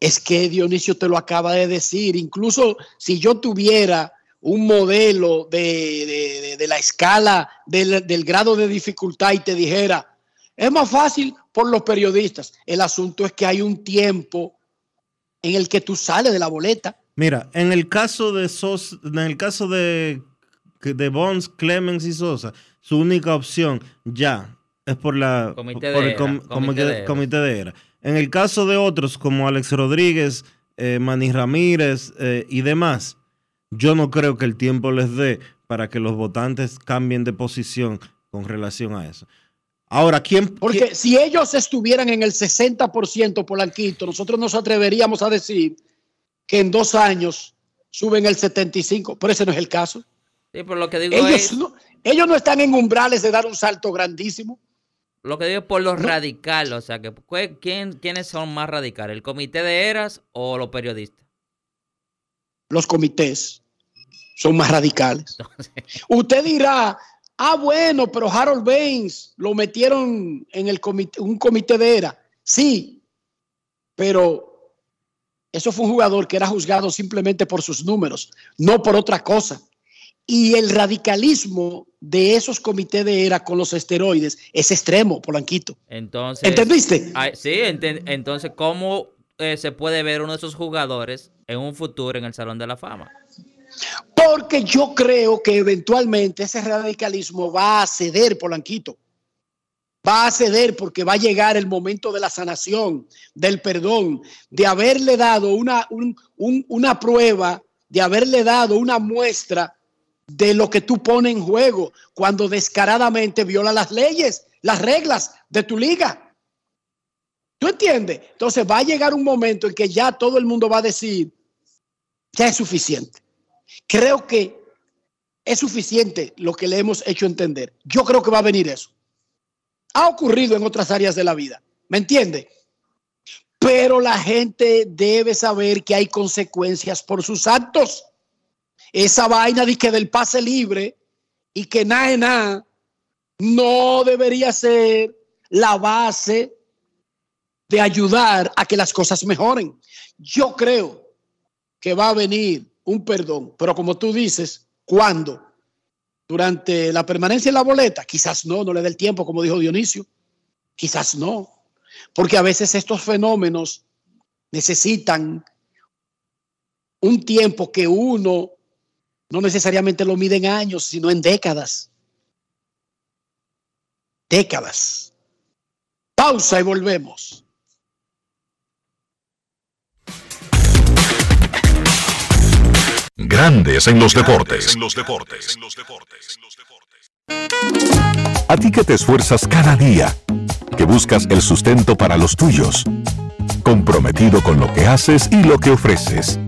Es que Dionisio te lo acaba de decir. Incluso si yo tuviera un modelo de, de- de- de la escala del, del grado de dificultad y te dijera, es más fácil por los periodistas. El asunto es que hay un tiempo en el que tú sales de la boleta. Mira, en el caso de Sos, en el caso de, de Bonds, Clemens y Sosa, su única opción ya es por la Comité por de el com- comité comité- de era. comité de era. En el caso de otros como Alex Rodríguez, eh, Manny Ramírez eh, y demás, yo no creo que el tiempo les dé para que los votantes cambien de posición con relación a eso. Ahora, ¿quién? Porque si ellos estuvieran en el 60% Polanquito, nosotros nos atreveríamos a decir que en dos años suben el 75%, pero ese no es el caso. Sí, pero lo que digo Ellos es, no, ellos no están en umbrales de dar un salto grandísimo. Lo que digo es por lo radical, o sea, que ¿cu- ¿quién, ¿quiénes son más radicales? ¿El comité de eras o los periodistas? Los comités son más radicales. Usted dirá, ah, bueno, pero Harold Baines lo metieron en el comité, un comité de era. Sí, pero eso fue un jugador que era juzgado simplemente por sus números, no por otra cosa. Y el radicalismo de esos comités de era con los esteroides es extremo, Polanquito. Entonces, ¿Entendiste? Ay, sí, enten- entonces, ¿cómo eh, se puede ver uno de esos jugadores en un futuro en el Salón de la Fama? Porque yo creo que eventualmente ese radicalismo va a ceder, Polanquito. Va a ceder porque va a llegar el momento de la sanación, del perdón, de haberle dado una, un- un- una prueba, de haberle dado una muestra de lo que tú pones en juego cuando descaradamente viola las leyes, las reglas de tu liga. ¿Tú entiendes? Entonces va a llegar un momento en que ya todo el mundo va a decir, ya es suficiente. Creo que es suficiente lo que le hemos hecho entender. Yo creo que va a venir eso. Ha ocurrido en otras áreas de la vida, ¿me entiende? Pero la gente debe saber que hay consecuencias por sus actos. Esa vaina de que del pase libre y que nada nada no debería ser la base de ayudar a que las cosas mejoren. Yo creo que va a venir un perdón, pero como tú dices, ¿cuándo? Durante la permanencia en la boleta, quizás no, no le dé el tiempo, como dijo Dionisio, quizás no, porque a veces estos fenómenos necesitan un tiempo que uno no necesariamente lo mide en años, sino en décadas. Décadas. Pausa y volvemos. Grandes en los deportes. En los deportes. A ti que te esfuerzas cada día, que buscas el sustento para los tuyos, comprometido con lo que haces y lo que ofreces.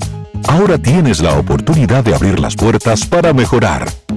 Ahora tienes la oportunidad de abrir las puertas para mejorar,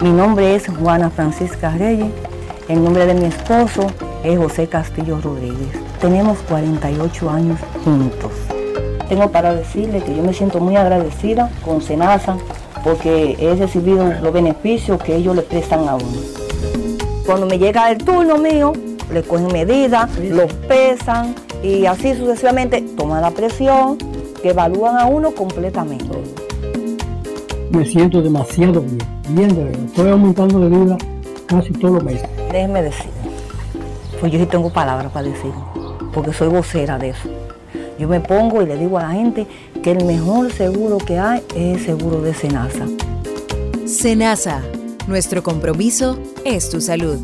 Mi nombre es Juana Francisca Reyes. El nombre de mi esposo es José Castillo Rodríguez. Tenemos 48 años juntos. Tengo para decirle que yo me siento muy agradecida con Senasa porque he recibido los beneficios que ellos le prestan a uno. Cuando me llega el turno mío, le cogen medidas, los pesan y así sucesivamente toman la presión, que evalúan a uno completamente. Me siento demasiado bien, bien de verdad. Estoy aumentando de vida casi todos los meses. Déjeme decir, pues yo sí tengo palabras para decir, porque soy vocera de eso. Yo me pongo y le digo a la gente que el mejor seguro que hay es el seguro de Senasa. Senasa, nuestro compromiso es tu salud.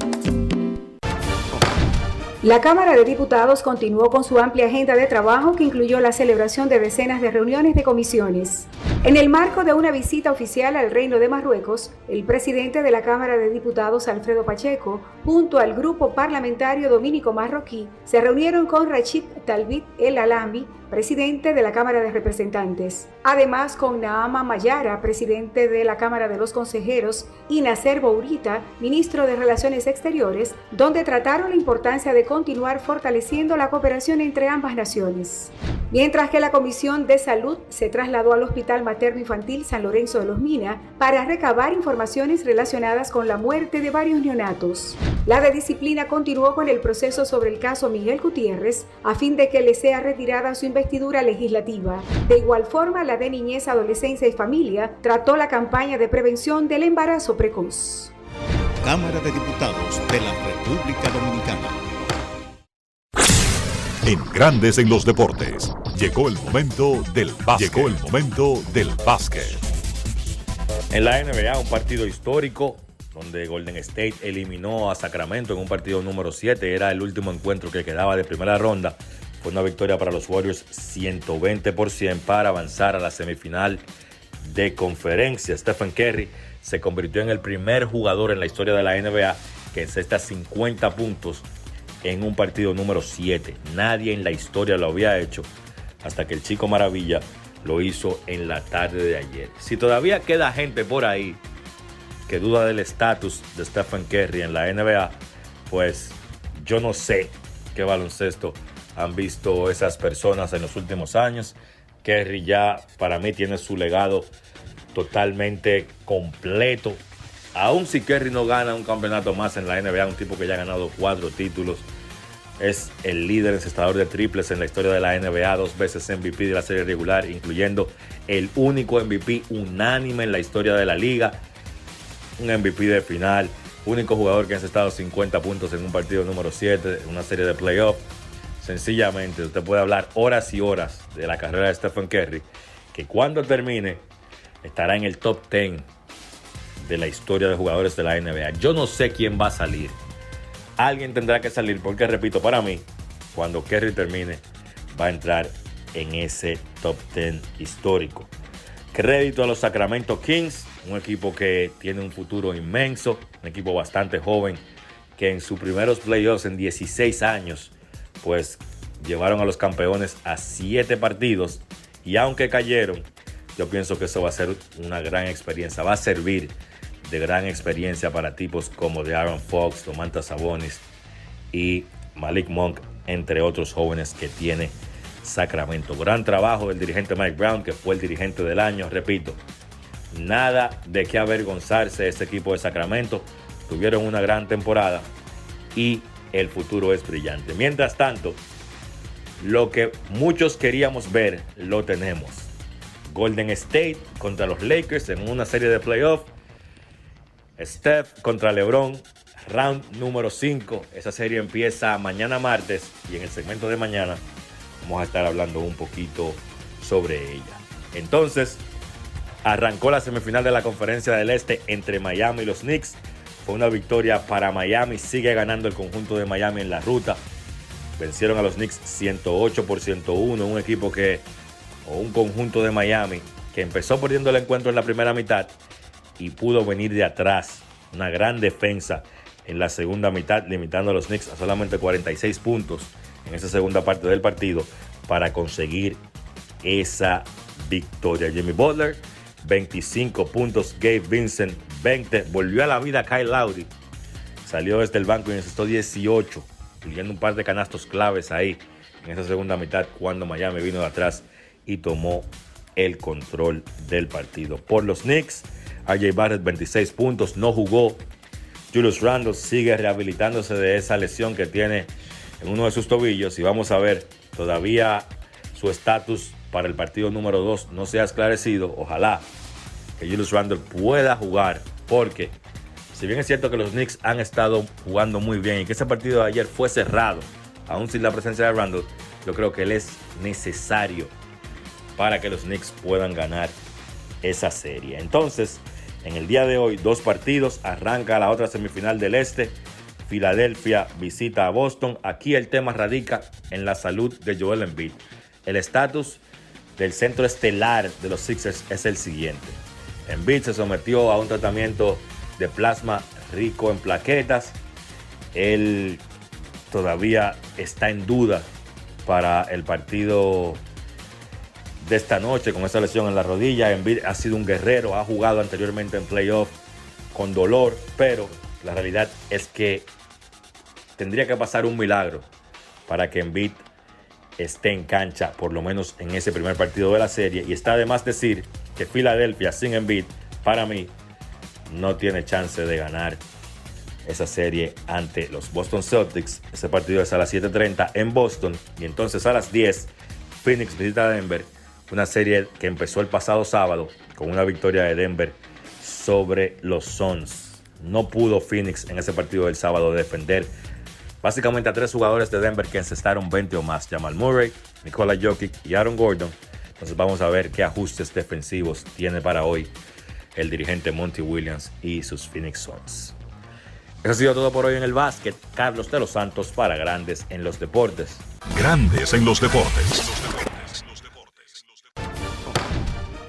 La Cámara de Diputados continuó con su amplia agenda de trabajo que incluyó la celebración de decenas de reuniones de comisiones. En el marco de una visita oficial al Reino de Marruecos, el presidente de la Cámara de Diputados, Alfredo Pacheco, junto al grupo parlamentario dominico marroquí, se reunieron con Rachid Talbit El Alami, presidente de la Cámara de Representantes. Además, con Naama Mayara, presidente de la Cámara de los Consejeros, y Nacer Bourita, ministro de Relaciones Exteriores, donde trataron la importancia de continuar fortaleciendo la cooperación entre ambas naciones. Mientras que la Comisión de Salud se trasladó al Hospital Materno Infantil San Lorenzo de los Mina para recabar informaciones relacionadas con la muerte de varios neonatos. La de disciplina continuó con el proceso sobre el caso Miguel Gutiérrez a fin de que le sea retirada su investidura legislativa. De igual forma, la de Niñez, Adolescencia y Familia trató la campaña de prevención del embarazo precoz. Cámara de Diputados de la República Dominicana. En Grandes en los Deportes, llegó el momento del básquet. Llegó el momento del básquet. En la NBA, un partido histórico donde Golden State eliminó a Sacramento en un partido número 7. Era el último encuentro que quedaba de primera ronda. Fue una victoria para los Warriors 120 por 100 para avanzar a la semifinal de conferencia. Stephen Curry se convirtió en el primer jugador en la historia de la NBA que encesta 50 puntos en un partido número 7. Nadie en la historia lo había hecho hasta que el chico Maravilla lo hizo en la tarde de ayer. Si todavía queda gente por ahí que duda del estatus de Stephen Curry en la NBA, pues yo no sé qué baloncesto han visto esas personas en los últimos años. Curry ya para mí tiene su legado totalmente completo. Aún si Curry no gana un campeonato más en la NBA, un tipo que ya ha ganado cuatro títulos, es el líder encestador de triples en la historia de la NBA, dos veces MVP de la serie regular, incluyendo el único MVP unánime en la historia de la liga un MVP de final, único jugador que ha estado 50 puntos en un partido número 7, en una serie de playoffs. Sencillamente, usted puede hablar horas y horas de la carrera de Stephen Curry, que cuando termine estará en el top 10 de la historia de jugadores de la NBA. Yo no sé quién va a salir. Alguien tendrá que salir porque, repito, para mí, cuando Curry termine, va a entrar en ese top 10 histórico. Crédito a los Sacramento Kings, un equipo que tiene un futuro inmenso, un equipo bastante joven, que en sus primeros playoffs en 16 años, pues llevaron a los campeones a 7 partidos y aunque cayeron, yo pienso que eso va a ser una gran experiencia, va a servir de gran experiencia para tipos como de Aaron Fox, Domantas Sabonis y Malik Monk, entre otros jóvenes que tiene Sacramento. Gran trabajo del dirigente Mike Brown, que fue el dirigente del año, repito, Nada de qué avergonzarse este equipo de Sacramento. Tuvieron una gran temporada y el futuro es brillante. Mientras tanto, lo que muchos queríamos ver, lo tenemos. Golden State contra los Lakers en una serie de playoffs. Steph contra LeBron, round número 5. Esa serie empieza mañana martes y en el segmento de mañana vamos a estar hablando un poquito sobre ella. Entonces, Arrancó la semifinal de la conferencia del Este entre Miami y los Knicks. Fue una victoria para Miami. Sigue ganando el conjunto de Miami en la ruta. Vencieron a los Knicks 108 por 101. Un equipo que, o un conjunto de Miami, que empezó perdiendo el encuentro en la primera mitad y pudo venir de atrás. Una gran defensa en la segunda mitad, limitando a los Knicks a solamente 46 puntos en esa segunda parte del partido para conseguir esa victoria. Jimmy Butler 25 puntos. Gabe Vincent, 20. Volvió a la vida Kyle Lowry. Salió desde el banco y necesitó 18, incluyendo un par de canastos claves ahí en esa segunda mitad cuando Miami vino de atrás y tomó el control del partido. Por los Knicks, AJ Barrett 26 puntos, no jugó. Julius Randle sigue rehabilitándose de esa lesión que tiene en uno de sus tobillos y vamos a ver todavía su estatus para el partido número 2 no se ha esclarecido. Ojalá que Julius Randle pueda jugar, porque si bien es cierto que los Knicks han estado jugando muy bien y que ese partido de ayer fue cerrado, aún sin la presencia de Randle, yo creo que él es necesario para que los Knicks puedan ganar esa serie. Entonces, en el día de hoy, dos partidos, arranca la otra semifinal del Este. Filadelfia visita a Boston. Aquí el tema radica en la salud de Joel Embiid. El estatus del centro estelar de los Sixers es el siguiente. Embiid se sometió a un tratamiento de plasma rico en plaquetas. Él todavía está en duda para el partido de esta noche con esa lesión en la rodilla. Embiid ha sido un guerrero, ha jugado anteriormente en playoff con dolor, pero la realidad es que tendría que pasar un milagro para que Embiid esté en cancha, por lo menos en ese primer partido de la serie. Y está de más decir que Filadelfia sin Embiid, para mí, no tiene chance de ganar esa serie ante los Boston Celtics. Ese partido es a las 7:30 en Boston. Y entonces a las 10, Phoenix visita a Denver. Una serie que empezó el pasado sábado con una victoria de Denver sobre los Suns. No pudo Phoenix en ese partido del sábado defender básicamente a tres jugadores de Denver que encestaron 20 o más, Jamal Murray, Nikola Jokic y Aaron Gordon. Entonces vamos a ver qué ajustes defensivos tiene para hoy el dirigente Monty Williams y sus Phoenix Suns. Eso ha sido todo por hoy en el básquet. Carlos de los Santos para Grandes en los Deportes. Grandes en los Deportes.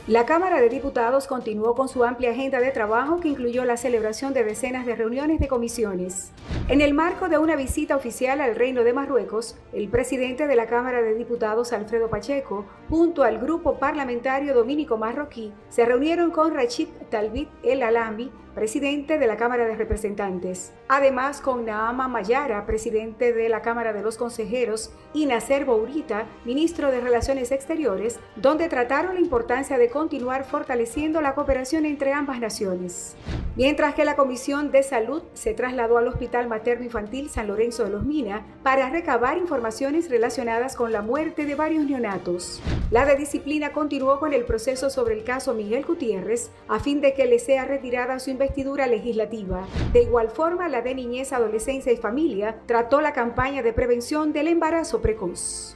La Cámara de Diputados continuó con su amplia agenda de trabajo que incluyó la celebración de decenas de reuniones de comisiones. En el marco de una visita oficial al Reino de Marruecos, el presidente de la Cámara de Diputados, Alfredo Pacheco, junto al grupo parlamentario dominico marroquí, se reunieron con Rachid Talbit El Alami, presidente de la Cámara de Representantes. Además, con Naama Mayara, presidente de la Cámara de los Consejeros, y Nasser Bourita, ministro de Relaciones Exteriores, donde trataron la importancia de continuar fortaleciendo la cooperación entre ambas naciones. Mientras que la Comisión de Salud se trasladó al Hospital Materno Infantil San Lorenzo de los Mina para recabar informaciones relacionadas con la muerte de varios neonatos. La de disciplina continuó con el proceso sobre el caso Miguel Gutiérrez a fin de que le sea retirada su investidura legislativa. De igual forma, la de Niñez, Adolescencia y Familia trató la campaña de prevención del embarazo precoz.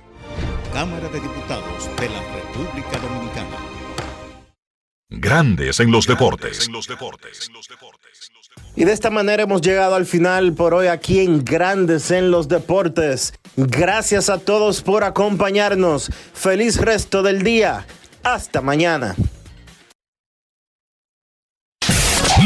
Cámara de Diputados de la República Dominicana. Grandes en los deportes. Y de esta manera hemos llegado al final por hoy aquí en Grandes en los Deportes. Gracias a todos por acompañarnos. Feliz resto del día. Hasta mañana.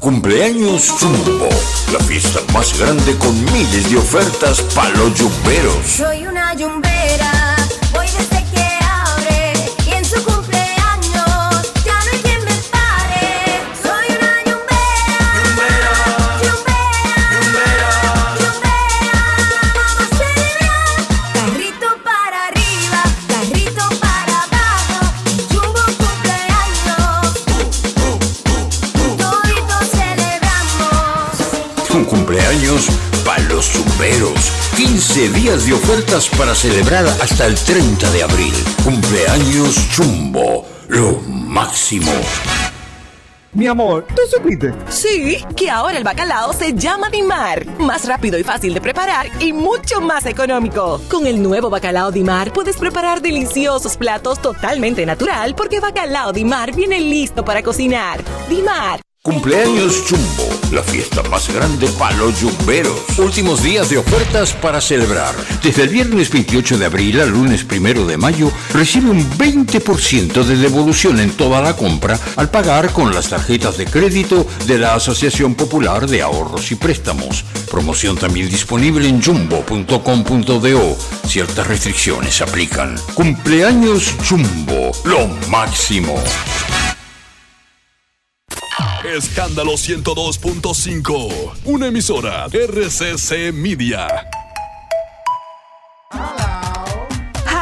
Cumpleaños Jumbo, la fiesta más grande con miles de ofertas para los yumberos. Soy una yumbera, cumpleaños para los yumberos. 15 días de ofertas para celebrar hasta el 30 de abril. Cumpleaños Jumbo, lo máximo. Mi amor, ¿tú supiste? Sí, que ahora el bacalao se llama Dimar. Más rápido y fácil de preparar y mucho más económico. Con el nuevo bacalao Dimar puedes preparar deliciosos platos totalmente natural porque bacalao Dimar viene listo para cocinar. Dimar. Cumpleaños Jumbo, la fiesta más grande para los yumberos. Últimos días de ofertas para celebrar. Desde el viernes 28 de abril al lunes 1 de mayo, recibe un 20% de devolución en toda la compra al pagar con las tarjetas de crédito de la Asociación Popular de Ahorros y Préstamos. Promoción también disponible en jumbo.com.do. Ciertas restricciones aplican. Cumpleaños Jumbo, lo máximo. Escándalo 102.5. Una emisora RCC Media.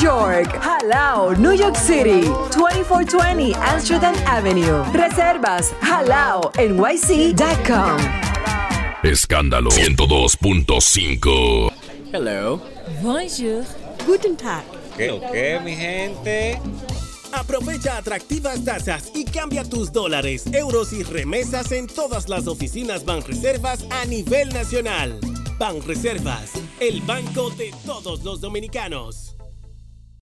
York. Jalao, New York City, 2420 Amsterdam Avenue. Reservas jalao nyc.com. Escándalo 102.5. Hello. Bonjour. Guten Tag. ¿Qué o qué, mi gente? Aprovecha atractivas tasas y cambia tus dólares, euros y remesas en todas las oficinas Banreservas a nivel nacional. Banreservas, el banco de todos los dominicanos.